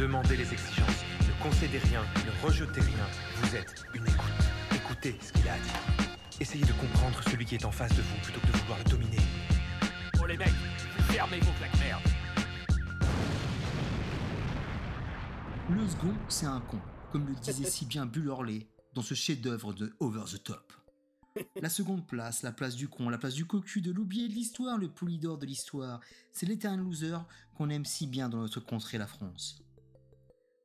Demandez les exigences. Ne concédez rien, ne rejetez rien. Vous êtes une écoute. Écoutez ce qu'il a à dire. Essayez de comprendre celui qui est en face de vous plutôt que de vouloir le dominer. Oh les mecs, fermez vos claques merde. Le second, c'est un con, comme le disait si bien Bull Hurley dans ce chef-d'œuvre de Over the Top. La seconde place, la place du con, la place du cocu, de l'oublié de l'histoire, le polydor de l'histoire, c'est l'éternel loser qu'on aime si bien dans notre contrée, la France.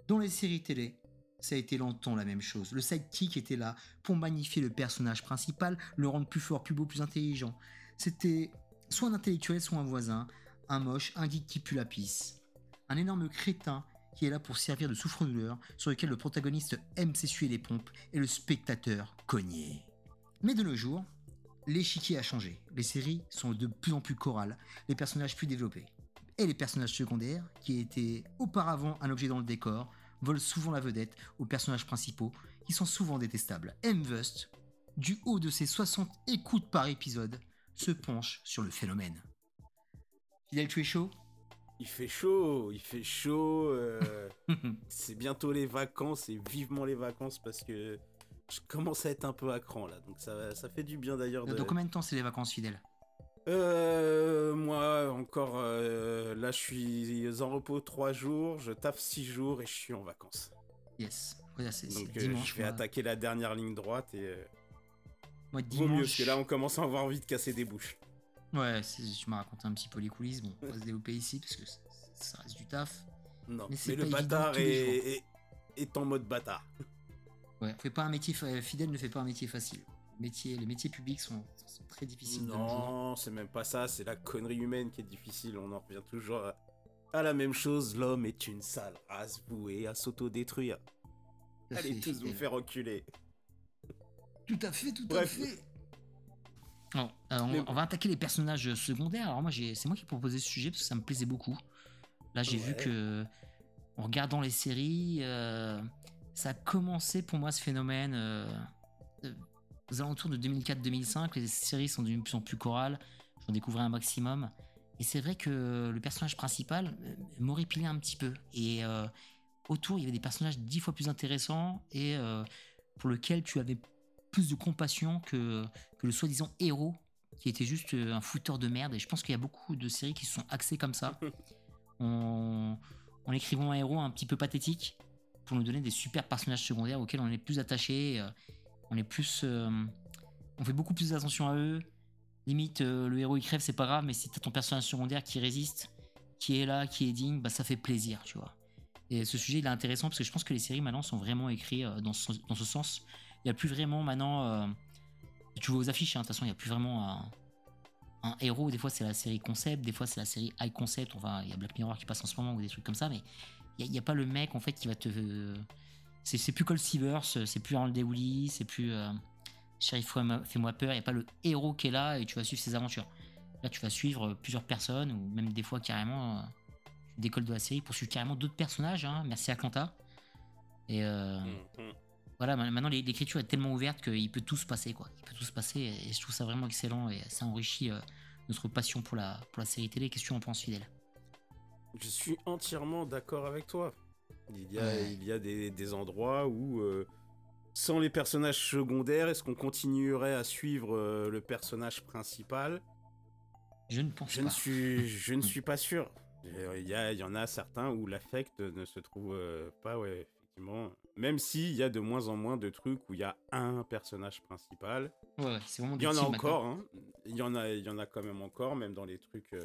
Dans les séries télé, ça a été longtemps la même chose. Le sidekick était là pour magnifier le personnage principal, le rendre plus fort, plus beau, plus intelligent. C'était soit un intellectuel, soit un voisin, un moche, un geek qui pue la pisse. Un énorme crétin qui est là pour servir de souffre-douleur, sur lequel le protagoniste aime s'essuyer les pompes et le spectateur cogner. Mais de nos jours, l'échiquier a changé. Les séries sont de plus en plus chorales, les personnages plus développés. Et les personnages secondaires, qui étaient auparavant un objet dans le décor, volent souvent la vedette aux personnages principaux, qui sont souvent détestables. M. Vust, du haut de ses 60 écoutes par épisode, se penche sur le phénomène. Fidèle, tu es chaud? Il fait chaud, il fait chaud. euh, c'est bientôt les vacances et vivement les vacances parce que je commence à être un peu à cran là. Donc ça, ça fait du bien d'ailleurs. De... Dans combien de temps c'est les vacances fidèles Euh, moi encore, euh, là je suis en repos 3 jours, je taffe 6 jours et je suis en vacances. Yes. C'est euh, dimanche. je vais moi. attaquer la dernière ligne droite et euh, Moi, vaut dimanche. mieux parce que là on commence à avoir envie de casser des bouches. Ouais, c'est- tu m'as raconté un petit peu les coulisses. Bon, on va se développer ici parce que ça, ça reste du taf. Non, Mais le bâtard est, est, est en mode bâtard. Ouais, fait pas un métier fa- fidèle ne fait pas un métier facile. Les métiers, les métiers publics sont, sont très difficiles. Non, c'est même pas ça, c'est la connerie humaine qui est difficile. On en revient toujours à, à la même chose. L'homme est une sale race vouée à s'autodétruire. Allez fait, tous vous faire reculer. Tout à fait, tout Bref. à fait. Bon, alors, on, Mais- on va attaquer les personnages secondaires. Alors moi, j'ai- c'est moi qui ai proposé ce sujet parce que ça me plaisait beaucoup. Là, j'ai vu que, en regardant les séries, euh, ça a commencé pour moi ce phénomène euh, euh, aux alentours de 2004-2005. Les séries sont devenues de plus chorales. J'en découvrais un maximum. Et c'est vrai que le personnage principal euh, m'horripilait un petit peu. Et euh, autour, il y avait des personnages dix fois plus intéressants et euh, pour lequel tu avais plus de compassion que, que le soi-disant héros qui était juste un fouteur de merde. Et je pense qu'il y a beaucoup de séries qui se sont axées comme ça, en, en écrivant un héros un petit peu pathétique pour nous donner des super personnages secondaires auxquels on est plus attaché. euh, on est plus, euh, on fait beaucoup plus attention à eux. Limite, euh, le héros il crève, c'est pas grave, mais si t'as ton personnage secondaire qui résiste, qui est là, qui est digne, bah ça fait plaisir, tu vois. Et ce sujet il est intéressant parce que je pense que les séries maintenant sont vraiment écrites euh, dans ce, sens. Il n'y a plus vraiment maintenant. tu vois aux affiches, hein, de toute façon, il n'y a plus vraiment un, un héros. Des fois, c'est la série concept, des fois, c'est la série high concept. Enfin, il y a Black Mirror qui passe en ce moment ou des trucs comme ça, mais il n'y a, pas le mec en fait qui va te. Euh, c'est plus Cole Seavers, c'est plus Arnold Dewey, c'est plus euh, Sheriff Fais-moi Fais-moi peur. Il n'y a pas le héros qui est là et tu vas suivre ses aventures. Là, tu vas suivre plusieurs personnes ou même des fois carrément. euh, tu décolles de la série pour suivre carrément d'autres personnages. hein. Merci à Quanta. Et euh, Mhm. voilà, ma- maintenant l'é- l'écriture est tellement ouverte qu'il peut tout se passer, quoi. Il peut tout se passer et je trouve ça vraiment excellent et ça enrichit euh, notre passion pour la, pour la série télé. Qu'est-ce que tu en penses, Fidèle? Je suis entièrement d'accord avec toi. Il y a, Ouais. il y a des, des endroits où, euh, sans les personnages secondaires, est-ce qu'on continuerait à suivre euh, le personnage principal? Je ne pense Je pas. ne suis, je ne suis pas sûr. Euh, Il y, a- il y en a certains où l'affect ne se trouve euh, pas, ouais, effectivement. Même s'il y a de moins en moins de trucs où il y a un personnage principal. Ouais, ouais, c'est vraiment Il y en a encore, hein. Il y en a, il y en a quand même encore, même dans les trucs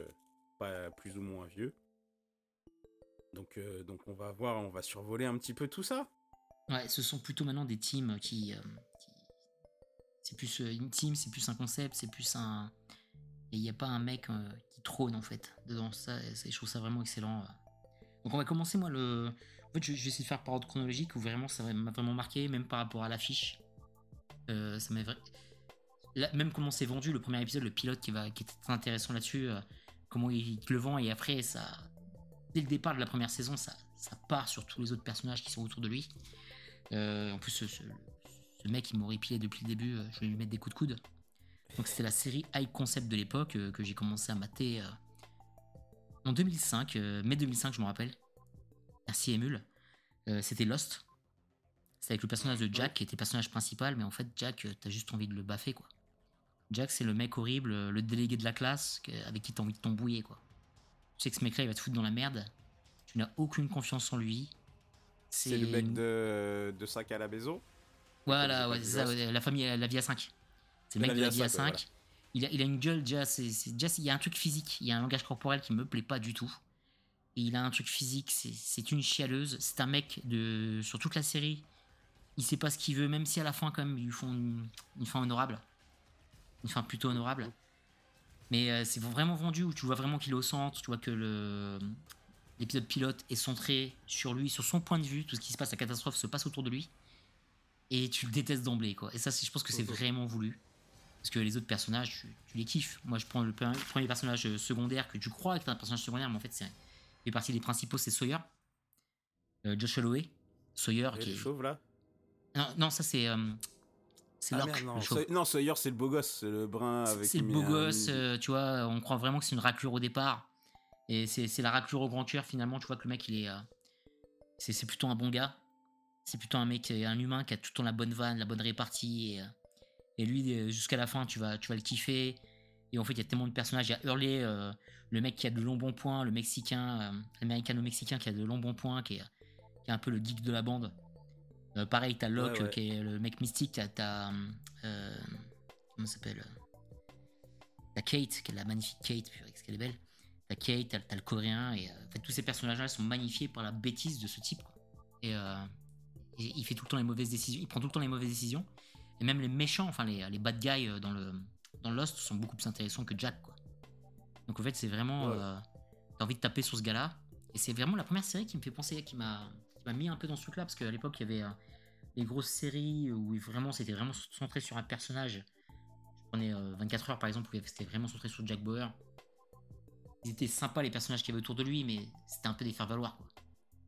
pas plus ou moins vieux. Donc, euh, donc on va voir, on va survoler un petit peu tout ça. Ouais, ce sont plutôt maintenant des teams qui. euh, C'est plus euh, une team, c'est plus un concept, c'est plus un. Et il n'y a pas un mec qui trône en fait dedans. Ça, je trouve ça vraiment excellent. Donc on va commencer, moi, le. En fait, je, vais essayer de faire par ordre chronologique où vraiment ça m'a vraiment marqué, même par rapport à l'affiche. Ça m'a même comment c'est vendu, le premier épisode, le pilote qui, va, qui très intéressant là-dessus, comment il te le vend, et après, ça, dès le départ de la première saison, ça, ça part sur tous les autres personnages qui sont autour de lui. Euh, en plus, ce, ce- ce mec, il depuis le début, euh, je vais lui mettre des coups de coude. Donc, c'était la série High Concept de l'époque euh, que j'ai commencé à mater en 2005, euh, mai 2005, je me rappelle. Merci Emule. C'était Lost. C'est avec le personnage de Jack qui était le personnage principal, mais en fait, Jack, t'as juste envie de le baffer, quoi. Jack, c'est le mec horrible, le délégué de la classe, avec qui t'as envie de t'embrouiller, quoi. Tu sais que ce mec-là, il va te foutre dans la merde. Tu n'as aucune confiance en lui. C'est le mec de, de 5 à la maison. Voilà, ouais, c'est ça, ouais, la famille, la vie à 5. C'est le mec de la à vie à cinq, ouais, 5. Il, a, il a une gueule, déjà, il y a un truc physique, il y a un langage corporel qui me plaît pas du tout. Et il a un truc physique, c'est, c'est une chialeuse. C'est un mec de, sur toute la série. Il sait pas ce qu'il veut, même si à la fin, quand même, ils lui font une, une fin honorable. Une fin plutôt honorable. Mais euh, c'est vraiment vendu où tu vois vraiment qu'il est au centre, tu vois que le, l'épisode pilote est centré sur lui, sur son point de vue, tout ce qui se passe, la catastrophe se passe autour de lui. Et tu le détestes d'emblée, quoi. Et ça, je pense que c'est vraiment voulu. Parce que les autres personnages, tu, tu les kiffes. Moi, je prends le premier personnage euh, secondaire que tu crois c'est un personnage secondaire, mais en fait, c'est il fait partie des principaux, c'est Sawyer. Euh, Josh Holloway. Sawyer, qui est... chauve là Non, non, ça, c'est... euh, c'est Ah, merde, non. Sawyer, c'est le beau gosse, c'est le brun avec C'est le beau gosse, euh, tu vois, on croit vraiment que c'est une raclure au départ. Et c'est la raclure au grand cœur, finalement, tu vois que le mec, il est... euh, c'est plutôt un bon gars. C'est plutôt un mec, euh, un humain qui a tout le temps la bonne vanne, la bonne répartie. Et, et lui, jusqu'à la fin, tu vas, tu vas le kiffer. Et en fait, il y a tellement de personnages. Il y a Hurley, euh, le mec qui a de longs bons points, le Mexicain, l'américano-mexicain qui a de longs bons points, qui est, qui est un peu le geek de la bande. Euh, pareil, t'as Locke, Ouais, ouais. euh, qui est le mec mystique. T'as. t'as, euh, comment ça s'appelle T'as Kate, qui est la magnifique Kate, purée, qu'est-ce qu'elle est belle. T'as Kate, t'as, t'as le coréen, et euh, en fait, tous ces personnages-là sont magnifiés par la bêtise de ce type. quoi. Et, euh, et il fait tout le temps les mauvaises décisions, il prend tout le temps les mauvaises décisions. Et même les méchants, enfin les, les bad guys euh, dans, le, dans Lost sont beaucoup plus intéressants que Jack. Quoi. Donc en fait, c'est vraiment. Ouais. euh, t'as envie de taper sur ce gars-là. Et c'est vraiment la première série qui me fait penser, qui m'a, qui m'a mis un peu dans ce truc-là, parce qu'à l'époque, il y avait euh, les grosses séries où vraiment c'était vraiment centré sur un personnage. Je prenais euh, 24 heures par exemple, où c'était vraiment centré sur Jack Bauer. Ils étaient sympas les personnages qu'il y avait autour de lui, mais c'était un peu des faire-valoir.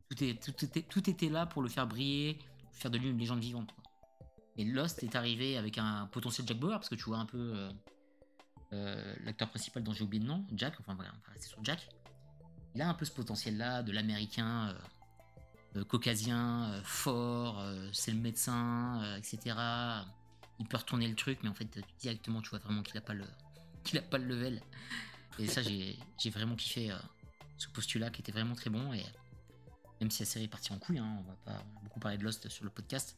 Tout, tout, était, tout était là pour le faire briller, faire de lui une légende vivante. Et Lost est arrivé avec un potentiel Jack Bauer, parce que tu vois un peu euh, euh, l'acteur principal dont j'ai oublié le nom, Jack, enfin voilà, on va rester sur Jack. Il a un peu ce potentiel-là de l'américain euh, euh, caucasien, euh, fort, euh, c'est le médecin, euh, etc. Il peut retourner le truc, mais en fait, directement, tu vois vraiment qu'il a pas le, qu'il a pas le level. Et ça, j'ai vraiment kiffé euh, ce postulat qui était vraiment très bon. Et même si la série est partie en couille, hein, on va pas beaucoup parler de Lost sur le podcast.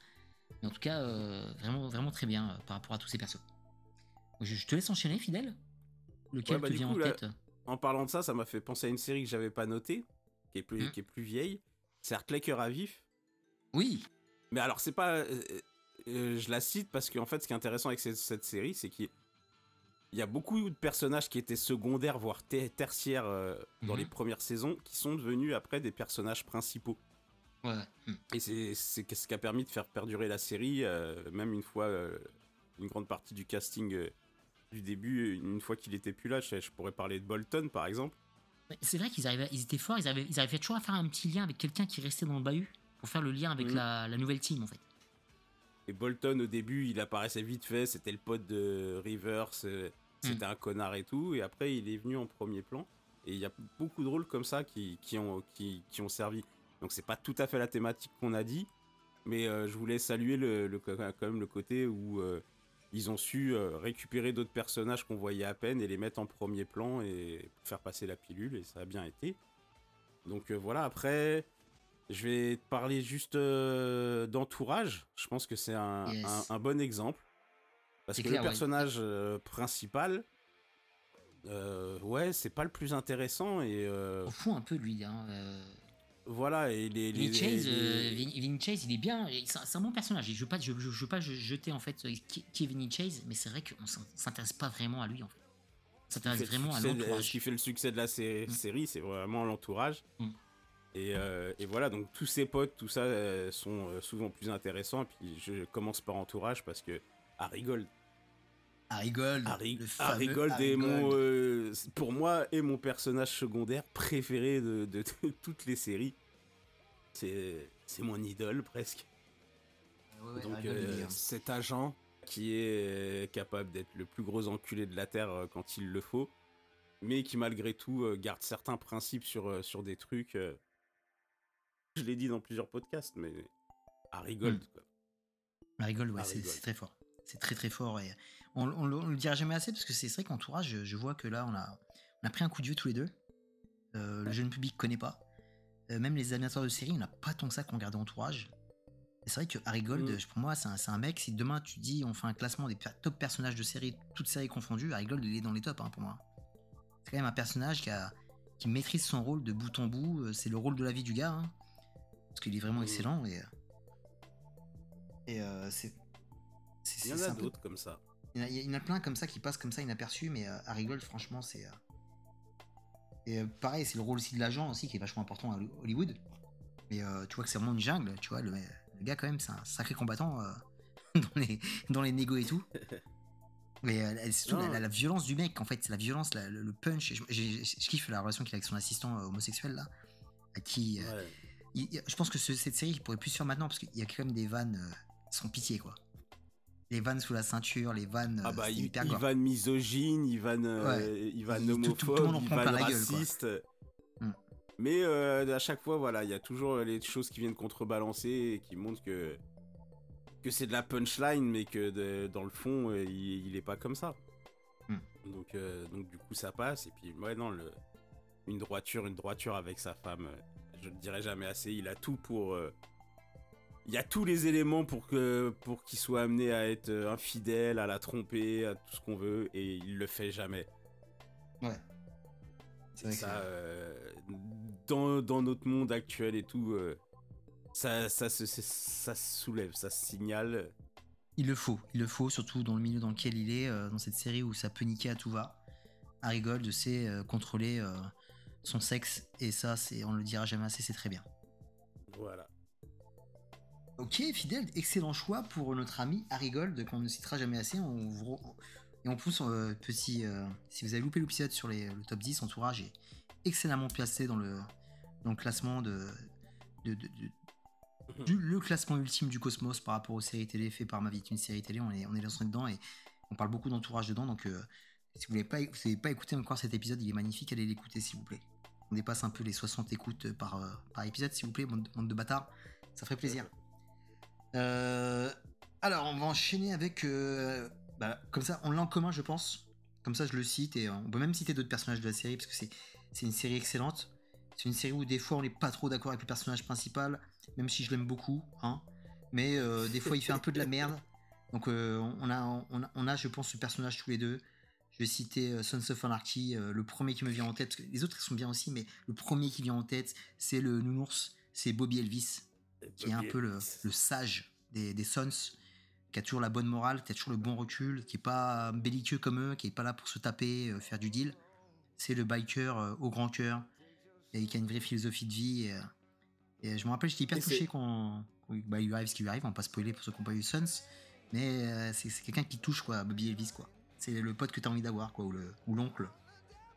Mais en tout cas, euh, vraiment, vraiment très bien euh, par rapport à tous ces persos. Je, je te laisse enchaîner, fidèle. Lequel Ouais, bah, te du vient coup, en là- tête? En parlant de ça, ça m'a fait penser à une série que j'avais pas notée, qui est plus, Hmm. qui est plus vieille. C'est Cœur à vif. Oui, Mais alors, c'est pas. euh, euh, je la cite parce qu'en fait, ce qui est intéressant avec cette, cette série, c'est qu'il il y a beaucoup de personnages qui étaient secondaires, voire ter- tertiaires euh, dans Mhm. les premières saisons, qui sont devenus après des personnages principaux. ouais. hmm. Et c'est ce qui a permis de faire perdurer la série, euh, même une fois, euh, une grande partie du casting euh, du début, une fois qu'il était plus là, je, je pourrais parler de Bolton par exemple. C'est vrai qu'ils arrivaient, ils étaient forts, ils arrivaient, ils toujours à faire un petit lien avec quelqu'un qui restait dans le bahut pour faire le lien avec Mhm. la, la nouvelle team en fait. Et Bolton au début, il apparaissait vite fait, c'était le pote de Rivers, euh, c'était un connard et tout, et après il est venu en premier plan. Et il y a beaucoup de rôles comme ça qui, qui ont, qui, qui ont servi. Donc c'est pas tout à fait la thématique qu'on a dit, mais euh, je voulais saluer le, le- quand même le côté où euh, ils ont su euh, récupérer d'autres personnages qu'on voyait à peine et les mettre en premier plan et faire passer la pilule, et ça a bien été. Donc euh, voilà, après, je vais te parler juste euh, d'entourage. Je pense que c'est un, Yes. un- un bon exemple. Parce que clair, le personnage principal, euh, ouais, c'est pas le plus intéressant. Et euh, On fout un peu lui. Hein. euh. Voilà, et les. les- Vin Chase, les- euh, Chase, il est bien. C'est un, bon personnage. Je veux pas, je, je- je veux pas jeter en fait qui, qui est Vin Chase, mais c'est vrai qu'on s'in- s'intéresse pas vraiment à lui en fait. On s'intéresse vraiment à de- Ce l'entourage. qui fait le succès de la sé- Mm. série, c'est vraiment l'entourage. Mm. Et, euh, et voilà, donc tous ses potes, tout ça euh, sont souvent plus intéressants. Et puis je commence par entourage parce que Harry Gold, Harry Gold. Harry, le fameux Harry Gold Harry est mon, euh, pour moi est mon personnage secondaire préféré de, de- de toutes les séries. C'est c'est mon idole presque. Ouais, ouais, Donc euh, cet agent qui est euh, capable d'être le plus gros enculé de la terre quand il le faut, mais qui malgré tout garde certains principes sur sur des trucs. Je l'ai dit dans plusieurs podcasts, mais Harry Gold. Hmm. quoi. Harry Gold, ouais, Harry c'est Gold. c'est très fort. C'est très très fort et on, on, le- on le dira jamais assez parce que c'est vrai qu'entourage, je, je vois que là on a, on a pris un coup de vieux tous les deux. Euh, le jeune public connaît pas. Euh, même les amateurs de série, on n'a pas tant que ça qu'on regardait entourage. Et c'est vrai que Harry Gold, Mm. pour moi, c'est un, mec. Si demain tu dis on fait un classement des top personnages de série, toutes séries confondues, Harry Gold il est dans les tops hein, pour moi. C'est quand même un personnage qui, a, qui maîtrise son rôle de bout en bout. Euh, C'est le rôle de la vie du gars. hein. parce qu'il est vraiment Mm. excellent et, et euh, c'est. c'est- Il y en a peu- d'autres comme ça. Il y, en a, il y en a plein comme ça qui passent comme ça inaperçus, mais euh, Harry Gold, franchement, c'est. euh, Et euh, pareil, c'est le rôle aussi de l'agent aussi qui est vachement important à Hollywood. Mais euh, tu vois que c'est vraiment une jungle, tu vois. Le, le gars, quand même, c'est un sacré combattant dans, les, dans les négos et tout. Mais c'est surtout la, violence du mec, en fait, c'est la violence, la- le, le punch. Je, kiffe la relation qu'il a avec son assistant euh, homosexuel là, qui. euh, Ouais. il- il- je pense que ce- cette série il pourrait plus se faire maintenant parce qu'il y a quand même des vannes euh, sans pitié quoi. Les vannes sous la ceinture, les vannes. Ah euh, bah, il, hyper va misogyne, il va, il va Il- tout- tout- tout homophobe, gueule, raciste. Mm. Mais euh, à chaque fois, voilà, il y a toujours les choses qui viennent contrebalancer et qui montrent que que c'est de la punchline, mais que de- dans le fond, euh, il, il est pas comme ça. Mm. Donc, euh, donc du coup, ça passe. Et puis, ouais, non, le, une droiture, une droiture avec sa femme. euh, Je le dirai jamais assez. Il a tout pour. euh, il y a tous les éléments pour que pour qu'il soit amené à être euh, infidèle, à la tromper, à tout ce qu'on veut, et il le fait jamais. Ouais. C'est ça, que- euh, dans, dans notre monde actuel et tout, euh, ça, ça, ça se soulève, ça se signale. Il le faut, il le faut, surtout dans le milieu dans lequel il est, euh, dans cette série où ça peut niquer à tout va. Harry Gold sait euh, contrôler euh, son sexe, et ça, c'est, on le dira jamais assez, c'est très bien. Voilà. Ok, fidèle, excellent choix pour notre ami Harry Gold, qu'on ne citera jamais assez. On vous re- Et en plus, euh, petit, euh, si vous avez loupé l'épisode sur les- le top 10, Entourage est excellemment placé dans le, dans le classement de, de- de- de- du- le classement ultime du cosmos par rapport aux séries télé fait par ma vie est une série télé. On est, on est lancé dedans et on parle beaucoup d'entourage dedans. Donc, euh, si vous n'avez pas, vous n'avez pas écouté encore cet épisode, il est magnifique. Allez l'écouter, s'il vous plaît. On dépasse un peu les 60 écoutes par, par épisode, s'il vous plaît, bande, bande de bâtards. Ça ferait plaisir. Euh, alors, on va enchaîner avec. euh, bah, comme ça, on l'a en commun, je pense. Comme ça, je le cite et on peut même citer d'autres personnages de la série parce que c'est une série excellente. C'est une série où des fois on n'est pas trop d'accord avec le personnage principal, même si je l'aime beaucoup. Hein. Mais euh, des fois, il fait un peu de la merde. Donc, on, a, on, a, on a, je pense, ce personnage tous les deux. Je vais citer Sons of Anarchy, le premier qui me vient en tête. Les autres ils sont bien aussi, mais le premier qui vient en tête, c'est le nounours, c'est Bobby Elvis qui est un peu le, le sage des, des Sons, qui a toujours la bonne morale, qui a toujours le bon recul, qui est pas belliqueux comme eux, qui est pas là pour se taper, euh, faire du deal. C'est le biker euh, au grand cœur et qui a une vraie philosophie de vie. Et, euh, et je me rappelle, j'étais hyper Et touché quand, bah, il lui arrive ce qui lui arrive. On va pas spoiler pour ceux qui n'ont pas eu Sons, mais euh, c'est quelqu'un qui touche quoi, Bobby Elvis quoi. C'est le pote que tu as envie d'avoir quoi, ou le- ou l'oncle.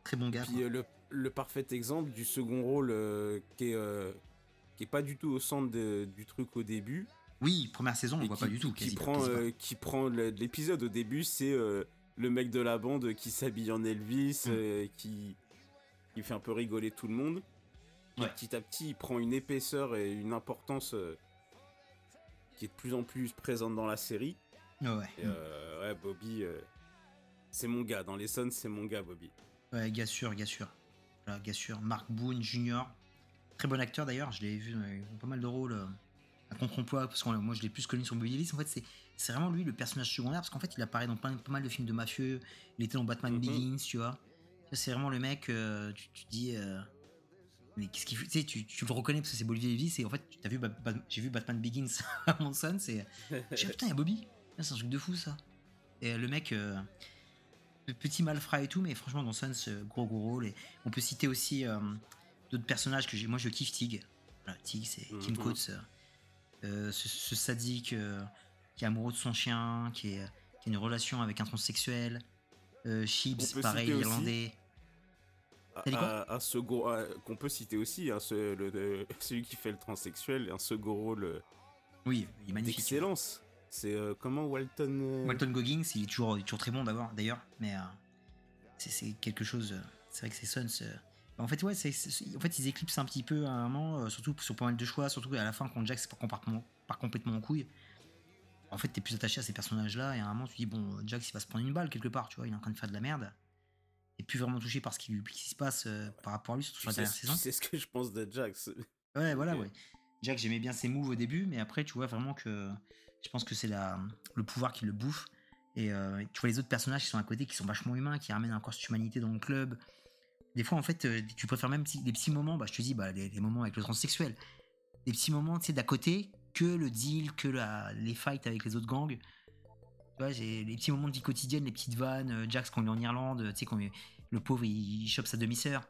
Très bon gars. Puis le, le parfait exemple du second rôle qui est qui est pas du tout au centre de- du truc au début. Oui, première saison, on et voit qui, pas du tout. Qui prend, euh, qui prend le- l'épisode au début, c'est euh, le mec de la bande qui s'habille en Elvis, Mm. euh, qui, qui fait un peu rigoler tout le monde. Et petit à petit, il prend une épaisseur et une importance qui est de plus en plus présente dans la série. Ouais, ouais. Et, ouais, Bobby, c'est mon gars. Dans les Sons, c'est mon gars, Bobby. Ouais, gars sûr, gars sûr. Voilà, gars sûr. Mark Boone Jr. Très bon acteur d'ailleurs, je l'ai vu dans dans pas mal de rôles euh, à contre-emploi, parce que moi je l'ai plus connu sur Bobby Ellis. En fait, c'est, vraiment lui le personnage secondaire, parce qu'en fait il apparaît dans pas, pas mal de films de mafieux. Il était dans Batman Mhm. Begins, tu vois. C'est vraiment le mec, euh, tu, dis. euh, mais qu'est-ce qu'il fait Tu sais, tu, le reconnais parce que c'est Bobby Ellis, et en fait, as vu, j'ai vu Batman Begins à mon son, c'est. Je ah, putain, il y a Bobby. Ah, C'est un truc de fou ça. Et euh, le mec, euh, le petit malfrat et tout, mais franchement, dans Sons, euh, gros gros rôle. Et on peut citer aussi euh, d'autres personnages que j'ai. Moi, je kiffe Tig. Voilà, Tig, c'est Kim Mhm. Coates, euh, ce, ce sadique euh, qui est amoureux de son chien, qui, est, qui a une relation avec un transsexuel. Euh, Chips, pareil, irlandais. Un, un second qu'on peut citer aussi, hein, ce- le- le- celui qui fait le transsexuel, un second rôle euh, Oui, il est magnifique. d'excellence. C'est euh, comment Walton euh, Walton Goggins, il est toujours, il est toujours très bon d'abord, d'ailleurs, mais euh, c'est quelque chose. c'est vrai que c'est Sons. Euh, en fait, ouais, c'est- c'est- en fait, ils éclipsent un petit peu à un moment, euh, surtout sur pas mal de choix, surtout à la fin quand Jack part, part, part complètement en couille. En fait, t'es plus attaché à ces personnages-là, et à un moment, tu dis, bon, Jax, il va se prendre une balle quelque part, tu vois, il est en train de faire de la merde. Et plus vraiment touché par ce qui, se passe euh, par rapport à lui, surtout sur la dernière saison. sais ce que je pense de Jax. Ouais, voilà, ouais. Jack, j'aimais bien ses moves au début, mais après, tu vois vraiment que je pense que c'est le pouvoir qui le bouffe. Et euh, tu vois les autres personnages qui sont à côté, qui sont vachement humains, qui ramènent encore cette humanité dans le club. Des fois, en fait, euh, tu préfères même des petits moments, bah, je te dis, bah, les moments avec le transsexuel. Des petits moments, tu sais, d'à côté, que le deal, que les fights avec les autres gangs. Tu vois, j'ai les petits moments de vie quotidienne, les petites vannes, euh, Jax il est en Irlande, tu sais, quand le pauvre, il, il chope sa demi-sœur.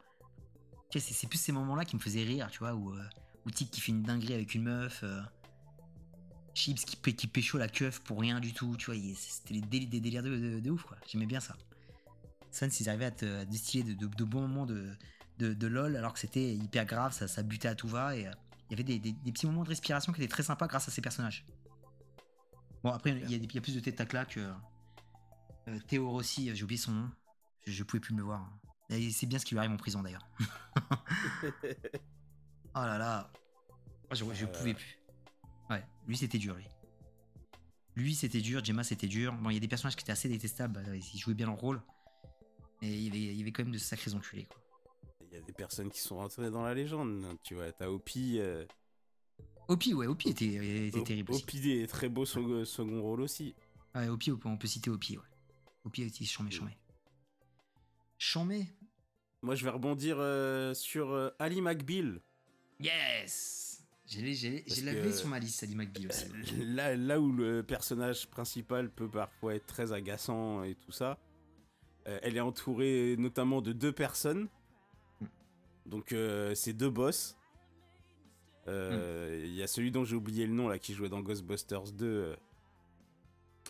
C'est- plus ces moments-là qui me faisaient rire, tu vois, où, euh, qui fait une dinguerie avec une meuf. euh, Chips qui, qui pécho la keuf pour rien du tout, tu vois. C'était des délires de, de- de ouf, quoi. J'aimais bien ça. Sans, ils arrivaient à te à distiller de, de- de bons moments de, de, de LOL, alors que c'était hyper grave, ça, ça butait à tout va, et euh, il y avait des, des- des petits moments de respiration qui étaient très sympas grâce à ces personnages. Bon, après, il y, a y plus de tête à claque. euh, Théo Rossi, j'ai oublié son nom. Je, je pouvais plus me le voir. Et c'est bien ce qui lui arrive en prison d'ailleurs. oh là là. Ah, Je, je Euh. pouvais plus. Ouais, lui c'était dur lui. Lui c'était dur, Gemma c'était dur. Bon, il y a des personnages qui étaient assez détestables, bah, ils jouaient bien leur rôle. Et il y avait, il y avait quand même de sacrés enculés quoi. Il y a des personnes qui sont rentrées dans la légende. Tu vois, t'as Opi. Euh, Opi, ouais, Opi était, était terrible aussi. Opi est très beau second, second rôle aussi. Ouais, Opi, on peut, citer Opi, ouais. Opi était chambé, chambé. Chambé? Moi, je vais rebondir euh, sur euh, Ali McBeal. Yes J'ai que- sur ma liste, Ali McBeal aussi. Là, là où le personnage principal peut parfois être très agaçant et tout ça, euh, elle est entourée notamment de deux personnes. Hmm. Donc, euh, c'est deux boss. Euh, Il y a celui dont j'ai oublié le nom là qui jouait dans Ghostbusters 2. euh,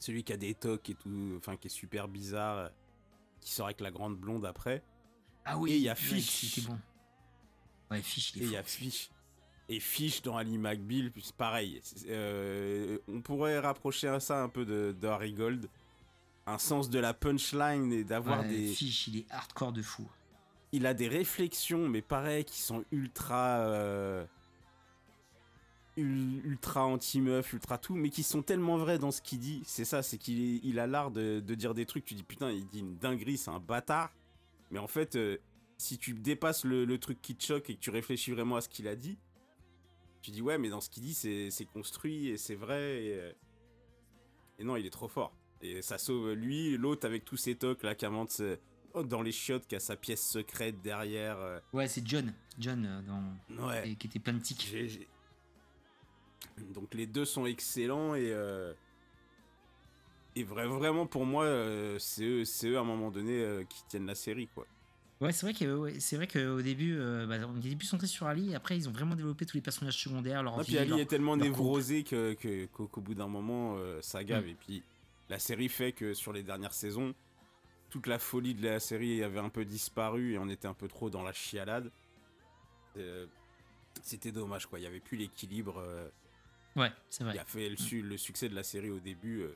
celui qui a des tocs et tout, enfin qui est super bizarre, qui sort avec la grande blonde après. Ah oui, Et il y a Fish. Bon. Ouais, Fish, il Et il y a. Fish. Et Fish dans Ali McBeal, pareil. Euh, on pourrait rapprocher ça un peu de, de Harry Gold. Un sens de la punchline et d'avoir Ouais, des. Fish, il est hardcore de fou. Il a des réflexions, mais pareil, qui sont ultra. euh, ul- ultra anti-meuf, ultra tout, mais qui sont tellement vrais dans ce qu'il dit. C'est ça, c'est qu'il il a l'art de, de dire des trucs. Tu dis putain, il dit une dinguerie, c'est un bâtard. Mais en fait, euh, si tu dépasses le, le truc qui te choque et que tu réfléchis vraiment à ce qu'il a dit, tu dis ouais, mais dans ce qu'il dit, c'est construit et c'est vrai. Et, euh, et non, il est trop fort. Et ça sauve lui, l'autre avec tous ses tocs là qui invente oh, dans les chiottes, qui a sa pièce secrète derrière. euh, Ouais, c'est John. John, euh, dans... ouais. et qui était plein de tics. Donc les deux sont excellents et euh, et vra- vraiment pour moi euh, c'est eux, eux à un moment donné euh, qui tiennent la série quoi. Ouais, c'est vrai que ouais, c'est vrai qu'au début, euh, bah, on centré sur Ali. Et après, ils ont vraiment développé tous les personnages secondaires, leur Ah, vie, puis Ali leur- est tellement névrosé qu'au bout d'un moment euh, ça gave Mm. et puis la série fait que sur les dernières saisons toute la folie de la série avait un peu disparu et on était un peu trop dans la chialade. Euh, C'était dommage quoi, il y avait plus l'équilibre. euh, Ouais, c'est vrai. qui a fait le, su- le succès de la série au début euh,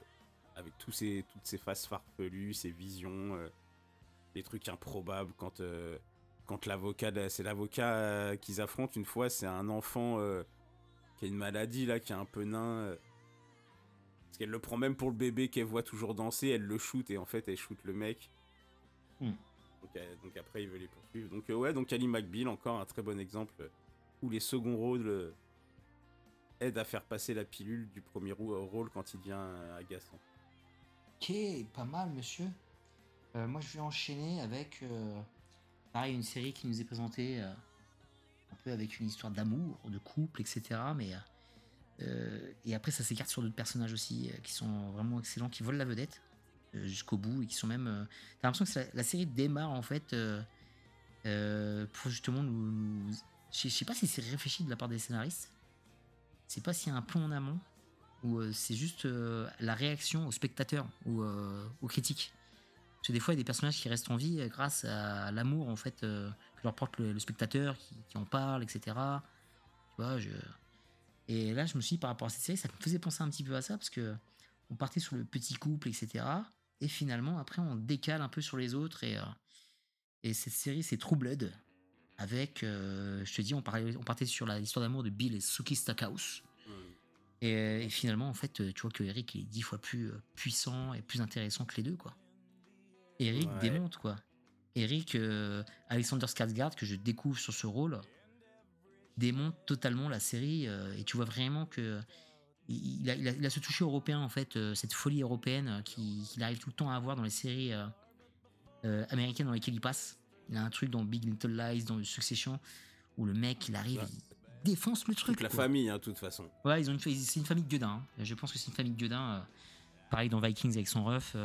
avec tous ces, toutes ces faces farfelues, ces visions, euh, les trucs improbables quand, euh, quand l'avocat, c'est l'avocat euh, qu'ils affrontent une fois, c'est un enfant euh, qui a une maladie là, qui est un peu nain. Parce qu'elle le prend même pour le bébé qu'elle voit toujours danser, elle le shoot et en fait elle shoot le mec. Hmm. Donc, euh, donc après il veut les poursuivre. Donc euh, ouais, donc Ali McBeal encore un très bon exemple euh, où les seconds rôles euh, aident à faire passer la pilule du premier rôle quand il devient agaçant. Ok, pas mal, monsieur. Euh, moi, je vais enchaîner avec, euh, pareil, une série qui nous est présentée euh, un peu avec une histoire d'amour, de couple, etc. Mais et après, ça s'écarte sur d'autres personnages aussi euh, qui sont vraiment excellents, qui volent la vedette euh, jusqu'au bout et qui sont même. euh, T'as l'impression que c'est la, série démarre en fait. euh, euh, pour justement nous. Je sais pas si c'est réfléchi de la part des scénaristes. Sais pas s'il y a un plan en amont ou euh, c'est juste euh, la réaction aux spectateurs ou euh, aux critiques. Parce que des fois, il y a des personnages qui restent en vie euh, grâce à l'amour en fait euh, que leur porte le, le spectateur, qui, qui en parle, etc. Tu vois, je... Et là, je me suis dit, par rapport à cette série, ça me faisait penser un petit peu à ça parce que on partait sur le petit couple, etc. Et finalement, après, on décale un peu sur les autres. Et, euh, et cette série, c'est True Blood. Avec, euh, je te dis, on, parlait, on partait sur l'histoire d'amour de Bill et Suki Stackhouse. Et, et finalement, en fait, tu vois que Eric est dix fois plus euh, puissant et plus intéressant que les deux, quoi. Eric Ouais. démonte, quoi. Eric, euh, Alexander Skarsgård, que je découvre sur ce rôle, démonte totalement la série. euh, et tu vois vraiment que il a, il a- il a ce toucher européen, en fait, euh, cette folie européenne euh, qui- qu'il arrive tout le temps à avoir dans les séries euh, américaines dans lesquelles il passe. Il a un truc dans Big Little Lies, dans Succession, où le mec, il arrive, Ouais. il défonce le truc. Toute la quoi. famille, hein, de toute façon. Ouais, ils ont une, c'est une famille de gueudins. hein. Je pense que c'est une famille de gueudins. pareil dans Vikings avec son ref.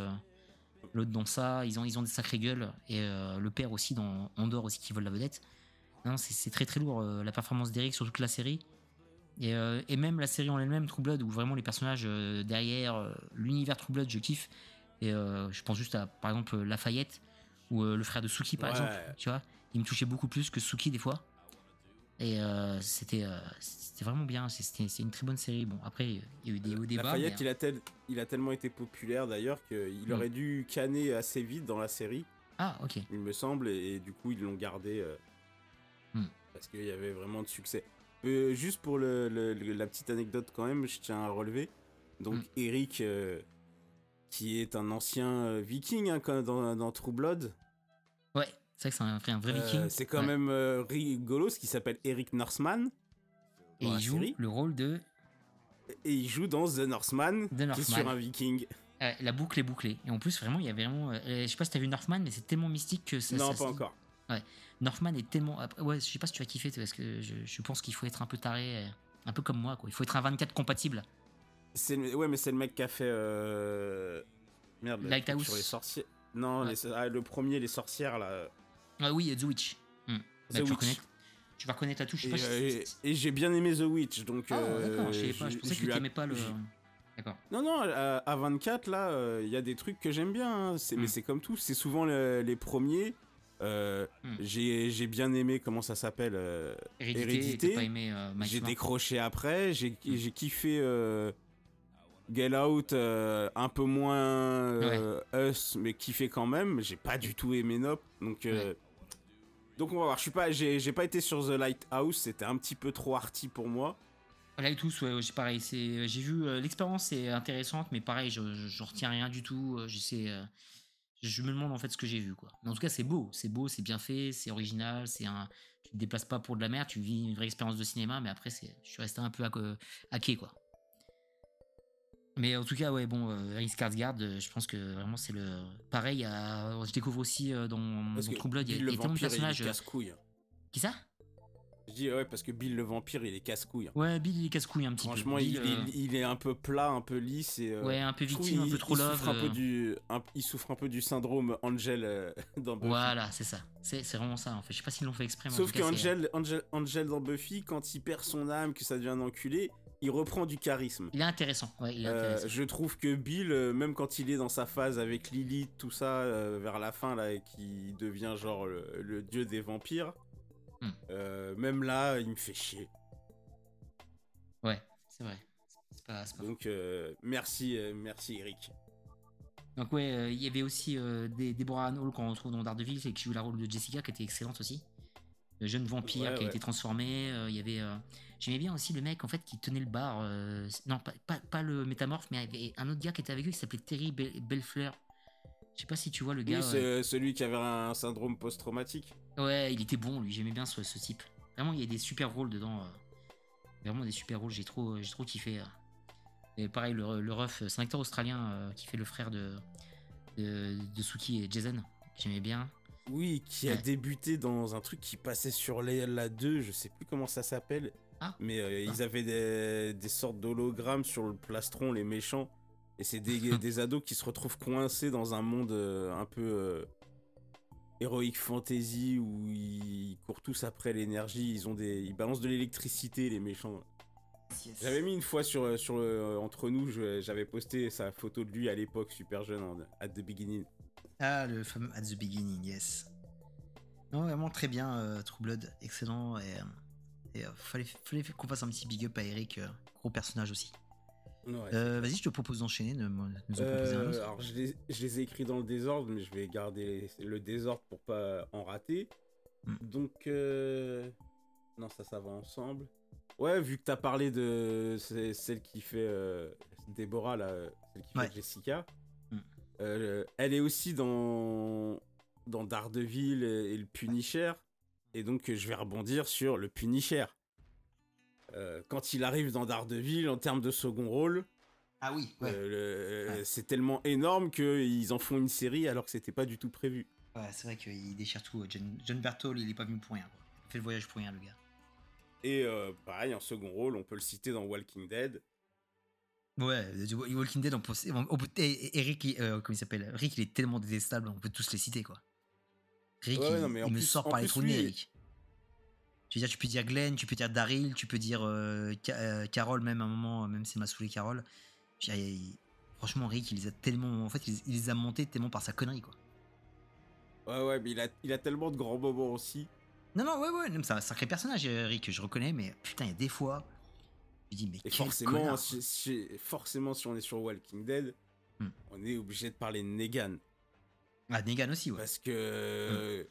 L'autre dans ça, ils ont, ils ont des sacrées gueules. Et le père aussi dans Andorre aussi qui vole la vedette. Non, c'est très très lourd euh, la performance d'Eric sur toute la série. Et, euh, et même la série en elle-même, True Blood, où vraiment les personnages euh, derrière, euh, l'univers True Blood, je kiffe. Et euh, je pense juste à par exemple Lafayette ou euh, le frère de Suki par Ouais. exemple. Tu vois, il me touchait beaucoup plus que Suki des fois. Et euh, c'était euh, c'était vraiment bien. C'est- une très bonne série. Bon, après, il y a eu des hauts débats. Lafayette, mais- il, a tel- il a tellement été populaire d'ailleurs qu'il Mm. aurait dû canner assez vite dans la série, Ah, ok. il me semble, et, et du coup ils l'ont gardé euh, Mm. parce qu'il y avait vraiment de succès. Euh, juste pour le- le- le- la petite anecdote quand même, je tiens à relever. Donc Mm. Eric, euh, qui est un ancien euh, viking hein, dans, dans True Blood, Ouais, c'est vrai que c'est un, vrai- un vrai viking. c'est quand Ouais. même rigolo, ce qui s'appelle Eric Northman. Et il joue série. le rôle de. Et il joue dans The Northman, The qui est Northman. sur un viking. Euh, la boucle est bouclée. Et en plus, vraiment, il y a vraiment. euh, je sais pas si t'as vu Northman, mais c'est tellement mystique que ça. non, ça pas se- encore. Northman est tellement. Ouais, je sais pas si tu vas kiffer, parce que je, je pense qu'il faut être un peu taré, un peu comme moi, quoi. Il faut être un 24 compatible. C'est le- Ouais, mais c'est le mec qui a fait. euh, Merde, Lighthouse. sur les sorciers. Non, Ouais. les- ah, le premier, les sorcières, là. Ah oui, The Witch. Hmm. The Bah, tu, Witch. reconnais, tu vas reconnaître la touche. Sais Et, euh, et- et j'ai bien aimé The Witch, donc. Ah, euh, d'accord, je savais pas. Je pensais que a- pas le. Non, non, à, à 24, là, euh, il y a des trucs que j'aime bien. hein. Mais Hmm. c'est comme tout, c'est souvent le- les premiers. Euh, Hmm. J'ai bien aimé, comment ça s'appelle euh, Hérédité, euh, J'ai décroché après, j'ai j'ai kiffé euh, Get Out, un peu moins Us, mais kiffé quand même. J'ai pas du tout aimé Nope, donc donc on va voir. Je suis pas, j'ai pas été sur The Lighthouse, c'était un petit peu trop arty pour moi. Là et tous, ouais, c'est pareil. C'est, j'ai vu l'expérience est intéressante, mais pareil, je, je, je retiens rien du tout. J'essaie, euh, je me demande en fait ce que j'ai vu, quoi. Mais en tout cas, c'est beau, c'est beau, c'est bien fait, c'est original, c'est un. Tu te déplaces pas pour de la merde, tu vis une vraie expérience de cinéma, mais après, c'est, je suis resté un peu hack- hacké, quoi. Mais en tout cas, ouais, bon, euh, Skarsgård, euh, je pense que vraiment c'est le. Pareil, à- je découvre aussi euh, dans, dans True Blood, il y a, y a tellement de personnages. euh, casse-couille. Qui ça? Je dis ouais, parce que Bill le vampire, il est casse-couille. Ouais, Bill, il est casse-couille un petit Franchement, peu. il, Bill, euh, il- il est un peu plat, un peu lisse et. euh, Ouais, un peu victime, un peu trop il love. Souffre un peu euh. du, un- il souffre un peu du syndrome Angel euh, dans Buffy. Voilà, c'est ça. C'est vraiment ça en fait. Je sais pas s'ils l'ont fait exprès. mais Sauf que cas, Angel, Angel, Angel dans Buffy, quand il perd son âme, que ça devient un enculé, il reprend du charisme. Il est intéressant. Ouais, il est Euh, intéressant. je trouve que Bill, euh, même quand il est dans sa phase avec Lilith, tout ça, euh, vers la fin, là, et qui devient genre le, le dieu des vampires, Hmm. euh, même là, il me fait chier. Ouais, c'est vrai. Pas, pas. Donc, euh, merci, euh, merci Eric. Donc ouais, il y avait aussi des Deborah Ann Hall qu'on retrouve dans Daredevil, et qui joue la rôle de Jessica, qui était excellente aussi. Le jeune vampire Ouais, qui a ouais. été transformé. Il y avait. J'aimais bien aussi le mec en fait qui tenait le bar. non, pas, pas, pas le métamorphe, mais il y avait un autre gars qui était avec eux qui s'appelait Terry Bel- Belfleur. Je sais pas si tu vois le gars. Oui, c'est euh, euh, celui qui avait un syndrome post-traumatique. Ouais, il était bon, lui. J'aimais bien ce, ce type. Vraiment, il y a des super rôles dedans. euh. Vraiment des super rôles. J'ai trop, j'ai trop kiffé. euh. Et pareil, le, le ref, c'est un acteur australien euh, qui fait le frère de, de, de Suki et Jason. J'aimais bien. Oui, qui a Ouais. débuté dans un truc qui passait sur les- la 2, je sais plus comment ça s'appelle. Ah. Mais euh, Ah. ils avaient des, des sortes d'hologrammes sur le plastron, les méchants. Et c'est des, des ados qui se retrouvent coincés dans un monde euh, un peu. euh, Heroic Fantasy où ils courent tous après l'énergie, ils ont des, ils balancent de l'électricité les méchants. J'avais mis une fois sur, sur euh, entre nous, j'avais posté sa photo de lui à l'époque super jeune en, at the beginning. Ah, le fameux At the Beginning, yes. Non, vraiment très bien, euh, True Blood, excellent. Et, et, euh, fallait, fallait qu'on fasse un petit big up à Eric, euh, gros personnage aussi. Ouais. Euh, Vas-y, je te propose d'enchaîner, de me- nous en proposer un Euh, autre. alors je les, je les ai écrits dans le désordre, mais je vais garder le désordre pour pas en rater. Hmm. Donc euh, non, ça, ça va ensemble. Ouais, vu que t'as parlé de celle qui fait Déborah là, celle qui Ouais. fait Jessica, Hmm. elle est aussi dans dans Daredevil et, et le Punisher, et donc je vais rebondir sur le Punisher. Euh, quand il arrive dans Daredevil, en termes de second rôle, Ah oui, ouais. euh, Ouais. C'est tellement énorme qu'ils en font une série alors que c'était pas du tout prévu. Ouais, c'est vrai qu'il déchire tout. John, John Berthold, il est pas venu pour rien. Quoi. Il fait le voyage pour rien, le gars. Et euh, pareil, en second rôle, on peut le citer dans Walking Dead. Ouais, Walking Dead, on peut, on- peut- et- et euh, comment il s'appelle? Rick, il est tellement détestable, on peut tous les citer, quoi. Rick, Ouais, il, non, mais en il me plus- sort par les trous lui- Rick. Tu veux dire, tu peux dire Glenn, tu peux dire Daryl, tu peux dire euh, euh, Carol, même à un moment, même s'il m'a saoulé Carol. Je veux dire, il- franchement, Rick, il les a tellement. En fait, il, il les a montés tellement par sa connerie, quoi. Ouais, ouais, mais il a, il a tellement de grands moments aussi. Non, non, ouais, ouais, c'est un sacré personnage, euh, Rick, je reconnais, mais putain, il y a des fois. Je dis, mais Et quel forcément, connard, si, si- forcément, si on est sur Walking Dead, Hmm. on est obligé de parler de Negan. Ah, Negan aussi, ouais. Parce que.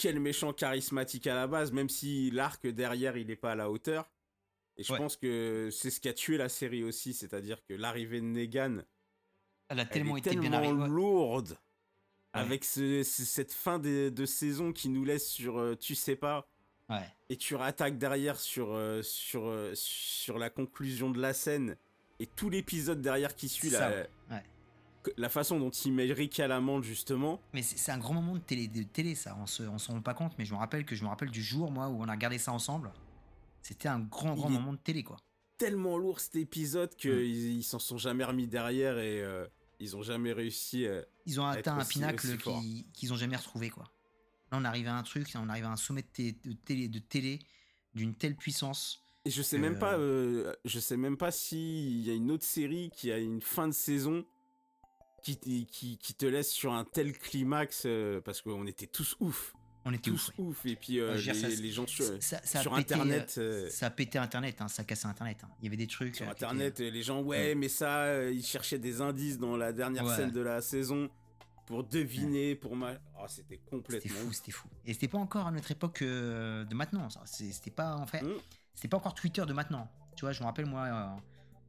Quel méchant charismatique à la base, même si l'arc derrière il est pas à la hauteur. Et je Ouais. pense que c'est ce qui a tué la série aussi, c'est-à-dire que l'arrivée de Negan, Elle a elle tellement est été tellement bien arrivée. ouais. lourde. Avec ce- ce- cette fin de, de saison qui nous laisse sur euh, tu sais pas, Ouais. et tu rattaques derrière sur, euh, sur, euh, sur la conclusion de la scène, et tout l'épisode derrière qui suit, Ça, la façon dont il met Rick à l'amende justement, Mais c'est un grand moment de télé, de télé ça, on se, on s'en rend pas compte, mais je me rappelle que je me rappelle du jour, moi, où on a regardé ça ensemble. C'était un grand, grand Il moment de télé, quoi. tellement lourd cet épisode qu'ils ils s'en sont jamais remis derrière et euh, ils ont jamais réussi. euh, Ils ont atteint un aussi- pinacle qu'ils ont jamais retrouvé, quoi. Là, on arrive à un truc, on arrive à un sommet de, té- de télé, de télé d'une telle puissance. Et je sais Euh. même pas, euh, je sais même pas s'il y a une autre série qui a une fin de saison qui, t- qui, qui te laisse sur un tel climax euh, parce qu'on était tous ouf, On était tous ouf. ouais. ouf. Et puis euh, Ouais, les, ça- les gens sur, ça- ça a sur pété, internet, euh, euh, Ça a pété Internet, hein, ça a cassé Internet. hein. Il y avait des trucs. sur internet, les gens ouais, mais ça, ils cherchaient des indices dans la dernière scène de la saison pour deviner, pour ma, oh, c'était étaient- C'était complètement fou, ouf. c'était fou. Et c'était pas encore à notre époque de maintenant. C'était pas en fait. Mm. C'était pas encore Twitter de maintenant. Tu vois, je me rappelle, moi,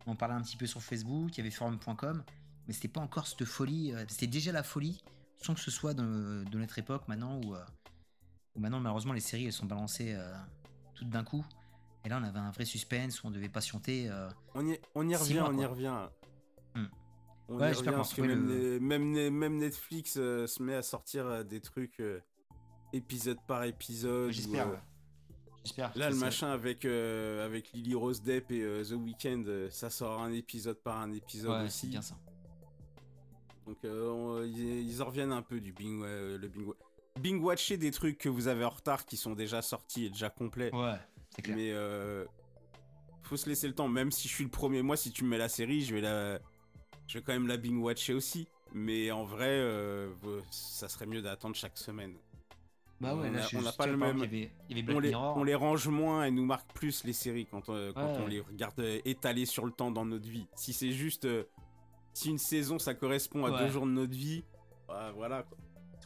on parlait un petit peu sur Facebook, il y avait forum.com, mais c'était pas encore cette folie. euh, c'était déjà la folie, sans que ce soit de, de notre époque maintenant où, euh, où maintenant, malheureusement, les séries elles sont balancées euh, toutes d'un coup. Et là, on avait un vrai suspense où on devait patienter. euh, On y, on y Six revient, mois, on y revient. Hmm. On Ouais, y revient parce que même, le- Netflix euh, se met à sortir euh, des trucs épisode par épisode. J'espère. ou, ouais. J'espère. Là, le machin avec, avec Lily Rose Depp et The Weeknd, ça sort un épisode par un épisode Ouais, aussi. bien ça. Donc euh, on- ils, ils en reviennent un peu du bing, euh, le bing, bing watcher des trucs que vous avez en retard qui sont déjà sortis et déjà complets. Ouais, c'est clair. Mais euh, faut se laisser le temps. Même si je suis le premier, moi, si tu me mets la série, je vais la, je vais quand même la bing watcher aussi. Mais en vrai, euh, ça serait mieux d'attendre chaque semaine. Bah ouais, on n'a pas le même- exemple, Il y avait, il y avait Black On les, Mirror. on les range moins et nous marque plus les séries quand, euh, quand Ouais. on les regarde euh, étalées sur le temps dans notre vie. Si c'est juste, euh, si une saison ça correspond à Ouais. deux jours de notre vie, bah, voilà quoi.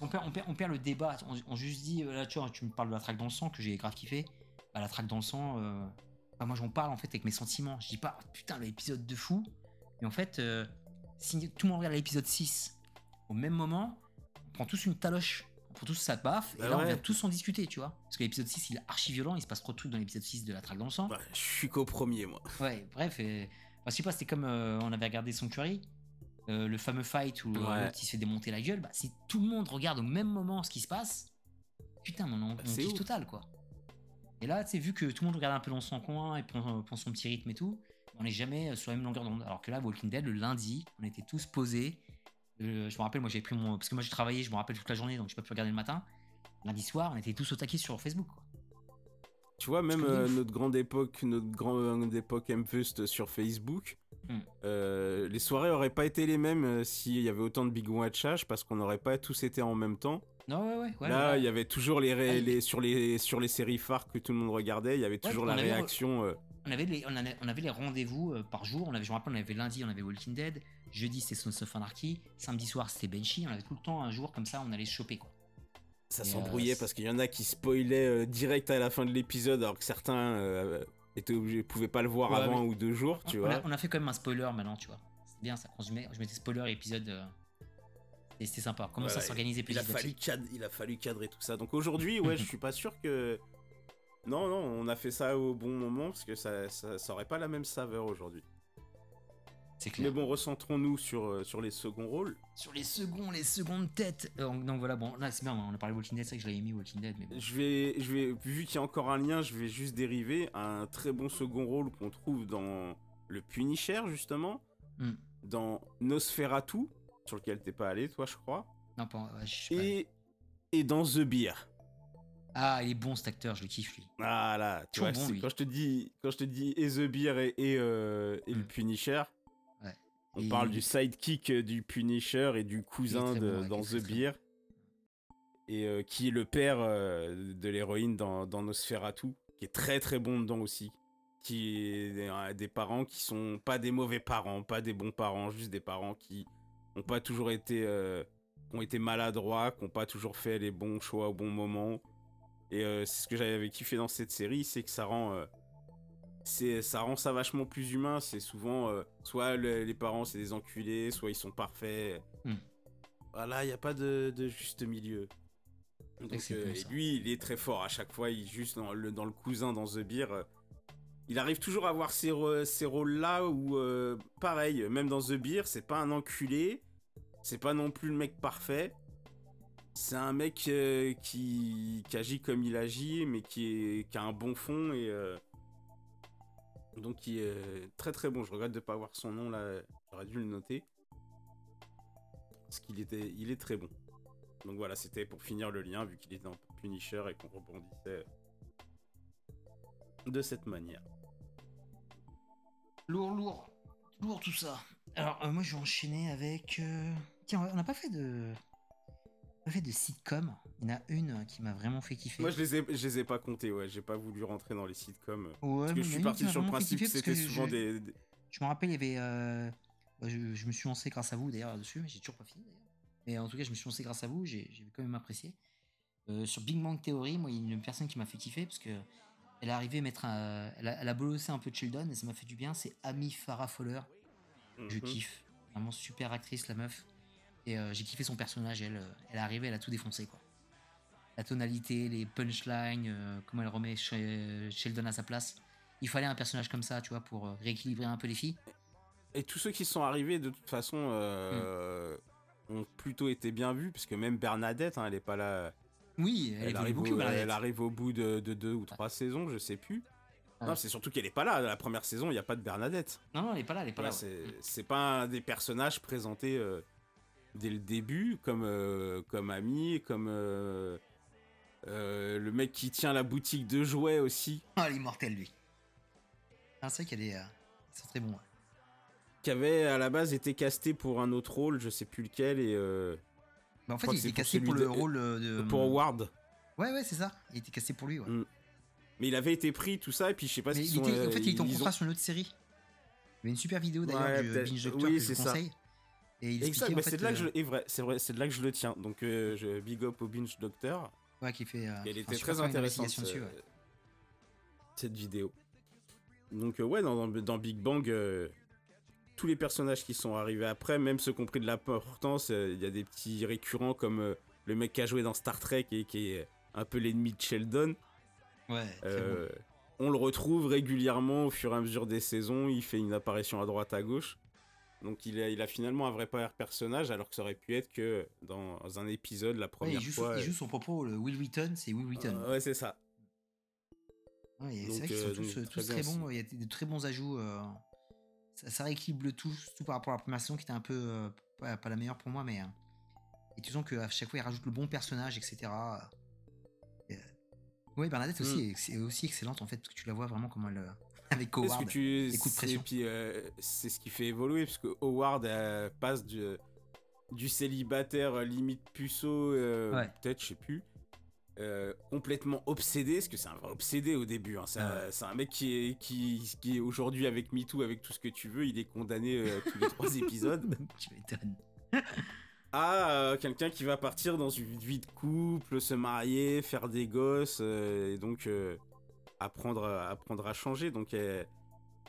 On perd, on, perd, on perd le débat. On, on juste dit, euh, là, tu vois, tu me parles de la traque dans le sang que j'ai grave kiffé. Bah, la traque dans le sang, euh, bah, moi j'en parle en fait avec mes sentiments. Je dis pas, oh, putain, l'épisode de fou. Et en fait, euh, si tout le monde regarde l'épisode 6 au même moment, on prend tous une taloche. On prend tous sa baffe. Bah et là, on vient tous en discuter, tu vois. Parce que l'épisode 6, il est archi violent. Il se passe trop de trucs dans l'épisode 6 de la traque dans le sang. Bah, je suis qu'au premier moi. Ouais, bref. Et... Enfin, je sais pas, c'était comme euh, on avait regardé Sanctuary, euh, le fameux fight où euh, Ouais. l'autre il se fait démonter la gueule. Bah, si tout le monde regarde au même moment ce qui se passe, putain, on, on, on kiffe total quoi. Et là, tu vu que tout le monde regarde un peu dans son coin et prend, prend son petit rythme et tout, on n'est jamais euh, sur la même longueur d'onde. Alors que là, Walking Dead, le lundi, on était tous posés Euh, je me rappelle, moi j'ai pris mon. Parce que moi j'ai travaillé, je me rappelle toute la journée, donc j'ai pas pu regarder le matin. Lundi soir, on était tous au taquet sur Facebook. Quoi. Tu vois, même euh, notre grande époque, notre grande époque M-Fust sur Facebook, Hmm. euh, les soirées auraient pas été les mêmes euh, s'il y avait autant de big watchage parce qu'on n'aurait pas tous été en même temps. Non, ouais, ouais. ouais Là, ouais. il y avait toujours les, ré- il- les- sur les sur les séries phares que tout le monde regardait, il y avait toujours la avait- réaction. euh, on avait les, on avait, on avait les rendez-vous euh, par jour. On avait, je me rappelle, on avait lundi, on avait Walking Dead. Jeudi, c'était Sons of Anarchy. Samedi soir, c'était Benchy. On avait tout le temps un jour comme ça, on allait se choper. Quoi. Ça s'embrouillait euh, parce qu'il y en a qui spoilaient euh, direct à la fin de l'épisode alors que certains euh, étaient obligés, pouvaient pas le voir Ouais, avant ou deux jours, tu on, vois. a, on a fait quand même un spoiler maintenant, tu vois. C'est bien ça. Quand je, mets, je mettais spoiler épisode. euh, et c'était sympa. Comment ça Voilà, s'organiser il a, fallu cadre- il a fallu cadrer tout ça. Donc aujourd'hui, ouais, je suis pas sûr que. Non, non, on a fait ça au bon moment parce que ça, ça, ça aurait pas la même saveur aujourd'hui. Mais bon, recentrons-nous sur, euh, sur les seconds rôles. Sur les seconds, les secondes têtes. Euh, donc, donc voilà, bon, là c'est bien, on a parlé de Walking Dead, c'est vrai que je l'avais mis Walking Dead, mais bon. Je vais, je vais, vu qu'il y a encore un lien, je vais juste dériver un très bon second rôle qu'on trouve dans le Punisher justement, Hmm. dans Nosferatu, sur lequel t'es pas allé, toi, je crois, Non, pas. ouais, je sais pas. et et dans The Beer. Ah, il est bon cet acteur, je le kiffe lui. Voilà, tu vois, bon, quand je te dis, quand je te dis et The Beer et, et, euh, et le. Punisher. On parle du sidekick euh, du Punisher et du cousin de, bon, dans The Beer, et euh, qui est le père euh, de l'héroïne dans, dans Nosferatu, qui est très très bon dedans aussi, qui est des, euh, des parents qui sont pas des mauvais parents, pas des bons parents, juste des parents qui ont pas toujours été, qui ont été maladroits, qui ont pas toujours fait les bons choix au bon moment. Et c'est ce que j'avais kiffé dans cette série, c'est que ça rend, c'est, ça rend ça vachement plus humain. C'est souvent, euh, soit le- les parents c'est des enculés, soit ils sont parfaits. Hmm. Voilà, il n'y a pas de, de juste milieu. Donc, euh, et lui, il est très fort à chaque fois. Il juste dans le, dans le cousin, dans The Beer, euh, il arrive toujours à avoir ces, ces rôles-là où, euh, pareil, même dans The Beer, c'est pas un enculé, c'est pas non plus le mec parfait. C'est un mec qui, qui agit comme il agit, mais qui, est, qui a un bon fond et donc qui est très très bon. Je regrette de pas avoir son nom là, j'aurais dû le noter parce qu'il était, il est très bon. Donc voilà, c'était pour finir le lien vu qu'il était dans Punisher et qu'on rebondissait de cette manière. Lourd, lourd. Lourd tout ça. Alors, euh, moi, je vais enchaîner avec. euh, Tiens, on n'a pas fait de. Pas fait de sitcom. Il y en a une euh, qui m'a vraiment fait kiffer. Moi je les ai, je les ai pas comptés, ouais, j'ai pas voulu rentrer dans les sitcoms. Ouais, Parce que mais je suis parti sur le principe que c'était souvent je- des, des- Je me rappelle, il y avait. euh, je, je me suis lancé grâce à vous d'ailleurs là-dessus, mais j'ai toujours pas fini d'ailleurs. Mais en tout cas, je me suis lancé grâce à vous, j'ai quand même apprécié. Euh, sur Big Bang Theory, moi, il y a une personne qui m'a fait kiffer parce que elle est arrivée à mettre un. Elle a, elle a bossé un peu de Sheldon et ça m'a fait du bien. C'est Amy Farrah Fowler. Je Mhm. kiffe. Vraiment super actrice, la meuf. Et euh, j'ai kiffé son personnage. Elle, euh, elle est arrivée, elle a tout défoncé, quoi. La tonalité, les punchlines, euh, comment elle remet Sh- Sheldon à sa place. Il fallait un personnage comme ça, tu vois, pour rééquilibrer un peu les filles. Et tous ceux qui sont arrivés, de toute façon, euh, ont plutôt été bien vus, parce que même Bernadette, hein, elle est pas là. Oui, elle, arrive, beaucoup, au, Bernadette. elle arrive au bout de, de deux ou trois saisons, je sais plus. Non, c'est surtout qu'elle est pas là. La première saison, il n'y a pas de Bernadette. Non, non, elle est pas là, elle est pas là. c'est ouais. c'est pas un des personnages présentés euh, dès le début, comme, euh, comme ami, comme euh, euh, le mec qui tient la boutique de jouets aussi, Ah, mortelle, lui. Ah, c'est vrai qu'elle est. ils sont très bons. ouais. qui avait à la base été casté pour un autre rôle, je sais plus lequel, et euh, Bah, en fait, il était c'est pour le de- rôle de. pour Howard. Ouais, ouais, c'est ça. Il était cassé pour lui, ouais. Mm. Mais il avait été pris, tout ça, et puis je sais pas Mais si il était- en fait, il était en contrat sur une autre série. Il y a une super vidéo d'ailleurs Ouais, du. Binge Doctor Oui, que je c'est vous ça. Et il Exact, c'est de là que euh, je, et vrai, c'est vrai, c'est de là que je le tiens. Donc euh, je big up au binge docteur. ouais, qui fait. euh, Elle était très intéressante dessus, ouais. cette vidéo. Donc euh, ouais, dans, Big Bang, euh, tous les personnages qui sont arrivés après, même ceux qui ont pris de l'importance, euh, il y a des petits récurrents comme euh, le mec qui a joué dans Star Trek et qui est un peu l'ennemi de Sheldon. Ouais, Euh, On le retrouve régulièrement au fur et à mesure des saisons. Il fait une apparition à droite à gauche. Donc il a, il a finalement un vrai personnage alors que ça aurait pu être que dans un épisode la. Ouais, première il, joue, fois. il euh, joue son propos, le Will Wheaton, c'est Will Wheaton. euh, ouais, c'est ça. Ouais, c'est vrai qu'ils euh, sont euh, très tous très aussi. bons. Il y a des, des très bons ajouts. euh, ça, ça rééquilibre tout, par rapport à la première saison qui était un peu, euh, pas, pas la meilleure pour moi, mais. euh, et tu sens qu'à chaque fois, il rajoute le bon personnage, etc. Et, euh, ouais, Bernadette aussi, Mm. est, est aussi excellente en fait, parce que tu la vois vraiment comment elle. Euh, avec Howard. que tu les coups de c'est- pression. puis, euh, c'est ce qui fait évoluer parce que Howard euh, passe du, du célibataire euh, limite puceau euh, Ouais. peut-être je sais plus euh, complètement obsédé parce que c'est un vrai obsédé au début hein. c'est un, mec qui est qui, qui est aujourd'hui avec MeToo avec tout ce que tu veux il est condamné euh, tous les trois épisodes tu m'étonnes. à euh, quelqu'un qui va partir dans une vie de couple, se marier, faire des gosses, euh, et donc euh, apprendre, à- apprendre à changer. Donc elle-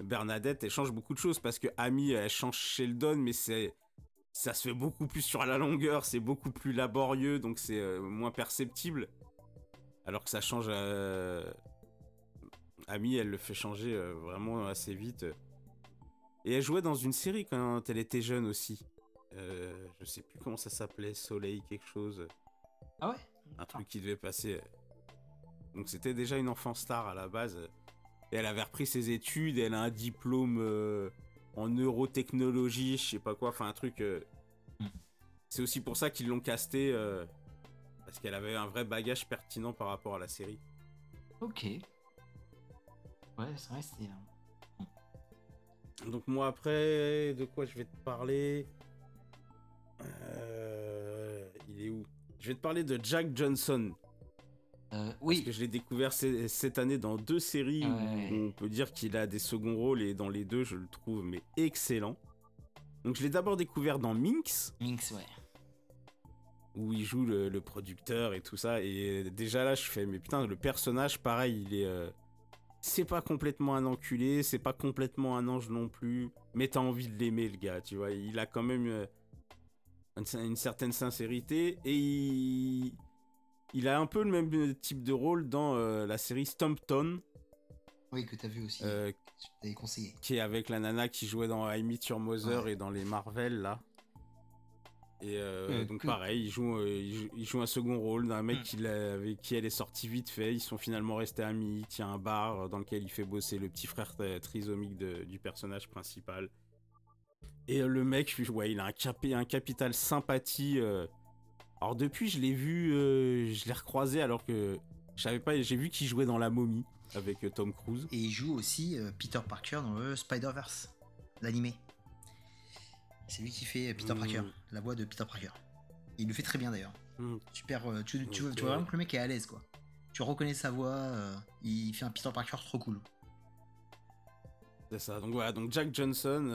Bernadette, elle change beaucoup de choses parce que Amy, elle change Sheldon, mais c'est ça se fait beaucoup plus sur la longueur, c'est beaucoup plus laborieux, donc c'est euh, moins perceptible. Alors que ça change. euh, Amy, elle le fait changer euh, vraiment assez vite. Et elle jouait dans une série quand elle était jeune aussi. Je sais plus comment ça s'appelait, Soleil quelque chose, Ah ouais? Un truc qui devait passer. Donc c'était déjà une enfant star à la base. Et elle avait repris ses études, elle a un diplôme euh, en neurotechnologie, je sais pas quoi, enfin un truc. euh, Mm. C'est aussi pour ça qu'ils l'ont casté, euh, parce qu'elle avait un vrai bagage pertinent par rapport à la série. Ok. Ouais, c'est vrai, c'était. euh, Donc moi après, de quoi je vais te parler Il est où? Je vais te parler de Jack Johnson. Euh, Parce oui. que je l'ai découvert ce- cette année dans deux séries Ouais. où on peut dire qu'il a des seconds rôles et dans les deux je le trouve mais excellent. Donc je l'ai d'abord découvert dans Minx Minx, ouais. où il joue le, le producteur et tout ça et déjà là je fais mais putain le personnage pareil il est euh, c'est pas complètement un enculé c'est pas complètement un ange non plus mais t'as envie de l'aimer le gars tu vois il a quand même euh, une, une certaine sincérité et il, il a un peu le même type de rôle dans euh, la série Stumpton Oui, que t'as vu aussi. euh, Tu t'avais conseillé. qui est avec la nana qui jouait dans I Meet Your Mother Ouais. et dans les Marvel là. Et euh, Euh, donc que- pareil, il joue, euh, il joue, il joue un second rôle d'un mec Mm. qui avec qui elle est sortie vite fait. Ils sont finalement restés amis. Il tient un bar dans lequel il fait bosser le petit frère trisomique de- du personnage principal. Et euh, le mec, ouais, il a un, capé, un capital sympathie. euh. Alors depuis, je l'ai vu, euh, je l'ai recroisé alors que je savais pas. J'ai vu qu'il jouait dans La Momie avec euh, Tom Cruise. Et il joue aussi euh, Peter Parker dans le Spider-Verse, l'animé. C'est lui qui fait Peter Mm. Parker, la voix de Peter Parker. Il le fait très bien d'ailleurs. Mm. Super, euh, tu, tu, Ok. tu vois vraiment que le mec est à l'aise quoi. Tu reconnais sa voix, il fait un Peter Parker trop cool. C'est ça. Donc voilà, donc Jack Johnson,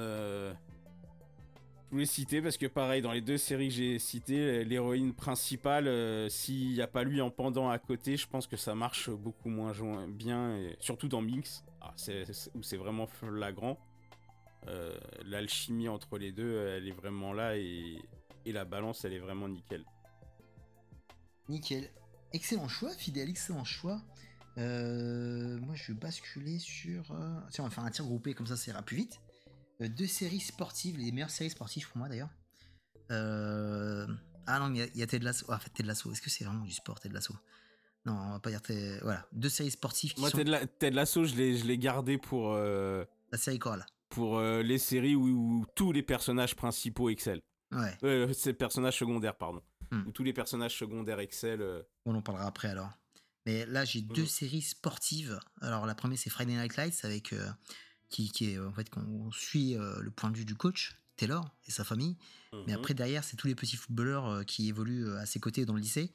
voulais citer parce que pareil, dans les deux séries que j'ai citées, l'héroïne principale, euh, s'il n'y a pas lui en pendant à côté, je pense que ça marche beaucoup moins bien, surtout dans Minx, ah, où c'est vraiment flagrant. Euh, L'alchimie entre les deux, elle est vraiment là et, la balance, elle est vraiment nickel. Nickel. Excellent choix, fidèle, excellent choix. Euh, moi, je vais basculer sur. Tiens, on va faire un tir groupé, comme ça, ça ira plus vite. Euh, deux séries sportives, les meilleures séries sportives pour moi d'ailleurs. Euh, Ah non, il y y, a Ted Lasso. Ah, en fait, Ted Lasso, est-ce que c'est vraiment du sport, Ted Lasso? Non, on va pas dire. Ted- Voilà, deux séries sportives qui Moi, sont. Ted, La- Ted Lasso, je l'ai je l'ai gardé pour, euh, La série chorale. pour euh, les séries où, où tous les personnages principaux excellent. Ouais, c'est personnages secondaires, pardon. Hmm. Où tous les personnages secondaires excellent. on en parlera après alors. Mais là, j'ai deux Mhm. séries sportives. Alors, la première, c'est Friday Night Lights, avec. Qui, qui est en fait qu'on suit euh, le point de vue du coach, Taylor, et sa famille. Mais mhm. après, derrière, c'est tous les petits footballeurs euh, qui évoluent euh, à ses côtés dans le lycée.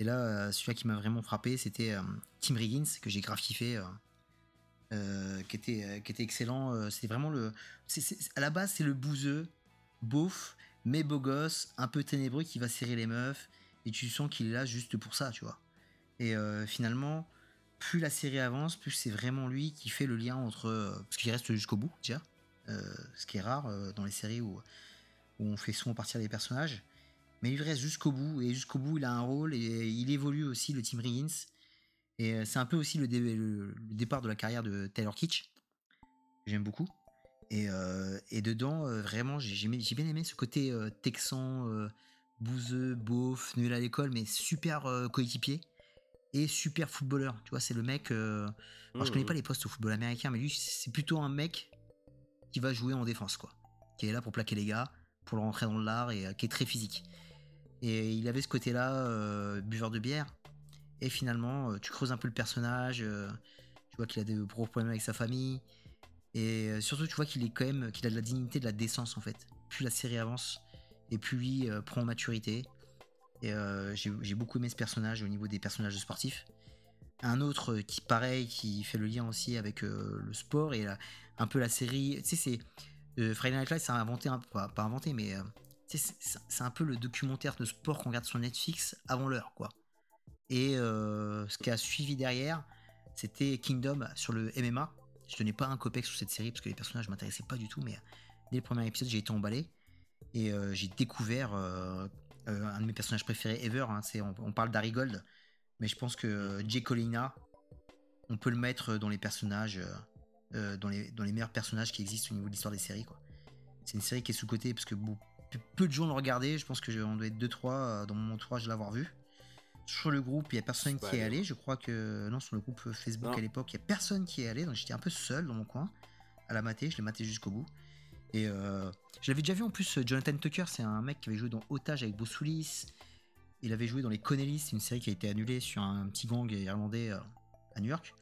Et là, celui-là qui m'a vraiment frappé, c'était Tim Riggins, que j'ai grave kiffé, euh, qui, était, qui était excellent. c'était vraiment le. c'est- à la base, c'est le bouseux, beauf, mais beau gosse, un peu ténébreux qui va serrer les meufs. Et tu sens qu'il est là juste pour ça, tu vois. Et euh, finalement, plus la série avance, plus c'est vraiment lui qui fait le lien entre. euh, parce qu'il reste jusqu'au bout, déjà. euh, ce qui est rare euh, dans les séries où, on fait souvent partir les personnages. Mais il reste jusqu'au bout, et jusqu'au bout, il a un rôle, et il évolue aussi, le Team Riggins. Et c'est un peu aussi le, dé- le- le départ de la carrière de Taylor Kitsch, j'aime beaucoup. Et, dedans, vraiment, j'ai bien aimé ce côté texan, bouseux, beauf, nul à l'école, mais super coéquipier et super footballeur. Tu vois, c'est le mec. euh, alors, je connais Mhm. pas les postes au football américain, mais lui, c'est plutôt un mec qui va jouer en défense, quoi. Qui est là pour plaquer les gars, pour le rentrer dans l'art et euh, qui est très physique. Et il avait ce côté-là, euh, buveur de bière. Et finalement, euh, tu creuses un peu le personnage. tu vois qu'il a des gros problèmes avec sa famille. Et surtout, tu vois qu'il est quand même, qu'il a de la dignité, de la décence en fait. Plus la série avance, et plus lui prend en maturité. Et euh, j'ai beaucoup aimé ce personnage au niveau des personnages sportifs. Un autre qui, pareil, qui fait le lien aussi avec euh, le sport et un peu la série. C'est. euh, Friday Night Lights, ça a inventé, pas, inventé, mais. c'est un peu le documentaire de sport qu'on regarde sur Netflix avant l'heure, quoi. Et ce qui a suivi derrière, c'était Kingdom sur le MMA. Je tenais pas un copec sur cette série parce que les personnages m'intéressaient pas du tout, mais dès le premier épisode, j'ai été emballé et j'ai découvert euh, un de mes personnages préférés ever. hein, c'est, on, on parle d'Harry Gold, mais je pense que euh, Jay Colina, on peut le mettre dans les personnages, euh, dans, les, dans les meilleurs personnages qui existent au niveau de l'histoire des séries. Quoi. C'est une série qui est sous-cotée parce que bon, peu- de gens l'ont regardé. Je pense que je- on doit être 2-3 dans mon entourage de l'avoir vu. Sur le groupe, il y a personne qui est allé. allé. Je crois que non, sur le groupe Facebook Non. à l'époque, il y a personne qui est allé. Donc j'étais un peu seul dans mon coin à la mater. Je l'ai maté jusqu'au bout. Et euh, je l'avais déjà vu en plus. Jonathan Tucker, c'est un mec qui avait joué dans Otage avec Willis. Il avait joué dans Les Connelly, c'est une série qui a été annulée sur un petit gang irlandais euh, à New York.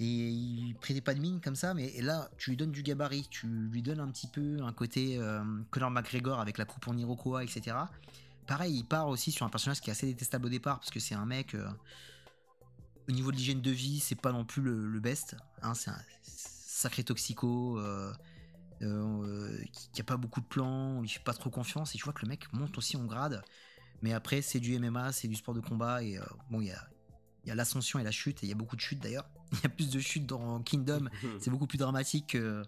Et il prenait pas de mine comme ça, mais là, tu lui donnes du gabarit, tu lui donnes un petit peu un côté euh, Conor McGregor avec la coupe en Iroquois, etc. Pareil, il part aussi sur un personnage qui est assez détestable au départ, parce que c'est un mec. euh, au niveau de l'hygiène de vie, c'est pas non plus le, le best. hein, c'est un sacré toxico. euh, euh, qui, qui a pas beaucoup de plans, il fait pas trop confiance, et tu vois que le mec monte aussi en grade. Mais après, c'est du MMA, c'est du sport de combat, et euh, bon, il y a, y a l'ascension et la chute, et il y a beaucoup de chutes d'ailleurs. Il y a plus de chutes dans Kingdom, c'est beaucoup plus dramatique que,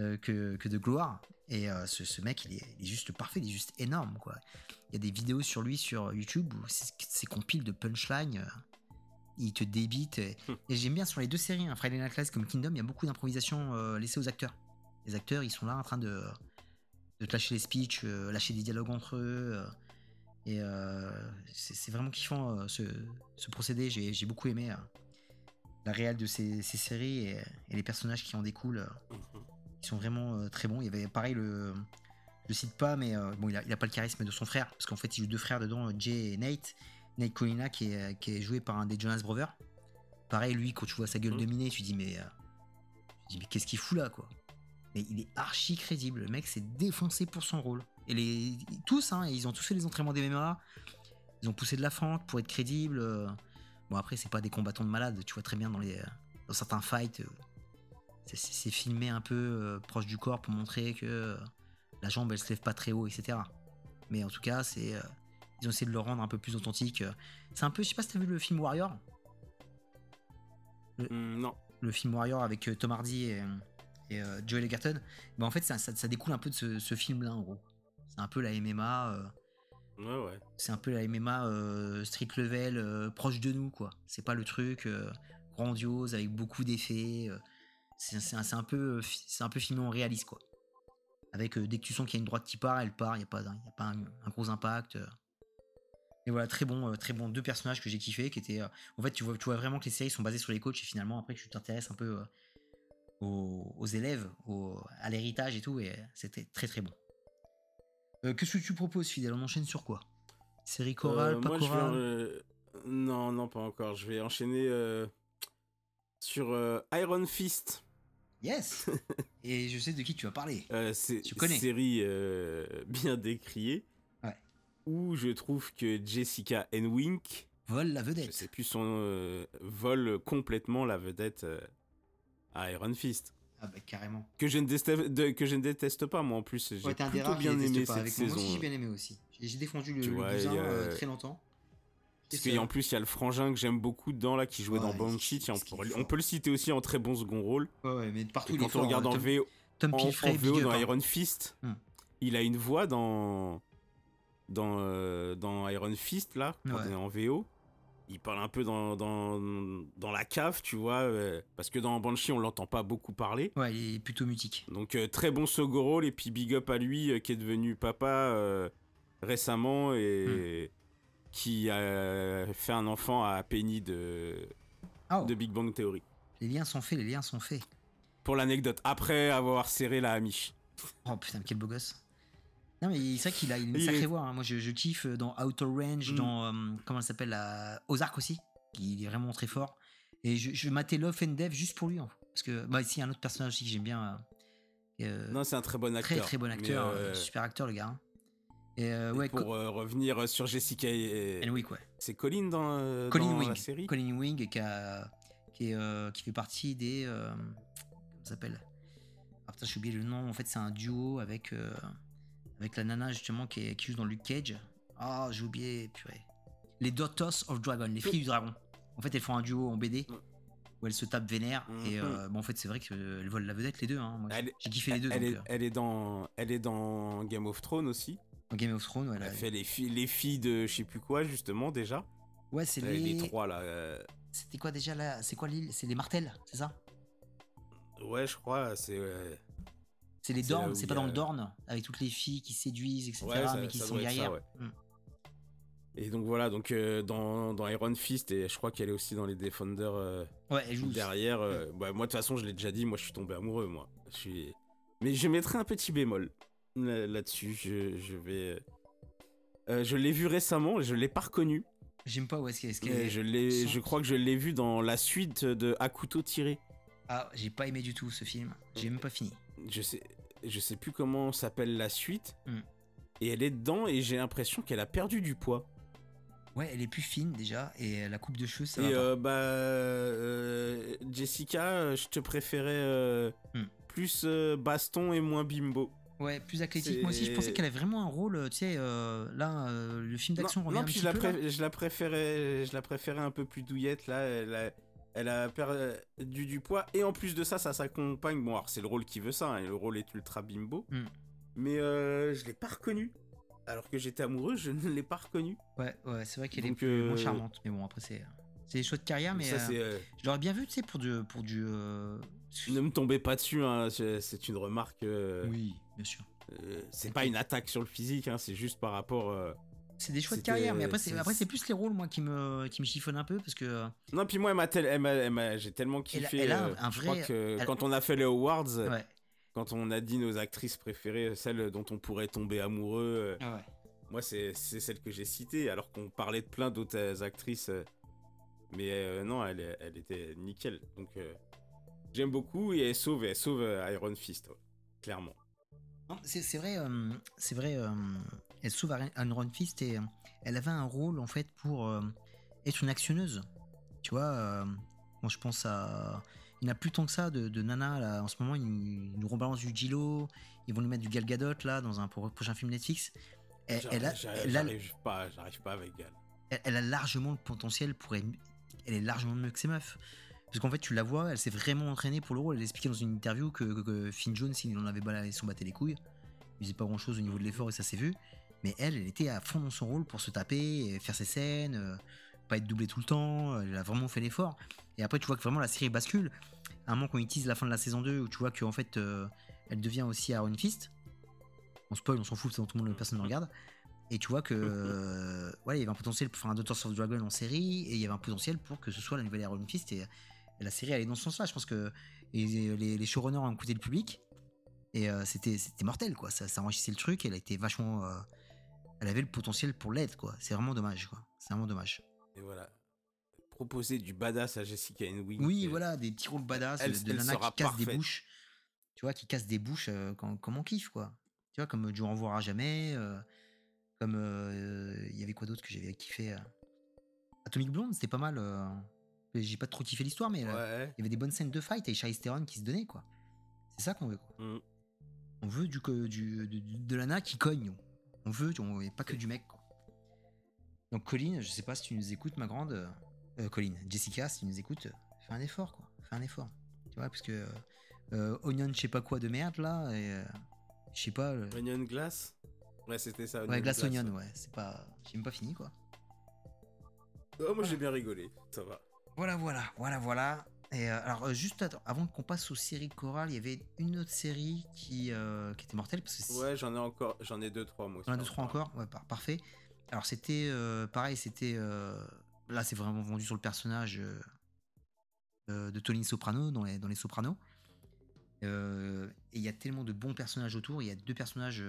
euh, que, que de gloire. Et euh, ce, ce mec, il est, il est juste parfait, il est juste énorme, quoi. Il y a des vidéos sur lui sur YouTube où c'est compile de punchline. euh, il te débite. Et, et j'aime bien sur les deux séries, hein, Friday Night Lights comme Kingdom, il y a beaucoup d'improvisation euh, laissée aux acteurs. Les acteurs, ils sont là en train de, de te lâcher les speeches, euh, lâcher des dialogues entre eux. euh, et euh, c'est vraiment kiffant ce, ce procédé. J'ai beaucoup aimé la réelle de ces, ces séries et, et les personnages qui en découlent. euh, qui sont vraiment très bons. Il y avait pareil le. Je le cite pas, mais bon, il a, il a pas le charisme de son frère, parce qu'en fait, il joue deux frères dedans, Jay et Nate. Nate Colina, qui est, qui est joué par un des Jonas Brothers. Pareil, lui, quand tu vois sa gueule Mhm. dominée, tu dis, mais. euh, tu dis, mais qu'est-ce qu'il fout là, quoi? Mais il est archi crédible. Le mec s'est défoncé pour son rôle. Et les, tous, hein, ils ont tous fait les entraînements des MMA. Ils ont poussé de la fente pour être crédibles. euh. Bon, après, c'est pas des combattants de malades. Tu vois très bien dans, les, dans certains fights. euh, c'est- filmé un peu euh, proche du corps pour montrer que euh, la jambe elle se lève pas très haut, etc. Mais en tout cas, c'est ils ont essayé de le rendre un peu plus authentique. C'est un peu, je sais pas si t'as vu le film Warrior, Hmm, non. le film Warrior avec Tom Hardy et, et, euh, Joel Egerton. Ben, en fait, ça, ça- ça découle un peu de ce, ce film-là, en gros. C'est un peu la MMA. euh, Ouais, ouais. c'est un peu la MMA euh, street level euh, proche de nous quoi c'est pas le truc euh, grandiose avec beaucoup d'effets c'est un, peu c'est un peu filmé en réaliste quoi avec dès que tu sens qu'il y a une droite qui part elle part il y a pas y a pas un, un gros impact et voilà très bon très bon deux personnages que j'ai kiffé qui étaient en fait tu vois tu vois vraiment que les séries sont basées sur les coachs et finalement après tu t'intéresses un peu aux, aux élèves au- à l'héritage et tout et c'était très très bon euh, Qu'est-ce que tu proposes, Fidèle? On enchaîne sur quoi? Série chorale, Euh, pas moi, je vais chorale? euh, Non, non, pas encore. Je vais enchaîner euh, sur euh, Iron Fist. Yes Et je sais de qui tu vas parler. Euh, c'est Tu connais. série euh, bien décriée. Ouais. Où je trouve que Jessica Henwink, Vol la je vedette. sais plus son euh, vole complètement la vedette euh, à Iron Fist. Ah bah carrément. Que je, ne déteste, de- que je ne déteste pas, moi en plus. J'ai Ouais, des plutôt rares bien aimé pas. cette Avec moi saison. aussi, j'ai bien aimé aussi. J'ai défendu le, le vois, bousin, a- euh, très longtemps. Parce qu'en plus, il y a le frangin que j'aime beaucoup dedans, là, qui jouait dans Banshee. Tiens, on, peut- fort. on peut le citer aussi en très bon second rôle. Ouais, ouais, mais partout Et il est quand fort, on regarde en Tom, VO, Tom en, Pilfrey, en VO dans. Iron Fist, Hmm. il a une voix dans dans euh, dans Iron Fist là, quand on est en VO. Il parle un peu dans, dans, dans la cave, tu vois, euh, parce que dans Banshee, on l'entend pas beaucoup parler. Ouais, il est plutôt mutique. Donc euh, très bon rôle et puis big up à lui euh, qui est devenu papa récemment et qui a fait un enfant à Penny de, oh, de Big Bang Theory. les liens sont faits, les liens sont faits. Pour l'anecdote, après avoir serré la Amish. Oh putain, quel beau gosse. Non, mais c'est vrai qu'il a une Il sacrée est- voix. hein. Moi, je, je kiffe dans Outer Range, Mm. dans. euh, comment elle s'appelle. Ozark aussi. Il est vraiment très fort. Et je, je matais Love and Death juste pour lui. Parce que, bah, ici, il y a un autre personnage aussi que j'aime bien. euh, euh, Non, c'est un très bon très, acteur. très bon mais, acteur. euh, euh, super acteur, le gars. hein. Et euh, et ouais, pour euh, revenir sur Jessica et, Henwick, ouais. c'est Colin dans, euh, Colin dans Wing. la série? Colin Wing qui, a- qui, est, euh, qui fait partie des. euh, comment ça s'appelle? Ah putain, j'ai oublié le nom. En fait, c'est un duo avec, euh, avec la nana justement qui, est- qui joue dans Luke Cage. Ah, j'ai oublié, purée. Les Daughters of Dragon, les filles du dragon. En fait, elles font un duo en BD Mm. où elles se tapent vénère. Et Mhm. euh, bon, en fait, c'est vrai qu'elles volent la vedette, les deux. hein. J'ai- kiffé les deux. Elle donc, est, euh, elle, est dans, elle est dans Game of Thrones aussi. dans Game of Thrones, ouais, Elle fait les filles, les filles de je sais plus quoi, justement, déjà. ouais c'est Euh, Les, les. trois, là. euh, C'était quoi déjà là? C'est quoi l'île? C'est les Martels, c'est ça? Ouais, je crois, c'est. C'est les Dornes, c'est pas dans le Dorne, avec toutes les filles qui séduisent, etc., Ouais, ça- mais qui sont ça, ouais. Mm. Et donc voilà, donc euh, dans, dans Iron Fist, et je crois qu'elle est aussi dans les Defenders euh, Ouais, elle joue. derrière. euh, bah, moi, de toute façon, je l'ai déjà dit, moi, je suis tombé amoureux, moi. Je suis... Mais je mettrai un petit bémol là- là-dessus. Je, je vais. je l'ai vu récemment, je l'ai pas reconnu. J'aime pas où est-ce qu'elle est. L'ai, je crois que je l'ai vu dans la suite de À couteau tiré. Ah, j'ai pas aimé du tout ce film. J'ai même pas fini. Je sais, je sais plus comment s'appelle la suite. Hmm. Et elle est dedans et j'ai l'impression qu'elle a perdu du poids. Ouais, elle est plus fine déjà, et la coupe de cheveux, ça et va pas. euh, bah euh, Jessica, euh, je te préférais euh, Hmm. plus euh, baston et moins bimbo. Ouais, plus athlétique. Moi aussi, je pensais qu'elle avait vraiment un rôle, euh, tu sais, euh, là, euh, le film d'action revient non, un puis petit je la, peu. pré- là. je la préférais, je la préférais un peu plus douillette là. Elle a, elle a perdu du poids et en plus de ça, ça s'accompagne. Bon, alors c'est le rôle qui veut ça. hein, et le rôle est ultra bimbo, Hmm. mais euh, je l'ai pas reconnu. Alors que j'étais amoureux, je ne l'ai pas reconnu. Ouais, ouais, c'est vrai qu'elle est plus, moins euh, charmante. Mais bon, après, c'est. C'est des choix de carrière, mais ça, euh, euh, je l'aurais bien vu, tu sais, pour du. Pour du euh, ne me tombez pas dessus, hein, c'est une remarque. euh, Oui, bien sûr. euh, c'est pas une attaque sur le physique, hein, c'est juste par rapport. C'est des choix de carrière, mais après, c'est c'est- après, c'est plus les rôles, moi, qui me, qui me chiffonnent un peu, parce que. euh, Non, puis moi, elle m'a tel- elle m'a- elle m'a- j'ai tellement Elle a- kiffé. elle a euh, je crois que elle- quand on a fait les awards, Ouais. quand on a dit nos actrices préférées, celles dont on pourrait tomber amoureux, euh, ouais. moi, c'est c'est celle que j'ai citée, alors qu'on parlait de plein d'autres actrices. mais euh, non, elle, était nickel. Donc, euh, j'aime beaucoup et elle sauve, elle sauve Iron Fist, ouais, clairement. C'est vrai, euh, c'est vrai. euh, elle sauve Iron Fist et euh, elle avait un rôle en fait pour euh, être une actionneuse. Tu vois, moi je pense à. Il n'y a plus tant que ça de, de Nana là. En ce moment, ils nous, ils nous rebalancent du Gilo. Ils vont nous mettre du Gal Gadot là dans un pro- prochain film Netflix. Elle, elle a, J'arrive elle a- j'arrive pas, j'arrive pas avec Gal. elle, elle a largement le potentiel pour être. Elle est largement mieux que ses meufs. Parce qu'en fait, tu la vois, elle s'est vraiment entraînée pour le rôle. Elle expliquait dans une interview que, que- que Finn Jones, il en avait balayé son battait les couilles. Il faisait pas grand chose au niveau de l'effort et ça s'est vu. Mais elle, elle était à fond dans son rôle pour se taper, et faire ses scènes, euh, pas être doublée tout le temps. Elle a vraiment fait l'effort. Et après, tu vois que vraiment la série bascule. À un moment, ils teasent la fin de la saison 2, où tu vois qu'en fait, euh, elle devient aussi Iron Fist. On spoil, on s'en fout, c'est dans tout le monde, personne ne regarde. Et tu vois que euh, ouais, il y avait un potentiel pour faire un Daughters of Dragon en série, et il y avait un potentiel pour que ce soit la nouvelle Iron Fist, et la série allait dans ce sens-là. Je pense que et les, les showrunners ont écouté le public, et euh, c'était c'était mortel, quoi. Ça, ça enrichissait le truc, elle a été vachement. euh, elle avait le potentiel pour l'aide, quoi. C'est vraiment dommage, quoi. C'est vraiment dommage. Et voilà. Proposer du badass à Jessica Henwick. Oui, euh, voilà, des petits rôles badass, elle- de, nana qui casse des bouches. Tu vois, qui casse des bouches euh, quand- comme on kiffe, quoi. Tu vois, comme Dieu en reverra jamais. comme. Il y avait quoi d'autre que j'avais kiffé. Atomic Blonde, c'était pas mal. J'ai pas trop kiffé l'histoire, mais euh, Ouais. il y avait des bonnes scènes de fight et Charlize Theron qui se donnait, quoi. C'est ça qu'on veut, quoi. Mm. On veut du, du, du- de l'ana qui cogne. On veut, on, et pas que du mec, quoi. Donc, Colline, je sais pas si tu nous écoutes, ma grande. euh, Colline, Jessica, si tu nous écoutes, fais un effort, quoi. Fais un effort. Tu vois, parce que euh, euh, Onion, je sais pas quoi de merde, là, et euh, je sais pas. le- Onion Glass? Ouais, c'était ça. Ouais, Glass Onion, ouais. C'est pas. J'ai même pas fini, quoi. Oh, moi j'ai bien rigolé, ça va. Voilà, voilà, voilà, voilà. Et euh, alors, euh, juste attends, avant qu'on passe aux séries chorales, il y avait une autre série qui, euh, qui était mortelle. Parce que c'est- Ouais, j'en ai encore, j'en ai deux, trois moi. On en a deux, aussi. trois encore? Ouais, par- parfait. Alors, c'était euh, pareil, c'était. là, c'est vraiment vendu sur le personnage de Tony Soprano dans les, dans les Sopranos. Et il y a tellement de bons personnages autour. Il y a deux personnages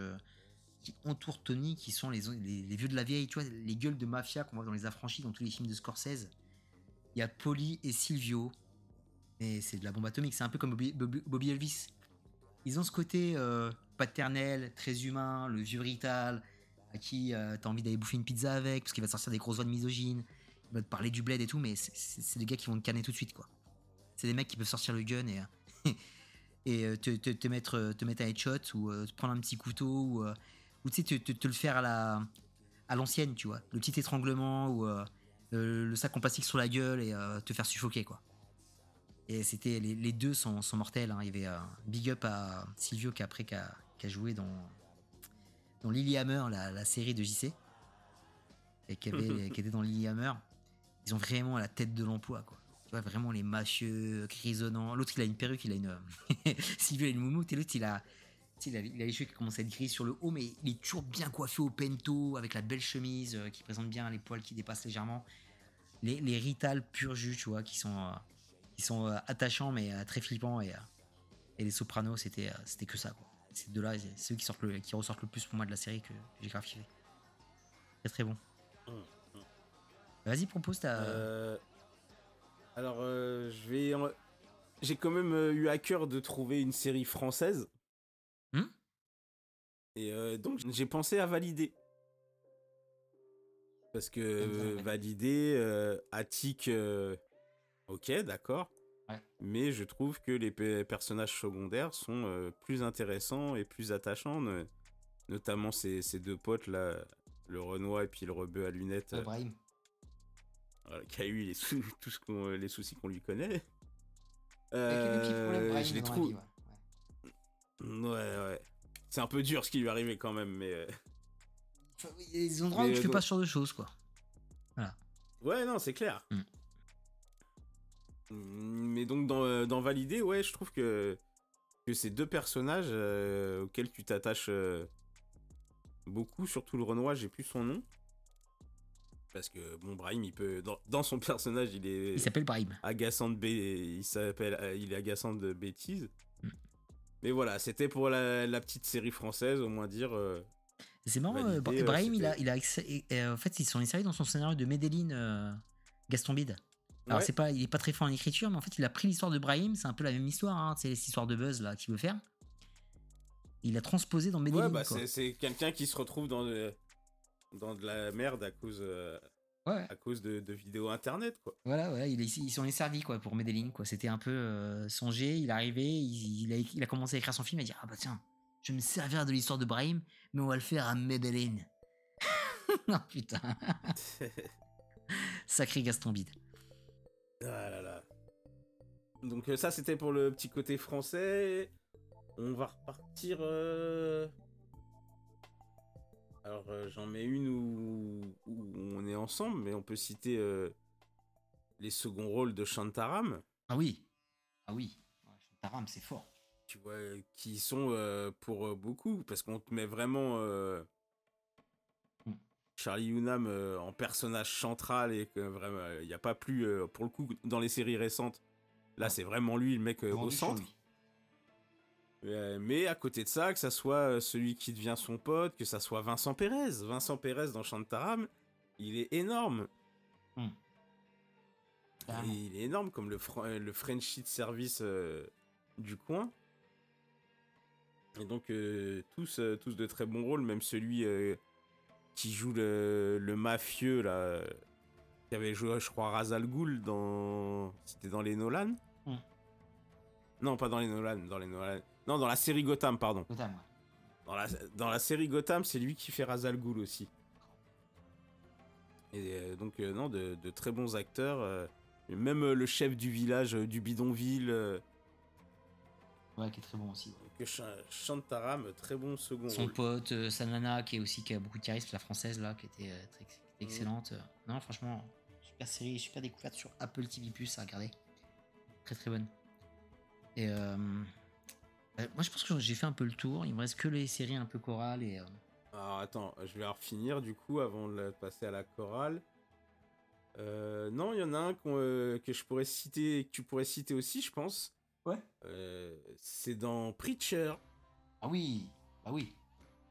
qui entourent Tony, qui sont les, les, les vieux de la vieille, tu vois, les gueules de mafia qu'on voit dans les affranchis, dans tous les films de Scorsese. Il y a Polly et Silvio. Et c'est de la bombe atomique. C'est un peu comme Bobby, Elvis. Ils ont ce côté euh, paternel, très humain, le vieux Rital, à qui euh, t'as envie d'aller bouffer une pizza avec, parce qu'il va te sortir des grosses voix de misogyne. Il va te parler du bled et tout, mais c'est- des gars qui vont te canner tout de suite, quoi. C'est des mecs qui peuvent sortir le gun et, euh, et te, te- mettre, te mettre un headshot ou te prendre un petit couteau ou, tu sais, te, te- le faire à la à l'ancienne, tu vois. Le petit étranglement ou le, le sac en plastique sur la gueule et euh, te faire suffoquer, quoi. Et c'était les, les deux sont, sont mortels. hein. Il y avait un big up à Silvio qui après qui a, qui a joué dans dans Lilyhammer, la, la série de JC, et qui, avait, qui était dans Lilyhammer. Ils ont vraiment la tête de l'emploi, quoi. Tu vois, vraiment les mafieux, grisonnants. L'autre, il a une perruque, il a une. Silvio a une moumoute, et l'autre, il a. Il a, il a les cheveux qui commencent à être gris sur le haut, mais il est toujours bien coiffé au pento, avec la belle chemise euh, qui présente bien les poils qui dépassent légèrement. Les, les Rital pur jus, tu vois, qui sont, euh, qui sont euh, attachants, mais euh, très flippants. Et, et les Sopranos, c'était c'était que ça, quoi. Ces deux-là, c'est ceux qui, sortent le, qui ressortent le plus pour moi de la série que, j'ai grave kiffé. Très très bon. Hum, Vas-y, propose ta. Euh, alors, euh, je vais. en- J'ai quand même eu à cœur de trouver une série française. Hmm Et euh, donc, j'ai pensé à valider. Parce que valider, euh, Attic, euh, ok, d'accord. Ouais. Mais je trouve que les pe- personnages secondaires sont euh, plus intéressants et plus attachants. ne- notamment ces, ces deux potes là, le Renoir et puis le rebeu à lunettes. euh, Brahim. voilà, qui a eu les, sou- tout ce qu'on- les soucis qu'on lui connaît. Euh, je les trouve. Ouais. Ouais, ouais. C'est un peu dur ce qui lui est arrivé quand même, mais. Euh, Enfin, Il y a des endroits où Mais, tu euh, fais donc- pas ce genre de choses, quoi. Ouais, non, c'est clair. Mm. Mm, Mais donc, dans, euh, dans Valider, ouais, je trouve que, que ces deux personnages euh, auxquels tu t'attaches euh, beaucoup, surtout le Renoir, j'ai plus son nom. Parce que, bon, Brahim, il peut. Dans, dans son personnage, il est. Il s'appelle Brahim. agaçant de bé- il s'appelle euh, il est agaçant de bêtises Mm. mais voilà c'était pour la, la petite série française au moins dire euh, C'est marrant, euh, Brahim, il a, il a et, et, en fait, ils sont insérés dans son scénario de Medellin, euh, Gaston Bide. Alors, Ouais. c'est pas, il est pas très fort en écriture, mais en fait, il a pris l'histoire de Brahim, c'est un peu la même histoire, hein, c'est l'histoire de Buzz, là, qu'il veut faire. Il l'a transposé dans Medellin, ouais bah c'est, quelqu'un qui se retrouve dans de, dans de la merde à cause euh, Ouais, à cause de, de vidéos internet quoi voilà, voilà, il est, ils s'en est servi, quoi, pour Medellin, quoi. C'était un peu euh, songé, il est arrivé, il, il a, il a commencé à écrire son film, il a dit, ah bah tiens, je vais me servir de l'histoire de Brahim, mais on va le faire à Medellin. oh putain, sacré Gaston Bide. ah là là donc euh, ça c'était pour le petit côté français on va repartir euh, alors euh, j'en mets une où, où on est ensemble mais on peut citer les seconds rôles de Shantaram Ah oui, ah oui, Ouais, Taram, c'est fort. Tu vois, qui sont euh, pour euh, beaucoup, parce qu'on te met vraiment euh, Mm. Charlie Hunnam euh, en personnage central et que vraiment, il n'y a pas plus, euh, pour le coup, dans les séries récentes, là c'est vraiment lui le mec euh, au centre. Euh, mais à côté de ça, que ça soit euh, celui qui devient son pote, que ça soit Vincent Pérez. Vincent Pérez dans Shantaram, il est énorme. Et il est énorme comme le, fr- euh, le Frenchie de service euh, du coin. Et donc euh, tous, euh, tous de très bons rôles, même celui euh, qui joue le, le mafieux là, qui avait joué je crois Razal Ghoul dans... C'était dans les Nolan Hmm. Non pas dans les Nolan, dans les Nolan. Non dans la série Gotham pardon. Gotham. Dans la, dans la série Gotham, c'est lui qui fait Razal Ghoul aussi. Et euh, donc, euh, non, de, de très bons acteurs. euh, même le chef du village du bidonville, Ouais, qui est très bon aussi. ouais. Que Ch- Shantaram, très bon second Son rôle. pote, euh, Sanana, qui est aussi qui a beaucoup de charisme, la française là, qui était, euh, très, Mhm. excellente. Non, franchement, super série, super découverte sur Apple TV Plus à regarder. Très très bonne. Et euh, euh, moi, je pense que j'ai fait un peu le tour. Il me reste que les séries un peu chorales et. euh, Alors attends, je vais en finir du coup avant de passer à la chorale. Non, il y en a un euh, que je pourrais citer, que tu pourrais citer aussi, je pense. Ouais. Euh, c'est dans Preacher. Ah oui, bah oui.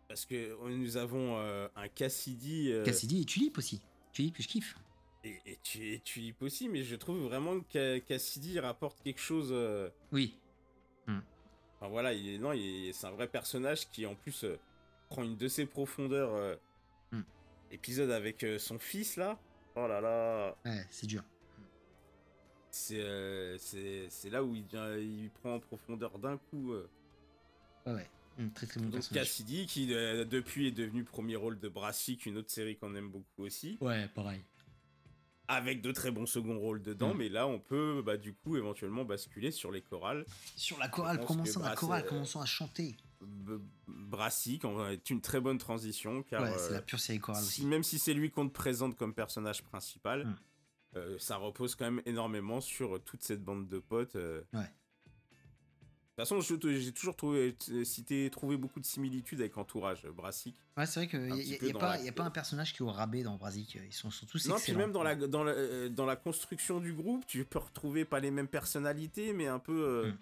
Parce que nous avons euh, un Cassidy. euh, Cassidy et Tulip aussi. Tulip que je kiffe. et, et, tu, et Tulip aussi, mais je trouve vraiment que Ca- Cassidy rapporte quelque chose. euh, Oui. Enfin voilà, il est, non, il est- c'est un vrai personnage qui en plus euh, prend une de ses profondeurs. euh, Hmm. Épisode avec euh, son fils là. Oh là là. Ouais, c'est dur. C'est euh, c'est là où il, prend en profondeur d'un coup. euh. Ouais. Hum, très très bon Donc. Cassidy qui euh, depuis est devenu premier rôle de Brassic, une autre série qu'on aime beaucoup aussi. Ouais, pareil. avec de très bons second rôles dedans, Mm. mais là on peut bah, du coup éventuellement basculer sur les chorales. Sur la chorale, commençons que la Brass- chorale, commençons à chanter. Brassic est une très bonne transition car ouais, c'est la pure série chorale si- aussi. même si c'est lui qu'on te présente comme personnage principal, Mm. Euh, ça repose quand même énormément sur toute cette bande de potes. euh. Ouais. De toute façon, j'ai toujours trouvé, cité, trouvé beaucoup de similitudes avec Entourage, euh, Brassic. Ouais, c'est vrai qu'il n'y a, y a pas, la- y a pas un personnage qui est au rabais dans Brasic. Ils sont, sont tous Non, puis excellents. même dans la, dans, la, dans la construction du groupe, tu peux retrouver pas les mêmes personnalités, mais un peu euh, Mm.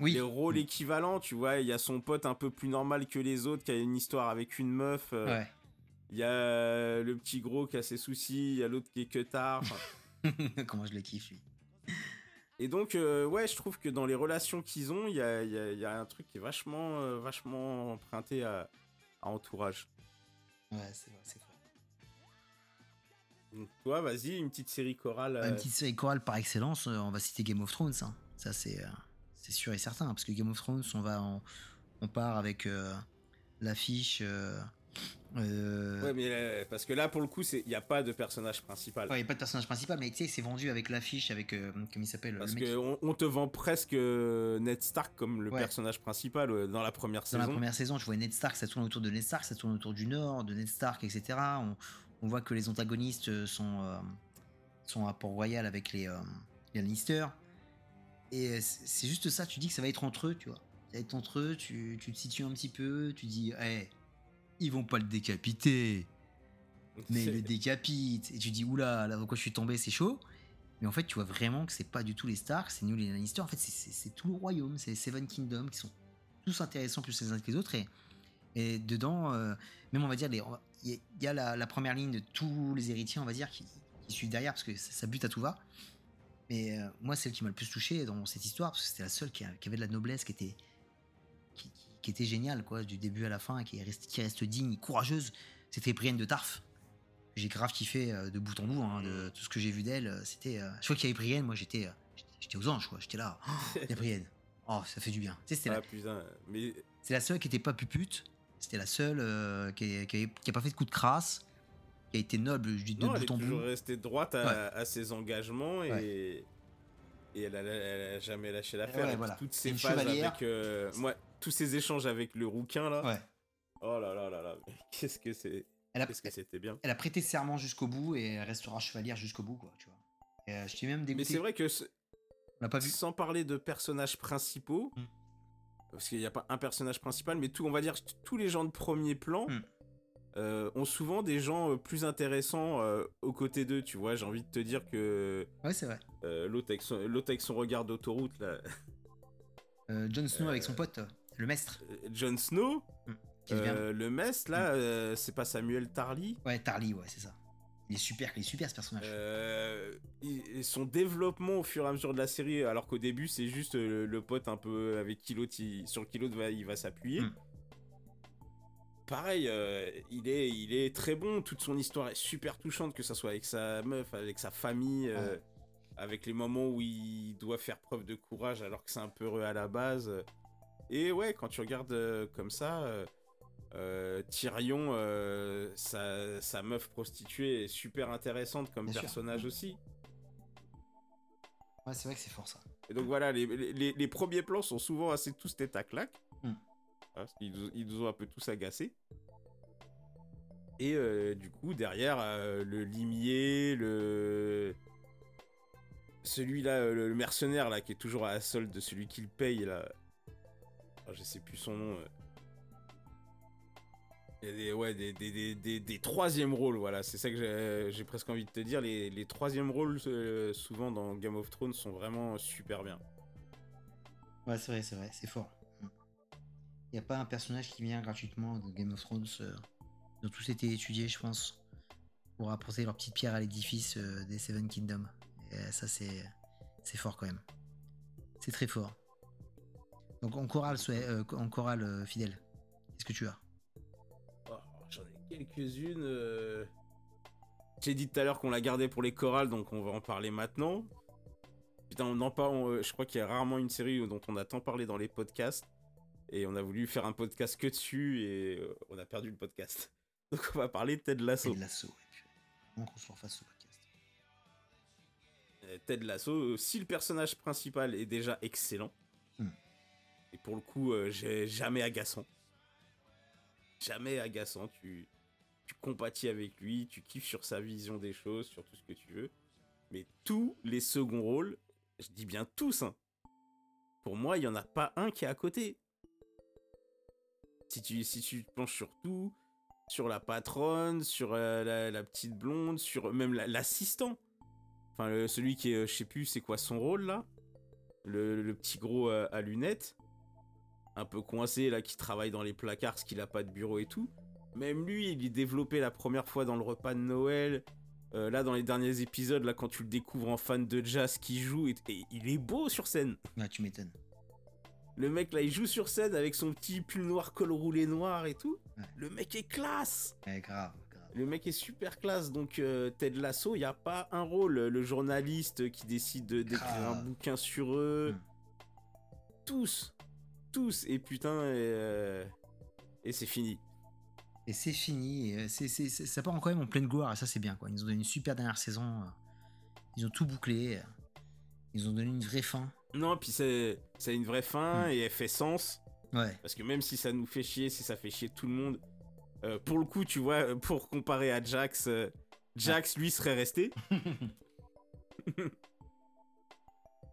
Oui. les rôles équivalents. Tu vois, il y a son pote un peu plus normal que les autres qui a une histoire avec une meuf. euh, Ouais. Il y a le petit gros qui a ses soucis, il y a l'autre qui est que tard. Comment je le kiffe, lui. Et donc, euh, ouais, je trouve que dans les relations qu'ils ont, il y a, il y a- il y a un truc qui est vachement, euh, vachement emprunté à, à entourage. Ouais, c'est vrai, c'est vrai. Donc, toi, vas-y, une petite série chorale. euh, Une petite série chorale par excellence, euh, on va citer Game of Thrones. hein. Ça, c'est euh, c'est sûr et certain. Parce que Game of Thrones, on, va en- on part avec euh, l'affiche. Euh, Ouais, mais euh, parce que là, pour le coup, c'est- il n'y a pas de personnage principal. Ouais, il n'y a pas de personnage principal, mais tu sais, c'est vendu avec l'affiche, avec. euh, comment il s'appelle Parce qu'on on te vend presque euh, Ned Stark comme le Ouais. personnage principal euh, dans la première Dans la saison. première saison, tu vois Ned Stark, ça tourne autour de Ned Stark, ça tourne autour du Nord, de Ned Stark, etc. On, on voit que les antagonistes sont, euh, sont à Port-Royal avec les, euh, les Lannister. Et c'est c'est juste ça, tu dis que ça va être entre eux, tu vois. Ça va être entre eux, tu, tu te situes un petit peu, tu dis, hey, ils vont pas le décapiter, mais ils le décapitent. Et tu dis, oula, là, pourquoi je suis tombé, c'est chaud. Mais en fait, tu vois vraiment que c'est pas du tout les Stark, c'est nous les Lannister. En fait, c'est- tout le royaume, c'est les Seven Kingdoms qui sont tous intéressants plus les uns que les autres. Et, et dedans, euh, même on va dire, il y, a- il y a la, la première ligne de tous les héritiers, on va dire, qui, qui suivent derrière parce que ça, ça bute à tout va. Mais euh, moi, celle qui m'a le plus touché dans cette histoire, parce que c'était la seule qui, a- qui avait de la noblesse, qui était, qui, était géniale, quoi, du début à la fin, qui reste, qui reste digne, courageuse, c'était Brienne de Tarf. J'ai grave kiffé euh, de bout en bout, hein, de tout ce que j'ai vu d'elle. euh, C'était, euh, je crois qu'il y avait Brienne, moi j'étais, j'étais- aux anges, quoi. J'étais là, oh, il y a Brienne. Oh, ça fait du bien. Tu sais, c'était la- Ah, putain, mais c'est la seule qui était pas pupute. C'était la seule euh, qui, qui, avait- qui a pas fait de coup de crasse, qui a été noble du de non, elle est bout en bout. toujours restée droite à, Ouais. à ses engagements et, Ouais. et elle, a, elle a jamais lâché l'affaire. Ouais, voilà. Toutes C'est ces phases avec. euh, moi, tous ces échanges avec le rouquin là. Ouais. Oh là là là là, mais qu'est-ce que c'est. Elle a, Qu'est-ce que c'était bien. elle a prêté serment jusqu'au bout et elle restera chevalière jusqu'au bout, quoi, tu vois. Et, euh, je t'ai même Mais dégoûté. c'est vrai que ce- On l'a pas vu. sans parler de personnages principaux, Mm. parce qu'il n'y a pas un personnage principal, mais tout, on va dire tous les gens de premier plan Mm. euh, ont souvent des gens euh, plus intéressants euh, aux côtés d'eux. Tu vois, j'ai envie de te dire que Ouais, c'est vrai. l'autre avec, avec son regard d'autoroute là, Jon Snow avec son pote, le maître, euh, Jon Snow, devient- euh, le Mest là, euh, c'est pas Samuel Tarly. Ouais, Tarly, ouais, c'est ça. Il est super, il est super ce personnage. Euh, il- son développement au fur et à mesure de la série, alors qu'au début c'est juste le, le pote un peu avec qui l'autre il- sur qui l'autre va, il va s'appuyer. Mm. Pareil, il, est, il est très bon, toute son histoire est super touchante, que ça soit avec sa meuf, avec sa famille, avec les moments où il doit faire preuve de courage alors que c'est un peu heureux à la base. Et ouais, quand tu regardes euh, comme ça, euh, euh, Tyrion, sa, sa meuf prostituée est super intéressante comme Bien sûr. personnage aussi. Ouais, c'est vrai que c'est fort ça. Et donc voilà, les, les- les premiers plans sont souvent assez tous tête à claque. Mm. Parce nous- ils nous ont un peu tous agacés. Et euh, du coup, derrière, euh, le limier, le. Celui-là, euh, le, le mercenaire, là, qui est toujours à la solde de celui qui le paye, là. Oh, je sais plus son nom. euh. Il des, ouais, des, des, des, des- troisièmes rôles, voilà, c'est ça que j'ai- j'ai presque envie de te dire. Les, les troisièmes rôles, euh, souvent dans Game of Thrones, sont vraiment super bien. Ouais, c'est vrai, c'est vrai, c'est fort. Il n'y a pas un personnage qui vient gratuitement de Game of Thrones. euh, ils ont tous été étudiés, je pense, pour apporter leur petite pierre à l'édifice euh, des Seven Kingdoms. Et euh, ça, c'est fort quand même. C'est très fort. Donc en chorale, euh, en chorale euh, fidèle, qu'est-ce que tu as? Oh, J'en ai quelques-unes. euh. J'ai dit tout à l'heure qu'on la gardait pour les chorales, donc on va en parler maintenant. Putain, on en parle. on- Je crois qu'il y a rarement une série dont on a tant parlé dans les podcasts. Et on a voulu faire un podcast que dessus et on a perdu le podcast. Donc on va parler de Ted Lasso. Ted Lasso. purée. Comment qu'on se refasse ce podcast? Ted Lasso, si le personnage principal est déjà excellent. Pour le coup, euh, j'ai jamais agaçant. Jamais agaçant, tu, tu compatis avec lui, tu kiffes sur sa vision des choses, sur tout ce que tu veux. Mais tous les seconds rôles, je dis bien tous, hein, pour moi, il n'y en a pas un qui est à côté. Si tu, te penches sur tout, sur la patronne, sur euh, la, petite blonde, sur même la- l'assistant. Enfin, celui qui est, euh, je sais plus, c'est quoi son rôle là le, petit gros à lunettes, un peu coincé là, qui travaille dans les placards parce qu'il a pas de bureau et tout. Même lui, il est développé la première fois dans le repas de Noël. Euh, là, dans les derniers épisodes, là, quand tu le découvres en fan de jazz qui joue, et, et il est beau sur scène. Ah, tu m'étonnes. Le mec là, il joue sur scène avec son petit pull noir, col roulé noir et tout. Ouais. Le mec est classe. Ouais, grave, grave. Le mec est super classe, donc euh, Ted Lasso, il n'y a pas un rôle. Le journaliste qui décide de- d'écrire un bouquin sur eux. Mm. Tous. Tous. Et putain, et, euh, et c'est fini. Et c'est fini. et, euh, c'est c'est- c'est- ça part quand même en pleine gloire et ça c'est bien quoi. Ils nous ont donné une super dernière saison. euh, Ils ont tout bouclé. Ils ont donné une vraie fin. Non, puis c'est c'est une vraie fin Mm. et elle fait sens. Ouais. Parce que même si ça nous fait chier, si ça fait chier tout le monde, euh, pour le coup, tu vois, pour comparer à Jax, euh, Jax, lui, serait resté.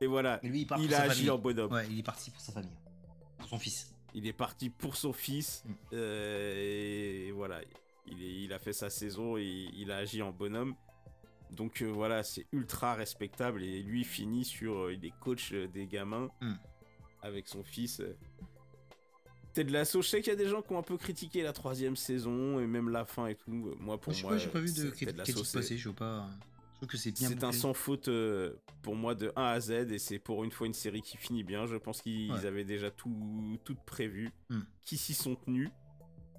et voilà, Et lui il part il a agi en bonhomme. Ouais, il est parti pour sa famille. Pour son fils. Il est parti pour son fils. Mm. euh, et voilà, il, est- il a fait sa saison et il a agi en bonhomme. Donc euh, voilà, c'est ultra respectable. Et lui finit sur. euh, il est coach des gamins Mm. avec son fils. euh. Ted Lasso, je sais qu'il y a des gens qui ont un peu critiqué la troisième saison et même la fin et tout. Moi, pour Moi, j'ai pas vu de critique passer. Je veux pas. Trouve que c'est bien. c'est un sans faute euh, pour moi de 1 à Z et c'est pour une fois une série qui finit bien. Je pense qu'ils Ouais. avaient déjà tout, tout prévu, qui s'y sont tenus.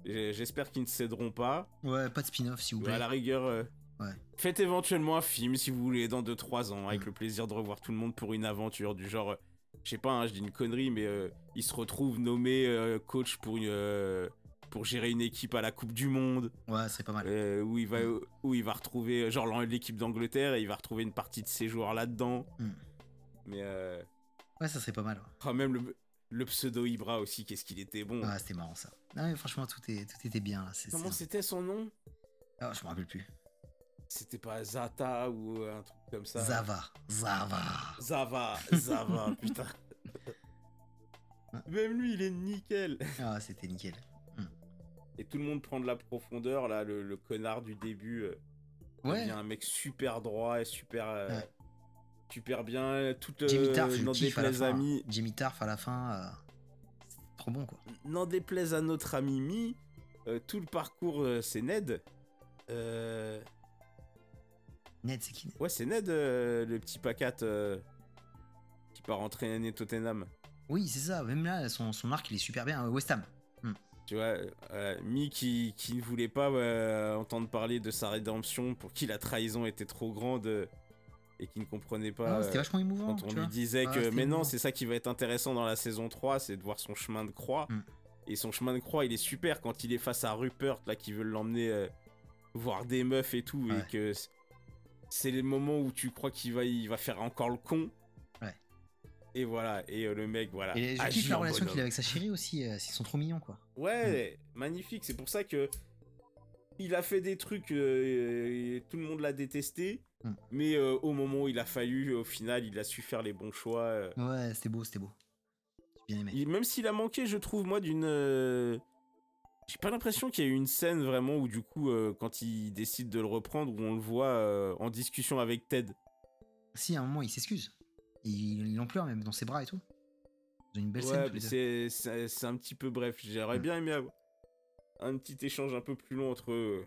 J'espère qu'ils ne céderont pas. Ouais, pas de spin-off s'il vous Ou plaît. à la rigueur, euh, Ouais. faites éventuellement un film si vous voulez dans 2-3 ans, avec Hmm. le plaisir de revoir tout le monde pour une aventure du genre. euh, je sais pas, hein, je dis une connerie, mais euh, il se retrouve nommé euh, coach pour, une, pour gérer une équipe à la Coupe du Monde. Ouais, c'est pas mal. Euh, où il va Mm. où il va retrouver euh, genre l'équipe d'Angleterre et il va retrouver une partie de ses joueurs là-dedans. Mm. Mais euh, Ouais, ça serait pas mal. ah, même le, le pseudo Ibra aussi, qu'est-ce qu'il était bon. Ouais, c'était marrant ça. Non, mais franchement, tout, est, tout était bien là. Comment c'était son nom? Ah, je me rappelle plus. C'était pas Zata ou un truc comme ça? Zava. Zava. Zava, Zava, putain. Même lui, il est nickel. Ah, c'était nickel. Et tout le monde prend de la profondeur là, le, le connard du début. euh, Ouais. devient un mec super droit et super euh, Ouais. super bien. Jimmy Tarf, je le n'en à fin. Mi- Jimmy Tarf à la fin. euh, trop bon quoi. n'en déplaise à notre ami Mi, euh, tout le parcours euh, c'est Ned. Euh, Ned, c'est qui Ouais, c'est Ned, euh, le petit pacat euh, qui part entraîner Tottenham. Oui, c'est ça. Même là, son, son arc, il est super bien. Euh, West Ham. Tu vois, euh, Mi qui, qui ne voulait pas euh, entendre parler de sa rédemption, pour qui la trahison était trop grande euh, et qui ne comprenait pas. Ah, c'était euh, vachement émouvant. quand on lui vois. disait Ah, que mais non c'est ça qui va être intéressant dans la saison 3 c'est de voir son chemin de croix Mm. et son chemin de croix il est super quand il est face à Rupert là qui veut l'emmener voir des meufs et tout Ouais. et que c'est les moments où tu crois qu'il va il va faire encore le con. Et voilà et euh, le mec voilà Et je kiffe la relation qu'il a avec sa chérie aussi. euh, Ils sont trop mignons quoi. ouais magnifique c'est pour ça que il a fait des trucs euh, et tout le monde l'a détesté Mm. mais euh, au moment où il a fallu au final il a su faire les bons choix euh, Ouais, c'était beau, c'était beau. J'ai bien aimé. Même s'il a manqué, je trouve, moi, d'une. J'ai pas l'impression qu'il y a eu une scène vraiment où, du coup, quand il décide de le reprendre, où on le voit en discussion avec Ted. Si, à un moment, il s'excuse. Il, en pleure même dans ses bras et tout. Une belle. Ouais, c'est un petit peu bref. J'aurais Mm. bien aimé avoir un petit échange un peu plus long entre eux.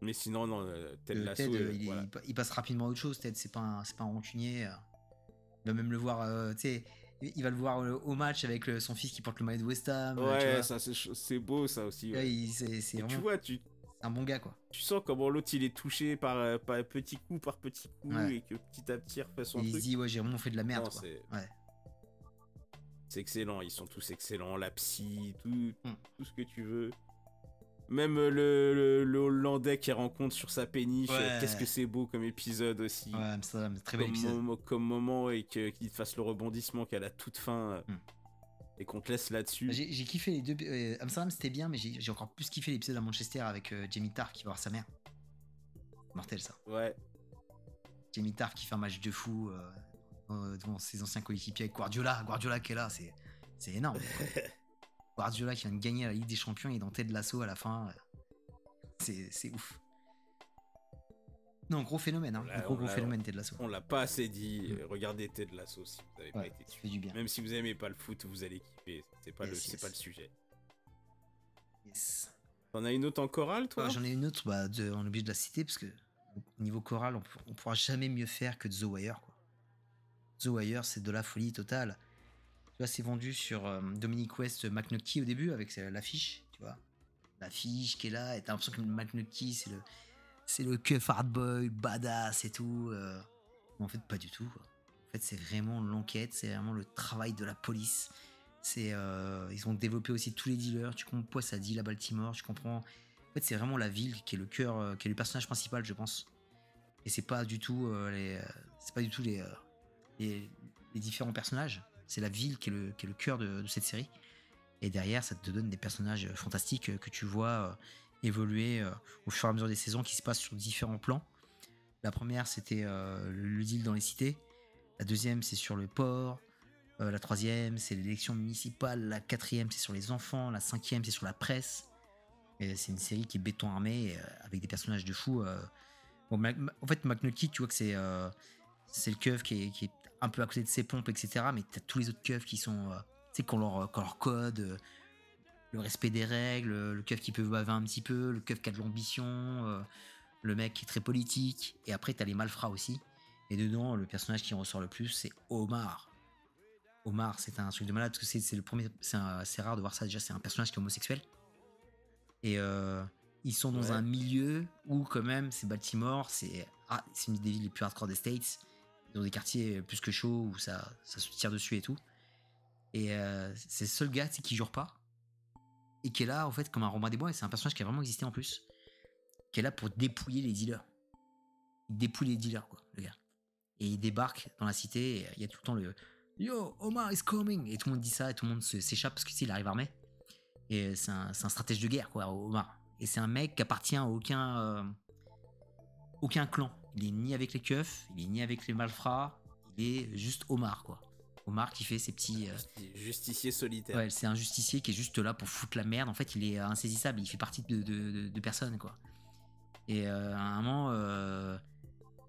Mais sinon, non, Ted Lasso, Ted, euh, il, voilà. passe rapidement à autre chose. Ted, c'est pas un, c'est pas un rancunier. euh. Il va même le voir, euh, tu sais, il va le voir euh, au match avec le- son fils qui porte le maillot de West Ham. tu Ouais, vois. ça c'est beau ça aussi. Ouais. il- tu vraiment vois, tu, un bon gars, quoi. tu sens comment l'autre il est touché par, euh, par petit coup par petit coup Ouais. et que petit à petit il refait son Et il se dit, ouais, j'ai vraiment fait de la merde, c'est- Ouais. Excellent, ils sont tous excellents, la psy, tout, Mm. tout ce que tu veux. Même euh, le, le, le Hollandais qui rencontre sur sa péniche, euh, Ouais. qu'est-ce que c'est beau comme épisode aussi. Ouais, Amsterdam, très bel comme, épisode. comme moment et qu'il te fasse le rebondissement qu'à la toute fin Mm. Et qu'on te laisse là-dessus. J'ai kiffé les deux. euh, Amsterdam, c'était bien, mais j'ai encore plus kiffé l'épisode à Manchester avec euh, Jamie Tarr qui va voir sa mère. Mortel, ça. Ouais, Jamie Tarr qui fait un match de fou euh, devant ses anciens coéquipiers avec Guardiola. Guardiola qui est là, c'est c'est énorme. Guardiola qui vient de gagner la Ligue des Champions et dans Ted Lasso à la fin. C'est c'est ouf. Non, gros phénomène, hein. Là, gros gros phénomène Ted Lasso. on l'a pas assez dit. Euh, Regardez Ted Lasso si vous avez pas été dessus. fait du bien. Même si vous aimez pas le foot, vous allez kiffer. C'est pas, le, Yes, c'est yes. pas le sujet. Yes. T'en as une autre en chorale, toi? Ouais, J'en ai une autre, bah, de- on est obligé de la citer parce que au niveau choral, on, on pourra jamais mieux faire que The Wire. Quoi. The Wire, c'est de la folie totale. Tu vois, c'est vendu sur euh, Dominic West McNulty au début avec euh, l'affiche, tu vois. L'affiche qui est là, et t'as l'impression que McNulty, c'est le, c'est le keuf hard boy, badass et tout. euh. En fait, pas du tout. En fait, c'est vraiment l'enquête, c'est vraiment le travail de la police. C'est, euh, ils ont développé aussi tous les dealers. Tu comprends pourquoi ça deal à Baltimore. Tu comprends. En fait, c'est vraiment la ville qui est le cœur, euh, qui est le personnage principal, je pense. Et c'est pas du tout les, c'est pas du tout les, les, différents personnages. C'est la ville qui est le, qui est le cœur de, cette série. Et derrière, ça te donne des personnages fantastiques que tu vois évoluer euh, au fur et à mesure des saisons qui se passent sur différents plans. La première, c'était euh, le deal dans les cités. La deuxième, c'est sur le port. Euh, la troisième, c'est l'élection municipale. La quatrième, c'est sur les enfants. La cinquième, c'est sur la presse. C'est une série qui est béton armé avec des personnages de fou. en fait, McNulty, tu vois que c'est c'est le keuf qui est, un peu à côté de ses pompes, etc. Mais t'as tous les autres keufs qui sont, tu sais, qui ont leur, leur code, le respect des règles, le keuf qui peut baver un petit peu, le keuf qui a de l'ambition, euh, le mec qui est très politique. Et après, t'as les malfrats aussi. Et dedans, le personnage qui en ressort le plus, c'est Omar. Omar, c'est un truc de malade parce que c'est c'est le premier. C'est rare de voir ça déjà. C'est un personnage qui est homosexuel. Et euh, ils sont dans Ouais. un milieu où, quand même, c'est Baltimore. C'est ah, c'est une des villes les plus hardcore des States. Dans des quartiers plus que chauds où ça, ça se tire dessus et tout. Et euh, c'est le seul gars qui jure pas. Et qui est là, en fait, comme un Romain des Bois. Et c'est un personnage qui a vraiment existé en plus. Qui est là pour dépouiller les dealers. Il dépouille les dealers, quoi, le gars. Et il débarque dans la cité. Et il y a tout le temps le Yo, Omar is coming! Et tout le monde dit ça, et tout le monde s'échappe parce que il arrive armé. Et c'est un, un stratège de guerre, quoi, Omar. Et c'est un mec qui appartient à aucun, euh, aucun clan. Il est ni avec les keufs, il est ni avec les malfrats, il est juste Omar, quoi. Omar qui fait ses petits. euh, Justicier solitaire. Ouais, c'est un justicier qui est juste là pour foutre la merde. En fait, il est insaisissable. Il fait partie de, de, de- de personne, quoi. Et euh, à un moment, euh,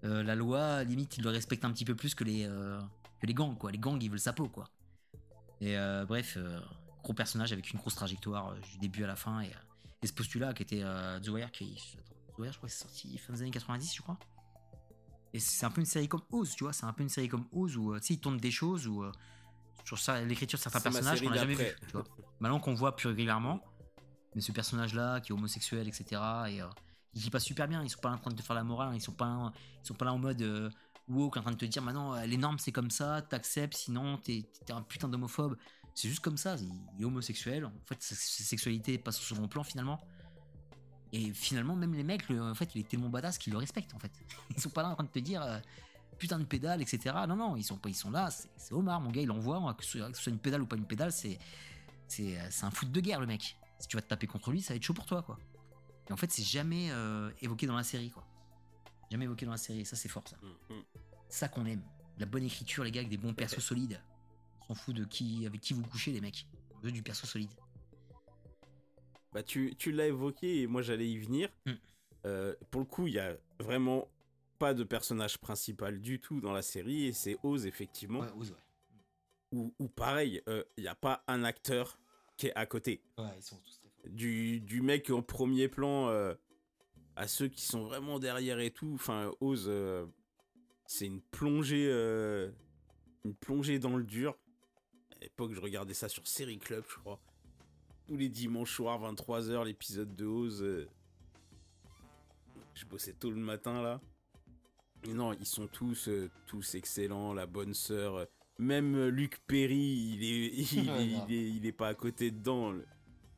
euh, la loi, limite, il le respecte un petit peu plus que les, que les gangs, quoi. Les gangs, ils veulent sa peau, quoi. Et bref, gros personnage avec une grosse trajectoire du début à la fin. Et, et ce postulat qui était The Wire, qui. Attends, The Wire, je crois que c'est sorti fin des années 90, je crois. Et c'est un peu une série comme Oz, tu vois. C'est un peu une série comme Oz où, euh, tu sais, ils tournent des choses où. euh, sur ça, l'écriture de certains personnages qu'on n'a jamais vu. Tu vois. Maintenant qu'on voit plus régulièrement, mais ce personnage-là qui est homosexuel, etc. Et euh, il passe super bien. Ils sont pas là en train de te faire la morale. Ils sont pas, ils sont pas là en mode euh, woke en train de te dire maintenant les normes c'est comme ça, t'acceptes, sinon t'es t'es un putain d'homophobe. C'est juste comme ça. Il, est homosexuel. En fait, sa, sexualité passe au second plan finalement. Et finalement, même les mecs, le- en fait, il est tellement badass qu'ils le respectent en fait. Ils sont pas là en train de te dire. euh, putain de pédale, etc. Non, non, ils sont pas, ils sont là. C'est Omar, mon gars, il envoie. Que ce, soit, que ce soit une pédale ou pas une pédale, c'est c'est euh, c'est un foot de guerre, le mec. Si tu vas te taper contre lui, ça va être chaud pour toi, quoi. Et en fait, c'est jamais euh, évoqué dans la série, quoi. Jamais évoqué dans la série. Ça, c'est fort, ça. Mm, mm. Ça qu'on aime. La bonne écriture, les gars, avec des bons persos solides. On s'en fout de qui, avec qui vous couchez, les mecs. On veut du perso solide. Bah, tu, tu l'as évoqué et moi j'allais y venir. Mm. Euh, pour le coup, il y a vraiment pas de personnage principal du tout dans la série et c'est Oz effectivement. Ouais, ose, ouais. Où, où pareil, il n'y a pas un acteur qui est à côté. Ouais, ils sont tous très forts. Du, du mec en premier plan euh, à ceux qui sont vraiment derrière et tout. Enfin, Oz, euh, c'est une plongée, euh, une plongée dans le dur. À l'époque, je regardais ça sur Série Club, je crois. Tous les dimanches soirs, 23h, l'épisode de Oz. euh. Je bossais tôt le matin là. Mais non, ils sont tous, euh, tous excellents. La bonne sœur, euh, même Luc Perry, il est, il, est, grave. il est, il est pas à côté dedans. Le,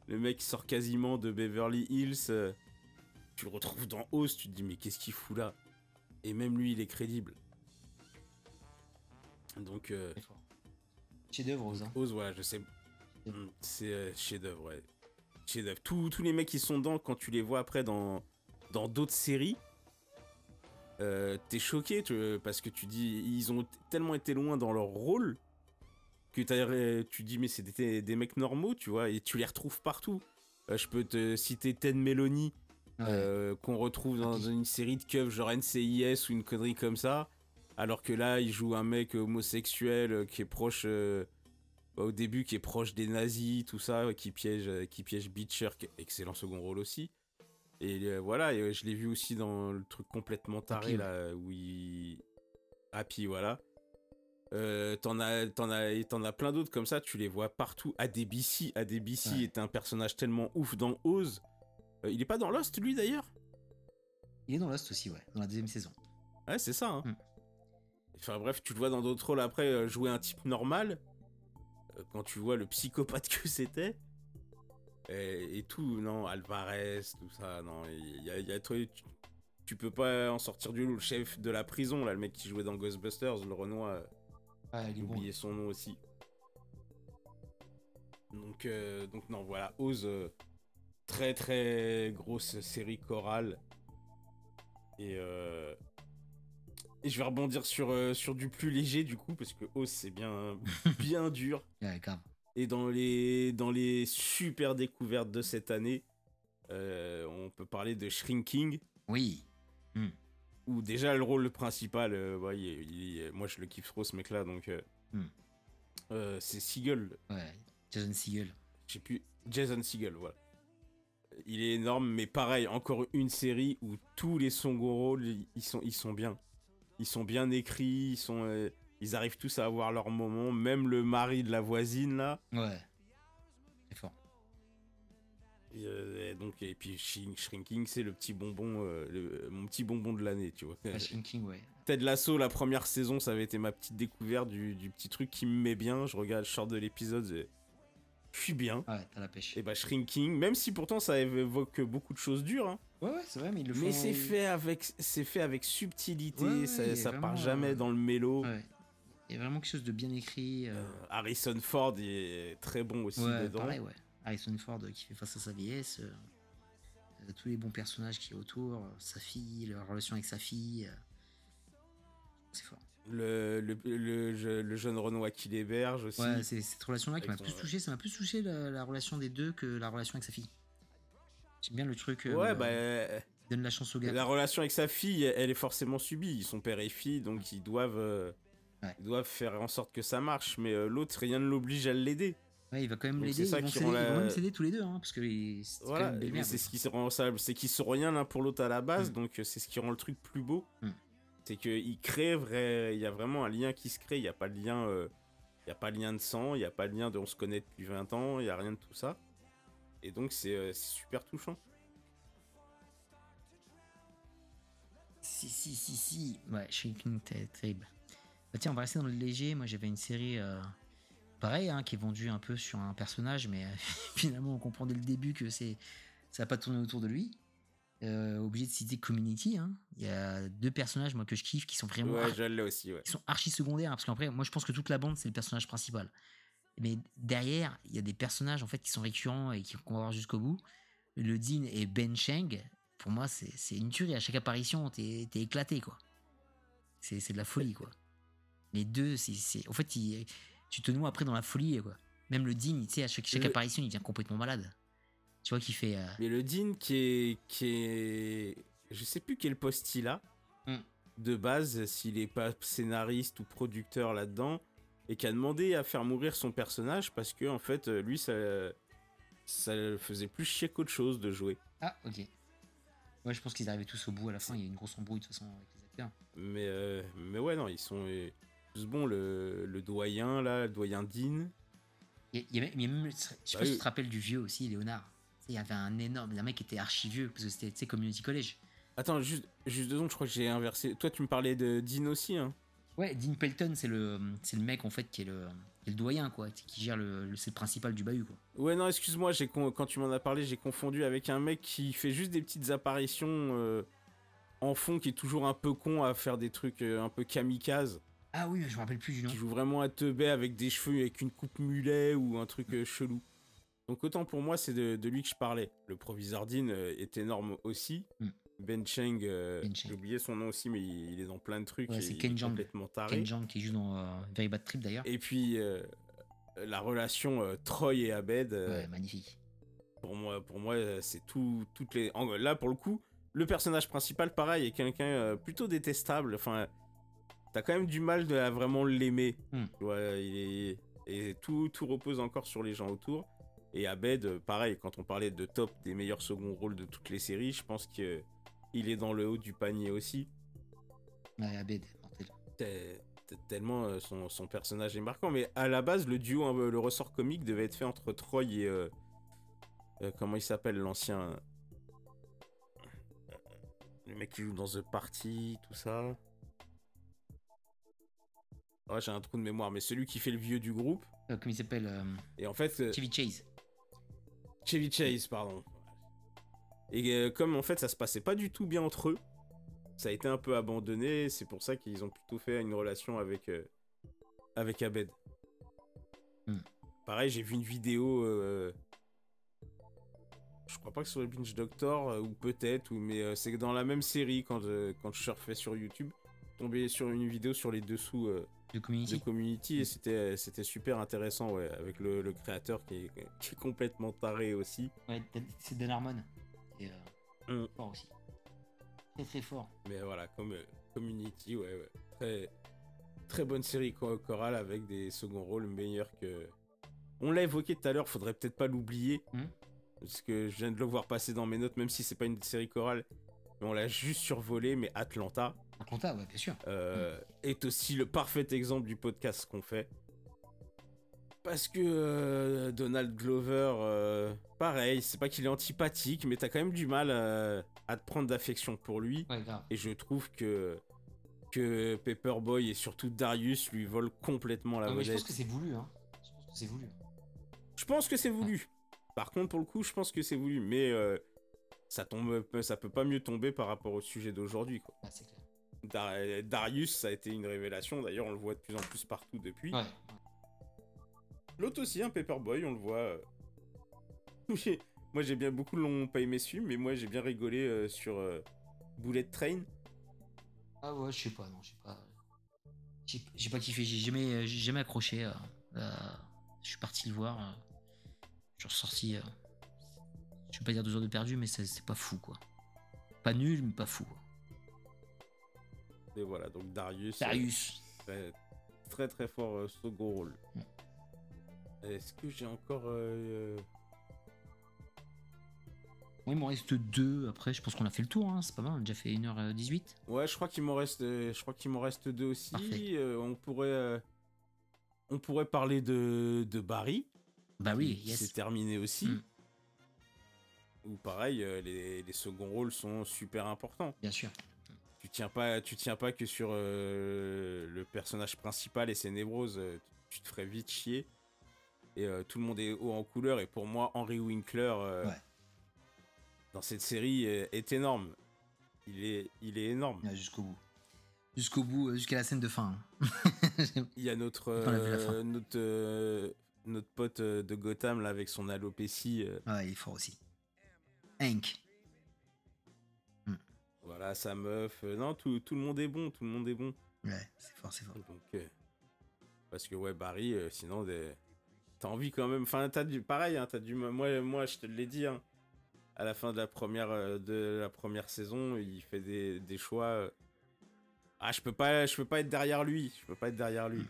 le mec sort quasiment de Beverly Hills. euh, tu le retrouves dans Oz, tu te dis mais qu'est-ce qu'il fout là? Et même lui, il est crédible. Donc euh, Très fort. Chef-d'œuvre, Oz, hein. Oz, voilà, je sais. Mm, C'est euh, chef-d'œuvre, ouais. Chef-d'œuvre. Tous, tous les mecs qui sont dedans, quand tu les vois après dans dans d'autres séries, euh, t'es choqué tu- parce que tu dis ils ont tellement été loin dans leur rôle que t'as- tu dis mais c'est des, des mecs normaux, tu vois, et tu les retrouves partout. Euh, je peux te citer Ted Meloni, Ouais. euh, qu'on retrouve dans Happy. une série de keufs genre NCIS ou une connerie comme ça, alors que là il joue un mec homosexuel euh, qui est proche euh, au début qui est proche des nazis, tout ça, qui piège, qui piège Beecher, qui est excellent second rôle aussi. Et euh, voilà, et, je l'ai vu aussi dans le truc complètement taré Happy, là où il Happy voilà. Euh, t'en as, t'en as, t'en as plein d'autres comme ça, tu les vois partout. ADBC, ADBC Ouais. était un personnage tellement ouf dans Oz. Euh, il est pas dans Lost lui d'ailleurs? Il est dans Lost aussi, ouais, dans la deuxième saison. Ouais, c'est ça. Hein. Mm. Enfin bref, tu le vois dans d'autres rôles après jouer un type normal. Euh, quand tu vois le psychopathe que c'était. Et, et tout, non, Alvarez, tout ça, non, il y a, y a tu, tu peux pas en sortir du lot. Le chef de la prison, là, le mec qui jouait dans Ghostbusters, le Renoir, euh, Ouais, il bon. oublié son nom aussi. Donc, euh, donc non, voilà, Oz, euh, très très grosse série chorale. Et, euh, et je vais rebondir sur, euh, sur du plus léger du coup, parce que Oz c'est bien, bien dur. Et dans les, dans les super découvertes de cette année, euh, on peut parler de Shrinking, Oui. où déjà le rôle principal, euh, ouais, il est- il est- moi je le kiffe trop ce mec-là, donc euh, Hmm. c'est Seagull, Ouais. Jason je sais plus, Jason Segel, voilà. Il est énorme, mais pareil, encore une série où tous les ils- ils sont, ils sont bien. Ils sont bien écrits, ils, sont, euh, ils arrivent tous à avoir leur moment, même le mari de la voisine, là. Ouais. Très fort. Et, euh, et donc, et puis Shrinking, c'est le petit bonbon, euh, le- mon petit bonbon de l'année, tu vois. Shrinking, ouais. Ted Lasso, la première saison, ça avait été ma petite découverte du, du petit truc qui me met bien. Je regarde, je sors de l'épisode, et je suis bien. Ouais, t'as la pêche. Et bah Shrinking, même si pourtant ça évoque beaucoup de choses dures, hein, Ouais, ouais, c'est vrai, mais ils le font. mais c'est fait avec, c'est fait avec subtilité. Ouais, ouais, ça ça vraiment, part jamais euh, dans le mélo. Ouais. Il y a vraiment quelque chose de bien écrit. euh, Euh, Harrison Ford est très bon aussi dedans. pareil, ouais. Harrison Ford qui fait face à sa vieillesse. euh, tous les bons personnages qui est autour. sa fille, la relation avec sa fille. c'est fort. Le, le, le, je- le jeune Renoir qui l'héberge aussi. Ouais, c'est cette relation-là qui m'a plus touché. Ça m'a plus touché la, la relation des deux que la relation avec sa fille. J'aime bien le truc. euh, Ouais, bah, euh, il donne la chance au gars. la relation avec sa fille, elle est forcément subie. Son père et fille, donc ils doivent, euh, Ouais. ils doivent faire en sorte que ça marche. Mais euh, l'autre, rien ne l'oblige à l'aider. Ouais, il va quand même l'aider. c'est ça Ils, vont ils vont la- même s'aider tous les deux, hein, parce que c'est Voilà, c'est ce qui rend ça, c'est qu'ils sont rien l'un pour l'autre à la base, Mm. donc c'est ce qui rend le truc plus beau. Mm. C'est qu'ils créent vrai, il y a vraiment un lien qui se crée, il n'y a pas de lien, il y a pas de lien de sang, il n'y a pas de lien de on se connaît depuis 20 ans, il n'y a rien de tout ça. Et donc c'est euh, c'est super touchant. Si, si, si, si. Ouais, Shrinking, terrible. Bah, tiens, on va rester dans le léger. Moi, j'avais une série, euh, pareil, hein, qui est vendue un peu sur un personnage, mais euh, finalement, on comprend dès le début que c'est ça n'a pas tourné autour de lui. Euh, obligé de citer Community. hein. Il y a deux personnages, moi, que je kiffe, qui sont vraiment Ouais, je aussi, ouais. qui sont archi secondaires, hein, parce qu'après, moi, je pense que toute la bande, c'est le personnage principal. Mais derrière, il y a des personnages, en fait, qui sont récurrents et qu'on va voir jusqu'au bout. Le Dean et Ben Cheng, pour moi, c'est une tuerie. À chaque apparition, t'es t'es éclaté, quoi. C'est de la folie, quoi. Les deux, c'est. En fait, il- tu te noies après dans la folie, quoi. Même le Dean, tu sais, à chaque, chaque Le- apparition, il devient complètement malade. Tu vois, qu'il fait. euh, Mais le Dean qui est, qui est, je sais plus quel poste il a Mm. de base, s'il est pas scénariste ou producteur là-dedans, et qui a demandé à faire mourir son personnage parce que en fait euh, lui ça ça le faisait plus chier qu'autre chose de jouer. Ah, ok. Ouais, je pense qu'ils arrivaient tous au bout à la fin. Il y a une grosse embrouille de toute façon avec les acteurs. Mais euh, mais ouais non ils sont euh, tous bons le, le doyen là le doyen Dean. Il y a- il y a même- je sais Bah pas si oui. tu te rappelles du vieux aussi, Léonard. Il y avait un énorme. Un mec qui était archi vieux parce que c'était Community College. Attends juste juste deux secondes je crois que j'ai inversé. Toi tu me parlais de Dean aussi hein. Ouais, Dean Pelton, c'est le, c'est le mec en fait qui est le, qui est le doyen, quoi, qui gère le, le- c'est le principal du bahut, quoi. Ouais, non, excuse-moi, j'ai quand tu m'en as parlé, j'ai confondu avec un mec qui fait juste des petites apparitions euh, en fond, qui est toujours un peu con à faire des trucs euh, un peu kamikaze, Ah oui, je me rappelle plus du nom. qui joue vraiment à teubé avec des cheveux, avec une coupe mulet ou un truc euh, chelou. Donc autant pour moi, c'est de, de lui que je parlais. Le proviseur Dean est énorme aussi. Mm. Ben Cheng, euh, Ben Cheng. j'ai oublié son nom aussi, mais il, il est dans plein de trucs. Ouais, c'est Ken est Jeong. complètement taré. Ken qui joue dans euh, Very Bad Trip d'ailleurs. Et puis euh, la relation Troy et Abed. Ouais, magnifique. pour moi, pour moi, c'est tout, toutes les. Là, pour le coup, le personnage principal, pareil, est quelqu'un plutôt détestable. Enfin, t'as quand même du mal de à vraiment l'aimer. Hmm. Il est et tout, tout repose encore sur les gens autour. Et Abed, pareil, quand on parlait de top des meilleurs seconds rôles de toutes les séries, je pense que il est dans le haut du panier aussi. Ouais, Abed, mortel. T'es- t'es- Tellement euh, son, son personnage est marquant. Mais à la base, le duo, hein, le ressort comique devait être fait entre Troy et. euh, euh, comment il s'appelle l'ancien. Le mec qui joue dans The Party, tout ça. Ouais, j'ai un trou de mémoire, mais celui qui fait le vieux du groupe. Euh, comment il s'appelle Et en fait, Chevy Chase. Chevy Chase, pardon. Et euh, comme en fait ça se passait pas du tout bien entre eux, ça a été un peu abandonné. C'est pour ça qu'ils ont plutôt fait une relation avec euh, avec Abed. Hmm. Pareil, j'ai vu une vidéo. euh, je crois pas que sur le Binge Doctor euh, ou peut-être, ou mais c'est dans la même série quand quand je surfais sur YouTube, tombé sur une vidéo sur les dessous De Community. de Community et c'était c'était super intéressant ouais avec le, le créateur qui est, qui est complètement taré aussi. Ouais, c'est Dan Harmon. Et, euh, Mm. fort aussi. Très très fort. Mais voilà, comme euh, Community, ouais, ouais. Très, très bonne série cho- chorale avec des seconds rôles meilleurs que. On l'a évoqué tout à l'heure, faudrait peut-être pas l'oublier. Hmm. Parce que je viens de le voir passer dans mes notes, même si c'est pas une série chorale. Mais on l'a juste survolé, mais Atlanta comptable, ouais, bien sûr. euh, est aussi le parfait exemple du podcast qu'on fait. Parce que euh, Donald Glover, euh, pareil, c'est pas qu'il est antipathique, mais t'as quand même du mal euh, à te prendre d'affection pour lui. Ouais. Et je trouve que, que Paperboy et surtout Darius lui volent complètement la Non, mais je vedette. pense que c'est voulu, hein. Je pense que c'est voulu. Je pense que c'est voulu. Par contre, pour le coup, je pense que c'est voulu. Mais euh, ça, tombe, ça peut pas mieux tomber par rapport au sujet d'aujourd'hui. quoi. Ouais, c'est clair. Dar- Darius, ça a été une révélation. D'ailleurs, on le voit de plus en plus partout depuis. Ouais. L'autre aussi, un Paperboy, on le voit. euh. Moi, j'ai bien beaucoup l'ont pas aimé celui, mais moi, j'ai bien rigolé euh, sur euh, Bullet Train. Ah ouais, je sais pas, non, je sais pas. J'ai pas kiffé, j'ai jamais, j'ai jamais accroché. euh, je suis parti le voir. je suis ressorti. je vais pas dire deux heures de perdu, mais c'est pas fou, quoi. Pas nul, mais pas fou. quoi. Et voilà, donc Darius. Darius. très, très très fort euh, second rôle. Mm. Est-ce que j'ai encore. euh, Moi, il m'en reste deux. Après, je pense qu'on a fait le tour. hein, C'est pas mal, on a déjà fait 1h18. Ouais, je crois qu'il m'en reste. euh, Je crois qu'il m'en reste deux aussi. Euh, on pourrait. euh, On pourrait parler de, de Barry. Bah oui, yes. s'est terminé aussi. Mm. Où pareil, euh, les, les seconds rôles sont super importants. Bien sûr. Tu tiens pas, tu tiens pas que sur euh, le personnage principal et ses névroses. euh, tu te ferais vite chier. Et euh, tout le monde est haut en couleur. Et pour moi, Henry Winkler, euh, Ouais. dans cette série, est énorme. Il est, il est énorme. Ouais, jusqu'au bout. Jusqu'au bout, euh, jusqu'à la scène de fin. hein. Il y a notre, a notre, notre pote de Gotham là avec son alopécie. ouais, il est fort aussi. Hank. voilà, sa meuf. non, tout, tout le monde est bon. Tout le monde est bon. Ouais, c'est fort, c'est fort. Donc, euh, parce que ouais, Barry, euh, sinon, des- t'as envie quand même. Enfin, t'as du pareil. Hein, t'as du. Moi, moi, je te l'ai dit. Hein, à la fin de la première euh, de la première saison, il fait des, des choix. euh, Ah, je peux pas, je peux pas être derrière lui. Je peux pas être derrière lui.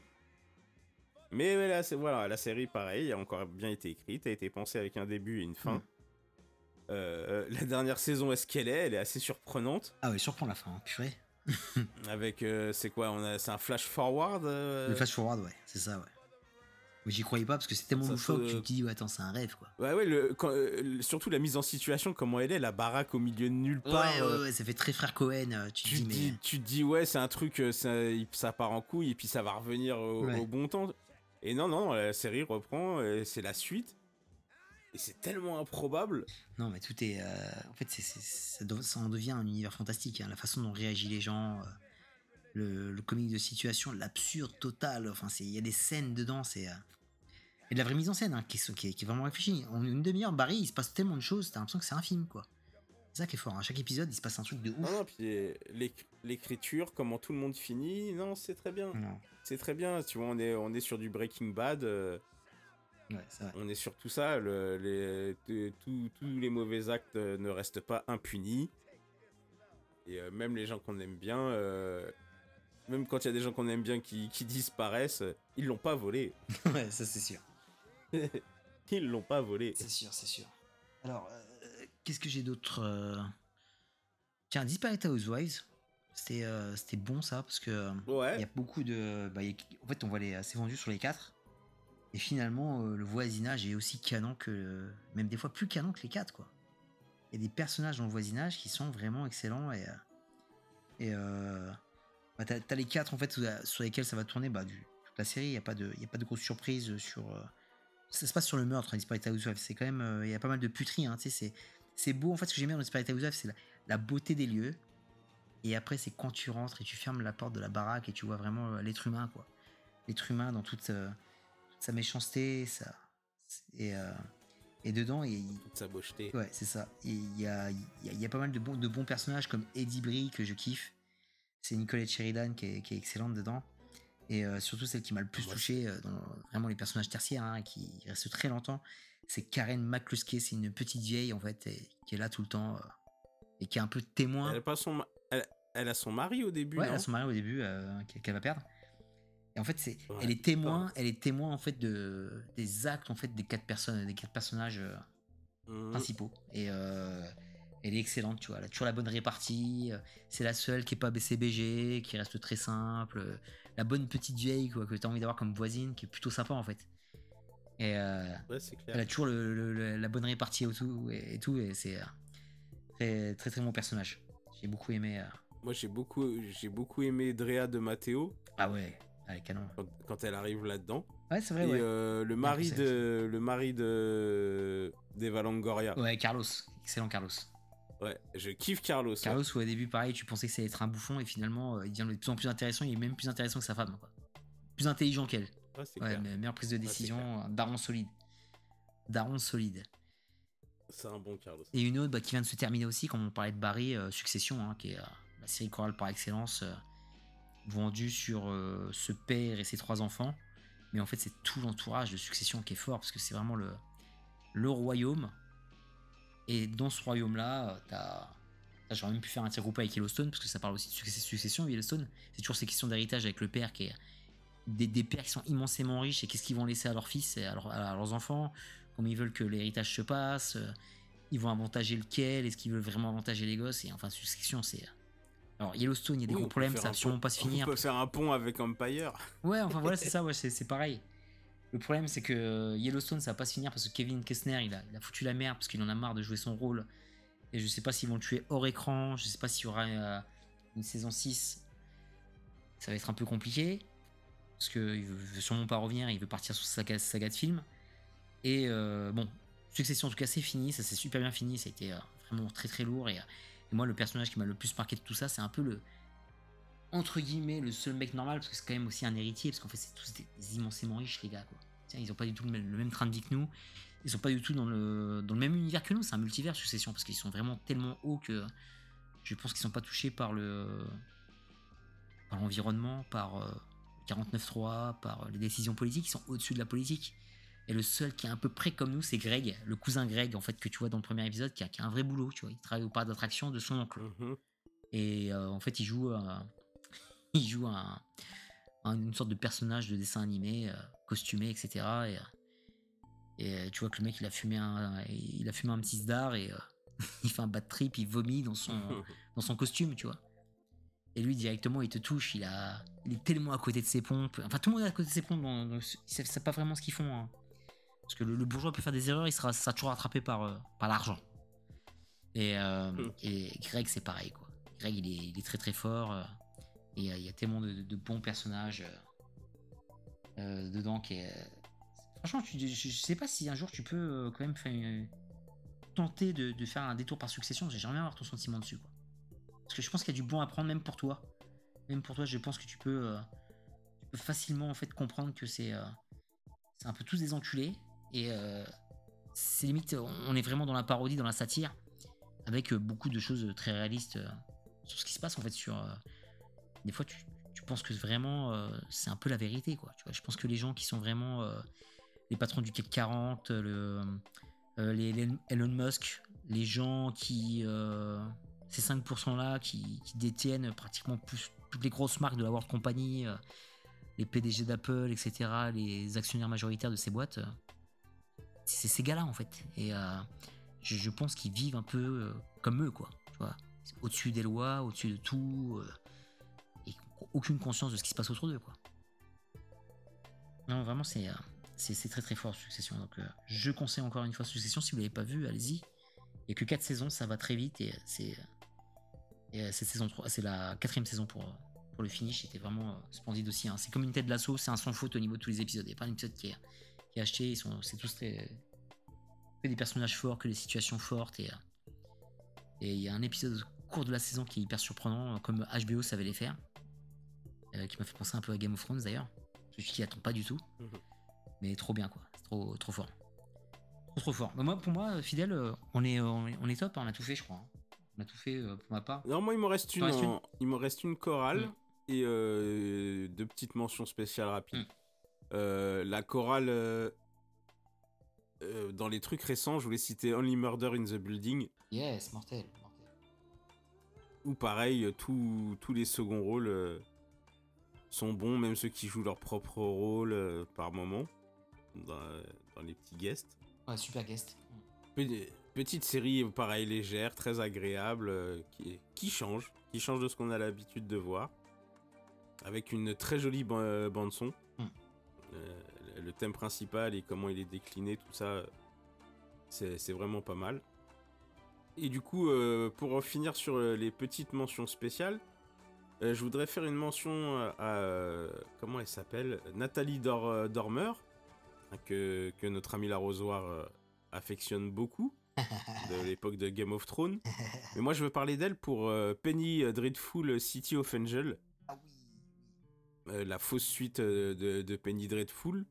Mais ouais, là, c'est voilà, la série, pareil, a encore bien été écrite, a été pensée avec un début et une fin. Mm. Euh, la dernière saison, est-ce qu'elle est? Elle est assez surprenante. Ah ouais, surprend la fin, hein, purée. Avec, euh, c'est quoi on a, C'est un flash forward euh, Le flash forward, ouais, c'est ça, ouais. Mais j'y croyais pas parce que c'est tellement loufoque que tu te dis, ouais, attends, c'est un rêve, quoi. Ouais, ouais, le, quand- euh, surtout la mise en situation, comment elle est, la baraque au milieu de nulle part. ouais, euh, ouais, ouais, ça fait très frère Cohen. euh, tu, dis, dis, mais. tu te dis, ouais, c'est un truc, ça, ça part en couille et puis ça va revenir au, Ouais. au bon temps. Et non, non, la série reprend, c'est la suite. Et c'est tellement improbable. Non, mais tout est. euh, En fait, c'est, ça, en devient un univers fantastique. hein, La façon dont réagissent les gens, euh, le, le comique de situation, l'absurde total. Enfin, il y a des scènes dedans, c'est. euh, Et de la vraie mise en scène, hein, qui, est, qui est- qui est vraiment réfléchie. En une demi-heure, Barry, il se passe tellement de choses, t'as l'impression que c'est un film, quoi. C'est ça qui est fort. À chaque épisode, il se passe un truc de ouf. Non, non, puis euh, l'éc- l'écriture, comment tout le monde finit, non, c'est très bien. C'est très bien. Tu vois, on est, on est sur du Breaking Bad. euh, ouais, vrai. On est sur tout ça, le- les, t- tous- les mauvais actes euh, ne restent pas impunis. Et euh, même les gens qu'on aime bien, euh, même quand il y a des gens qu'on aime bien qui, qui disparaissent, ils l'ont pas volé. ouais, ça, c'est sûr. Ils l'ont pas volé. C'est sûr, c'est sûr. Alors, euh, qu'est-ce que j'ai d'autre euh Tiens, Disparate Housewives. C'était euh, c'était bon ça, parce que il y a beaucoup de. bah, a- en fait, on voit les. C'est vendu sur les quatre. Et finalement, le voisinage est aussi canon que. Même des fois plus canon que les quatre, quoi. Il y a des personnages dans le voisinage qui sont vraiment excellents et. et. Euh, bah, t'as t'as les quatre, en fait, sur lesquels ça va tourner, bah, du, toute la série. Il n'y a, pas de- y a pas de grosses surprises sur. euh, ça se passe sur le meurtre, hein, Disparate Housewives. C'est quand même. euh, Il y a pas mal de puteries, hein, c'est- C'est beau. En fait, ce que j'aime bien dans Disparate Housewives, c'est la, la beauté des lieux. Et après, c'est quand tu rentres et tu fermes la porte de la baraque et tu vois vraiment euh, l'être humain, quoi. L'être humain dans toute, euh, toute sa méchanceté, ça. Et, euh, et dedans, il, toute sa mocheté. Ouais, c'est ça. Il y a, y, a, y a pas mal de bons, de bons personnages comme Eddie Brie que je kiffe. C'est Nicolette Sheridan qui est, qui est excellente dedans. Et euh, surtout celle qui m'a le plus Moi, touché euh, dans vraiment les personnages tertiaires, hein, qui restent très longtemps, c'est Karen McCluskey. C'est une petite vieille en fait, et- qui est là tout le temps euh, et qui est un peu témoin. Elle a, pas son, ma- elle, elle a son mari au début, Ouais, elle a son mari au début qu'elle va perdre. Et en fait, c'est, Ouais. elle est témoin, elle est témoin en fait de des actes en fait des quatre personnes, des quatre personnages Mhm. principaux. Et elle est excellente, tu vois. Elle a toujours la bonne répartie. euh, C'est la seule qui est pas BCBG, qui reste très simple. euh, La bonne petite vieille quoi, que tu as envie d'avoir comme voisine, qui est plutôt sympa en fait. Et euh, Ouais, elle a toujours le- le- le- la bonne répartie et tout. Et, et tout et c'est très, très très bon personnage. J'ai beaucoup aimé. euh, Moi, j'ai beaucoup, j'ai beaucoup aimé Drea de Matteo Ah ouais, allez, canon. quand, quand elle arrive là-dedans. Ouais, c'est vrai, Et ouais. euh, le mari de, le mari de d'Eva Longoria. Ouais, Carlos. Excellent Carlos. Ouais, je kiffe Carlos. Carlos, où au début, pareil, tu pensais que ça allait être un bouffon et finalement, euh, il devient de plus en plus intéressant. Il est même plus intéressant que sa femme. Quoi. Plus intelligent qu'elle. Ouais, mais meilleure prise de décision, daron solide. Daron solide. C'est un bon Carlos. Et une autre bah, qui vient de se terminer aussi, comme on parlait de Barry, euh, Succession, hein, qui est euh, la série chorale par excellence, vendue sur ce père et ses trois enfants. Mais en fait, c'est tout l'entourage de Succession qui est fort, parce que c'est vraiment le, le royaume. Et dans ce royaume-là, t'as. J'aurais même pu faire un tir groupé avec Yellowstone, parce que ça parle aussi de succession, Yellowstone. C'est toujours ces questions d'héritage avec le père qui est. Des, des pères qui sont immensément riches et qu'est-ce qu'ils vont laisser à leurs fils et à, leur- à leurs enfants, comment ils veulent que l'héritage se passe, ils vont avantager lequel, est-ce qu'ils veulent vraiment avantager les gosses, et enfin, succession, c'est. Alors, Yellowstone, il y a des Oui, gros problèmes, ça va sûrement pas se finir. On peut faire un pont avec Empire. Ouais, enfin voilà, c'est ça, ouais, c'est pareil. Le problème, c'est que euh, Yellowstone, ça va pas se finir parce que Kevin Kessner, il a, foutu la merde parce qu'il en a marre de jouer son rôle. Et je sais pas s'ils vont le tuer hors écran, je sais pas s'il y aura euh, une saison 6. Ça va être un peu compliqué. Parce qu'il veut, sûrement pas revenir, il veut partir sur sa saga, de film. Et euh, bon, Succession, en tout cas, c'est fini, ça s'est super bien fini, ça a été vraiment très très lourd. Et moi, le personnage qui m'a le plus marqué de tout ça, c'est un peu le, entre guillemets le seul mec normal parce que c'est quand même aussi un héritier parce qu'en fait c'est tous des, des immensément riches les gars quoi. Tiens, ils ont pas du tout le même, le même train de vie que nous. Ils sont pas du tout dans le, dans le même univers que nous. C'est un multivers succession parce qu'ils sont vraiment tellement hauts que je pense qu'ils sont pas touchés par le par l'environnement, par euh, 49.3, par euh, les décisions politiques. Ils sont au-dessus de la politique. Et le seul qui est un peu près comme nous, c'est Greg, le cousin Greg en fait que tu vois dans le premier épisode, qui a, qui a un vrai boulot. Tu vois, il travaille au parc d'attraction de son oncle. Mhm. Et euh, en fait, il joue, un- il joue un, un- une sorte de personnage de dessin animé, euh, costumé, etc. Et, euh, et, euh, tu vois que le mec, il a fumé un, il a fumé un petit sdar et euh, il fait un bad trip, il vomit dans son, dans son costume, tu vois. Et lui, directement, il te touche, il, a, il est tellement à côté de ses pompes. Enfin, tout le monde est à côté de ses pompes, dans- ils savent, pas vraiment ce qu'ils font. hein. Parce que le, le bourgeois peut faire des erreurs, il sera, sera toujours rattrapé par, euh, par l'argent. Et, euh, et Greg, c'est pareil, quoi. Greg, il est, il est très très fort. Et euh, il y a tellement de, bons personnages euh, euh, dedans qui. Franchement, je, je sais pas si un jour tu peux quand même tenter de, faire un détour par succession. J'aimerais avoir ton sentiment dessus. Parce que je pense qu'il y a du bon à prendre, même pour toi. Même pour toi, je pense que tu peux, facilement en fait comprendre que c'est un peu tous des enculés. Et c'est limite, on est vraiment dans la parodie, dans la satire, avec beaucoup de choses très réalistes sur ce qui se passe en fait. Sur des fois, tu, tu penses que vraiment euh, c'est un peu la vérité, quoi. Tu vois, je pense que les gens qui sont vraiment euh, les patrons du CAC 40, le, euh, les, Elon Musk, les gens qui ces 5% là qui, qui détiennent pratiquement plus, toutes les grosses marques de la World Company, les PDG d'Apple, etc., les actionnaires majoritaires de ces boîtes, c'est ces gars-là en fait. Et je, je pense qu'ils vivent un peu comme eux, quoi. Tu vois, au-dessus des lois, au-dessus de tout, aucune conscience de ce qui se passe autour d'eux, quoi. Non, vraiment, c'est euh, c'est c'est très très fort Succession. Donc, euh, je conseille encore une fois Succession. Si vous l'avez pas vu, allez-y. Il n'y a que 4 saisons, ça va très vite et c'est euh, cette saison 3, c'est la quatrième saison pour, pour le finish. C'était vraiment splendide aussi. hein. C'est comme une tête d'assaut, c'est un sans faute au niveau de tous les épisodes. Il n'y a pas un épisode qui est, acheté. Ils sont, c'est tous très, que des personnages forts, que des situations fortes. Et il y a un épisode au cours de la saison qui est hyper surprenant, comme HBO savait les faire, euh, qui m'a fait penser un peu à Game of Thrones d'ailleurs. Celui qui attend pas du tout, Mhm. mais trop bien quoi. C'est trop, trop fort. Trop trop fort. Mais moi, pour moi, euh, fidèle, euh, on est, on est, on est top. hein, on a tout fait, je crois. hein. On a tout fait euh, pour ma part. Non, moi, il me reste une, il me reste une chorale Mm. et euh, deux petites mentions spéciales rapides. Mm. Euh, la chorale, euh, euh, dans les trucs récents, je voulais citer Only Murder in the Building, Yes, mortel. mortel. où pareil, tous tous les seconds rôles euh, sont bons, même ceux qui jouent leur propre rôle euh, par moment, dans, dans les petits guests. Ouais, super guest. Pe- Petite série, pareil, légère, très agréable, euh, qui, qui change, qui change de ce qu'on a l'habitude de voir. Avec une très jolie euh, bande-son. Mm. Euh, le thème principal et comment il est décliné, tout ça, c'est vraiment pas mal. Et du coup, pour finir sur les petites mentions spéciales, je voudrais faire une mention euh, à. euh, comment elle s'appelle? Nathalie Dor euh, Dormer, hein, que, que notre ami l'arrosoir euh, affectionne beaucoup, de l'époque de Game of Thrones. Mais moi, je veux parler d'elle pour euh, Penny Dreadful City of Angel, Ah oui. euh, la fausse suite euh, de, de Penny Dreadful.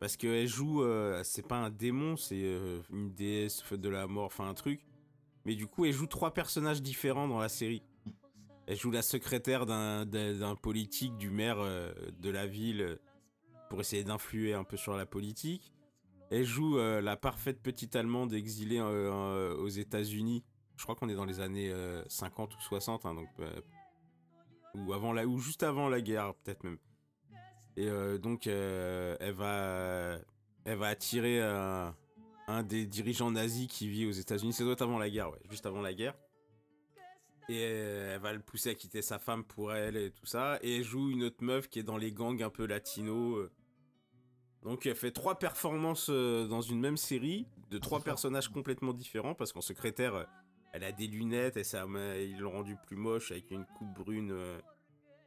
Parce qu'elle joue, euh, c'est pas un démon, c'est euh, une déesse de la mort, enfin un truc. Mais du coup, elle joue trois personnages différents dans la série. Elle joue la secrétaire d'un- politique, du maire euh, de la ville, euh, pour essayer d'influer un peu sur la politique. Elle joue euh, la parfaite petite allemande exilée aux États-Unis. Je crois qu'on est dans les années euh, 50 ou 60, hein, donc ou avant la, ou juste avant la guerre, peut-être même. Et donc, elle va, elle va attirer un, des dirigeants nazis qui vit aux États-Unis. Ça doit avant la guerre, juste avant la guerre. Et euh, elle va le pousser à quitter sa femme pour elle et tout ça. Et elle joue une autre meuf qui est dans les gangs un peu latinos. euh. Donc elle fait trois performances euh, dans une même série de trois personnages complètement différents parce qu'en secrétaire, elle a des lunettes et ça, ils l'ont rendue plus moche avec une coupe brune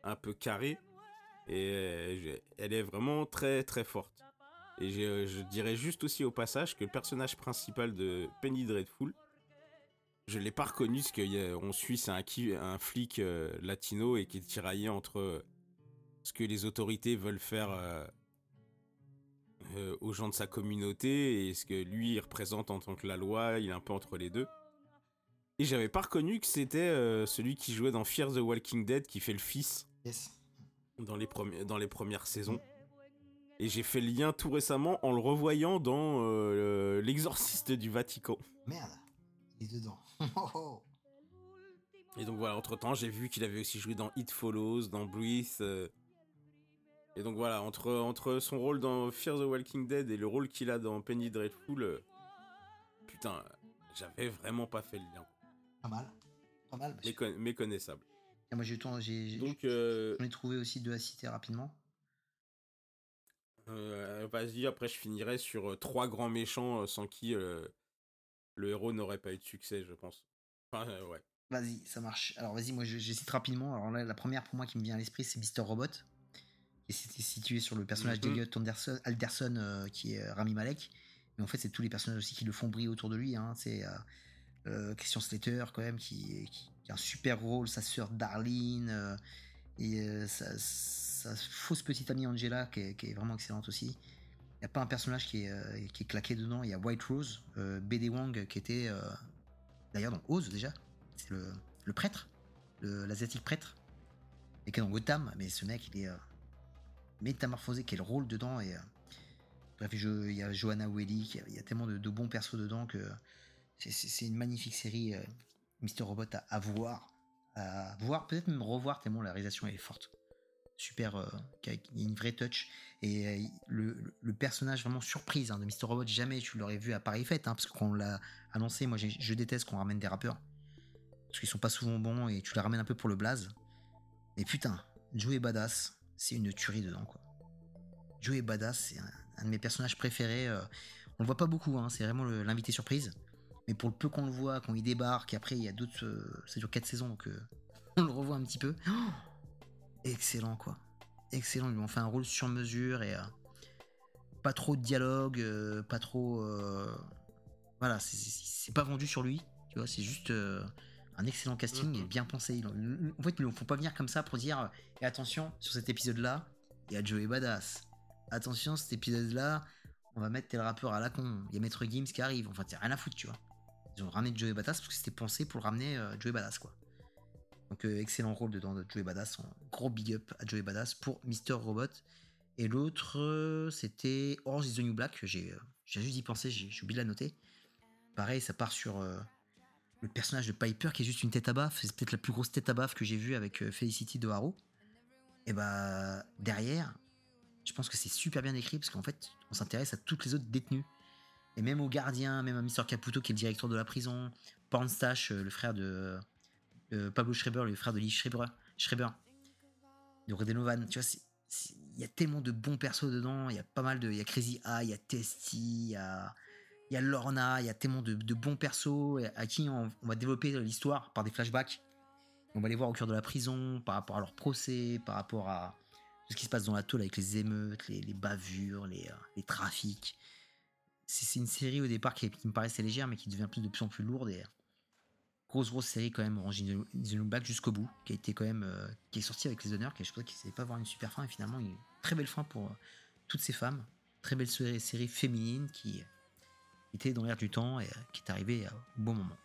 un peu carrée. Et elle est vraiment très très forte. Et j'ai- je dirais juste aussi au passage que le personnage principal de Penny Dreadful, je l'ai pas reconnu parce qu'on suit c'est un, flic euh, latino et qui est tiraillé entre euh, ce que les autorités veulent faire euh, euh, aux gens de sa communauté et ce que lui il représente en tant que la loi, il est un peu entre les deux. Et j'avais pas reconnu que c'était celui qui jouait dans Fear the Walking Dead qui fait le fils Yes. dans les, dans les premières saisons. Et j'ai fait le lien tout récemment en le revoyant dans euh, L'Exorciste du Vatican. Merde. Il est dedans. Oh, oh. Et donc voilà, entre temps, j'ai vu qu'il avait aussi joué dans It Follows, dans Breathe. euh, Et donc voilà, entre, entre son rôle dans Fear the Walking Dead et le rôle qu'il a dans Penny Dreadful, euh, putain, j'avais vraiment pas fait le lien. Pas mal. Pas mal. parce que- Mécon- méconnaissable. Et moi, j'ai Donc, euh, j'en ai trouvé aussi deux à citer rapidement. euh, vas-y, après je finirai sur euh, trois grands méchants sans qui le héros n'aurait pas eu de succès, je pense. Enfin, euh, ouais. Vas-y, ça marche. Alors vas-y, moi cite rapidement. Alors là, la première pour moi qui me vient à l'esprit, c'est Mister Robot, qui est sit- situé sur le personnage Mhm. d'Eliot Anderson, Alderson, euh, qui est euh, Rami Malek. Mais en fait, c'est tous les personnages aussi qui le font briller autour de lui. hein. C'est euh, Christian Slater, quand même, qui, qui- qui a un super rôle, sa sœur Darlene, et sa, sa fausse petite amie Angela, qui est, qui est vraiment excellente aussi. Pas un personnage qui est, euh, qui est claqué dedans. Il y a White Rose, euh, BD Wang, qui était euh, d'ailleurs dans Oz déjà. C'est le, prêtre, l'asiatique prêtre, et qui est dans Gotham. Mais ce mec, il est métamorphosé, quel rôle dedans. Et, bref, il y a Johanna Welly, il y a- tellement de, bons persos dedans que c'est- une magnifique série, Mister Robot, à, à voir. À voir, peut-être même revoir, tellement la réalisation est forte. Super, euh, qu'il y a- une vraie touch. Et euh, le, personnage vraiment surprise hein, de Mister Robot, jamais tu l'aurais vu à Paris Fête, hein, parce que quand on l'a annoncé, moi je déteste qu'on ramène des rappeurs. Parce qu'ils sont pas souvent bons et tu les ramènes un peu pour le blaze. Mais putain, Joey Badass, c'est une tuerie dedans quoi. Joey Badass, c'est un, de mes personnages préférés. euh, on le voit pas beaucoup, hein, c'est vraiment l'invité surprise. Mais pour le peu qu'on le voit, quand il débarque, après il y a d'autres. euh, ça dure 4 saisons donc euh, on le revoit un petit peu. Oh excellent quoi. Excellent, ils lui ont fait un rôle sur mesure et. euh, pas trop de dialogue, euh, pas trop. euh, voilà, c'est- pas vendu sur lui, tu vois, c'est juste un excellent casting et Mhm. bien pensé. En fait, ils ne font pas venir comme ça pour dire et attention, sur cet épisode-là, il y a Joey Badass. Attention, cet épisode-là, on va mettre tel rappeur à la con. Il y a Maître Gims qui arrive. Enfin, c'est rien à foutre, tu vois. Ils ont ramené Joey Badass parce que c'était pensé pour le ramener euh, Joey Badass, quoi. Donc, euh, excellent rôle de Joey Badass. Gros big up à Joey Badass pour Mister Robot. Et l'autre, euh, c'était Orange is the New Black. J'ai euh, j'ai juste d'y penser, j'ai oublié de la noter. Pareil, ça part sur le personnage de Piper qui est juste une tête à baffe. C'est peut-être la plus grosse tête à baffe que j'ai vue avec Felicity de Haro. Et bah, derrière, je pense que c'est super bien écrit parce qu'en fait, on s'intéresse à toutes les autres détenus. Et même aux gardiens, même à Mr. Caputo qui est le directeur de la prison, Pornstache, euh, le frère de euh, Pablo Schreiber, le frère de Lee Schreiber, Schreiber de Redenovan. Tu vois, il y a tellement de bons persos dedans. Il y a pas mal de. Il y a Crazy Eye, il y a Testy, il y a, Lorna, il y a tellement de, bons persos à qui on, va développer l'histoire par des flashbacks. On va les voir au cœur de la prison, par rapport à leur procès, par rapport à ce qui se passe dans la tôle avec les émeutes, les, bavures, les, euh, trafics. C'est une série au départ qui, me paraissait légère, mais qui devient de plus en plus lourde. Et grosse, grosse série quand même, Orange is the New Black jusqu'au bout, qui a été quand même. euh, qui est sorti avec les honneurs, qui je pensais qu'il ne savait pas avoir une super fin, et finalement, une très belle fin pour euh, toutes ces femmes. Très belle série, série féminine qui était dans l'air du temps et euh, qui est arrivée au bon moment.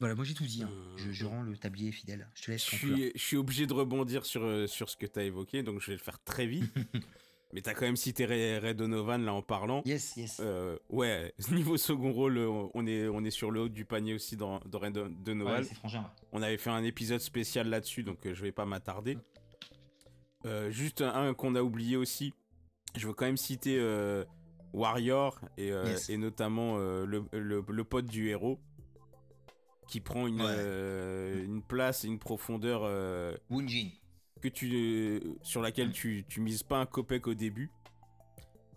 Voilà, moi j'ai tout dit. hein. Je, je rends le tablier fidèle. Je te laisse Je suis, je suis obligé de rebondir sur, sur ce que tu as évoqué, donc je vais le faire très vite. Mais tu as quand même cité Ray, Ray Donovan là en parlant. Yes, yes. Euh, ouais, niveau second rôle, euh, on est, on est sur le haut du panier aussi dans, dans Ray Donovan. Ouais, c'est frangin. ouais. On avait fait un épisode spécial là-dessus, donc euh, je vais pas m'attarder. Euh, juste un, qu'on a oublié aussi. Je veux quand même citer euh, Warrior et, Yes. et notamment le, le- le pote du héros qui prend une, Ouais. une place et une profondeur Woonjin. Que tu, euh, sur laquelle tu, tu mises pas un copec au début.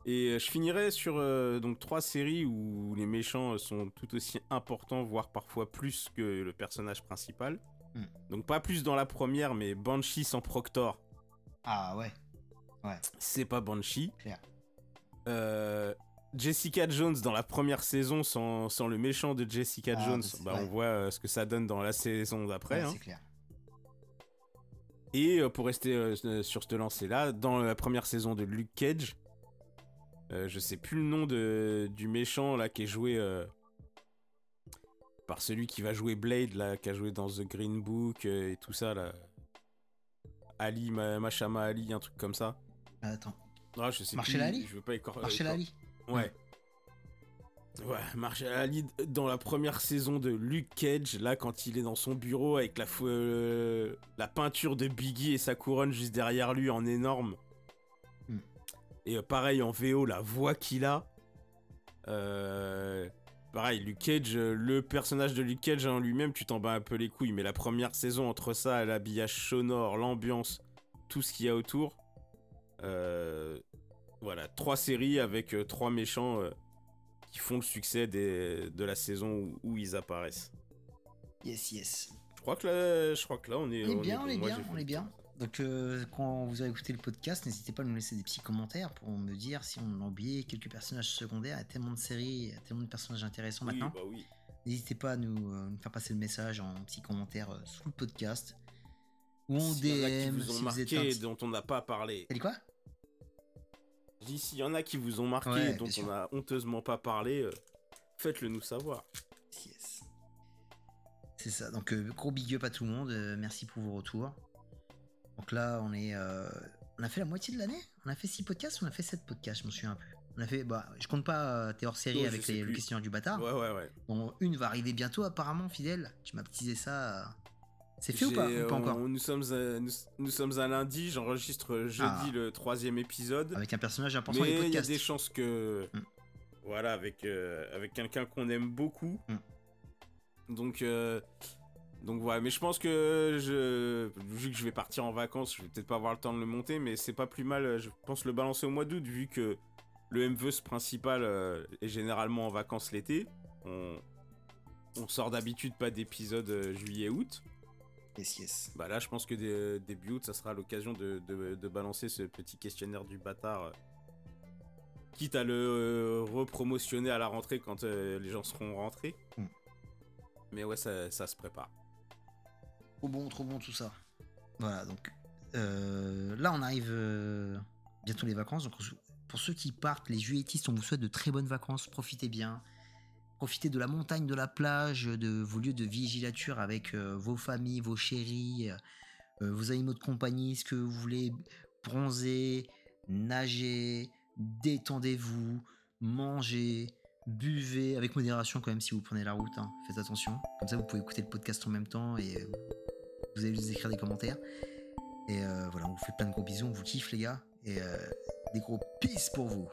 Et euh, je finirai sur euh, donc trois séries où les méchants sont tout aussi importants, voire parfois plus que le personnage principal. Hmm. Donc pas plus dans la première, mais Banshee sans Proctor, Ah ouais. c'est pas Banshee. Clair. Euh, Jessica Jones dans la première saison sans, sans le méchant de Jessica Ah, Jones, bah, bah, ouais. on voit euh, ce que ça donne dans la saison d'après. Ouais, hein. C'est clair. Et euh, pour rester euh, sur ce lancer-là, dans la première saison de Luke Cage, euh, je sais plus le nom de, du méchant là qui est joué euh, par celui qui va jouer Blade là, qui a joué dans The Green Book euh, et tout ça là. Ali, Ma- Machama Ali, un truc comme ça. Attends. Ah, je sais Marshall plus, Ali Je veux pas écor- Marshall écor- Ali Ouais. Ouais, Marshall Ali dans la première saison de Luke Cage, là quand il est dans son bureau avec la, euh, la peinture de Biggie et sa couronne juste derrière lui en énorme. Hmm. Et euh, pareil en VO, la voix qu'il a. Euh, pareil, Luke Cage, le personnage de Luke Cage en lui-même, tu t'en bats un peu les couilles, mais la première saison entre ça, l'habillage sonore, l'ambiance, tout ce qu'il y a autour. voilà, trois séries avec trois méchants. Qui font le succès des- de la saison où, où ils apparaissent. Yes, yes. Je crois que là, je crois que là on est, On est bien, on est Moi, bien, on est bien. Donc, euh, quand vous avez écouté le podcast, n'hésitez pas à nous laisser des petits commentaires pour me dire si on a oublié quelques personnages secondaires. Il y a tellement de séries, il y a tellement de personnages intéressants Oui, maintenant. bah oui. N'hésitez pas à nous, euh, nous faire passer le message en petits commentaires euh, sous le podcast. Ou en S'il y en a qui DM vous ont si vous êtes marqué un et petit- dont on n'a pas parlé. T'as dit quoi? Dis s'il y en a qui vous ont marqué Ouais, et dont on n'a honteusement pas parlé, euh, faites-le nous savoir. Yes. C'est ça. Donc, euh, gros big up à tout le monde. euh, merci pour vos retours. Donc là, on est. on a fait la moitié de l'année? On a fait 6 podcasts ou on a fait 7 podcasts? Je m'en souviens un peu. On a fait. Bah, je compte pas tes hors série avec les, le plus. questionnaire du bâtard. Ouais, ouais, ouais. Bon, une va arriver bientôt, apparemment, fidèle. Tu m'as baptisé ça. Euh, C'est fait ou pas, ou pas on- encore nous, sommes à, nous, nous sommes à lundi, j'enregistre jeudi Ah. le troisième épisode. Avec un personnage important Mais il y a des chances que. Mm. Voilà, avec, euh, avec quelqu'un qu'on aime beaucoup. Mm. Donc. euh, donc voilà, mais je pense que je, vu que je vais partir en vacances, je vais peut-être pas avoir le temps de le monter, mais c'est pas plus mal, je pense le balancer au mois d'août, vu que le MVS principal euh, est généralement en vacances l'été. On, on sort d'habitude pas d'épisode euh, juillet-août. Yes, yes. Bah là, je pense que dé- début août, ça sera l'occasion de, de- de balancer ce petit questionnaire du bâtard. euh, quitte à le euh, repromotionner à la rentrée quand euh, les gens seront rentrés. Mm. Mais ouais, ça, ça se prépare. Trop bon, trop bon tout ça. Voilà, donc euh, là on arrive euh, bientôt les vacances. Donc pour ceux qui partent, les juilletistes, on vous souhaite de très bonnes vacances. Profitez bien. Profitez de la montagne, de la plage, de vos lieux de vigilature avec euh, vos familles, vos chéris, euh, vos animaux de compagnie, ce que vous voulez. Bronzer, nager, détendez-vous, mangez, buvez avec modération quand même si vous prenez la route. hein. Faites attention. Comme ça vous pouvez écouter le podcast en même temps et euh, vous allez nous écrire des commentaires. Et voilà, on vous fait plein de gros bisous, on vous kiffe les gars. Et des gros peace pour vous.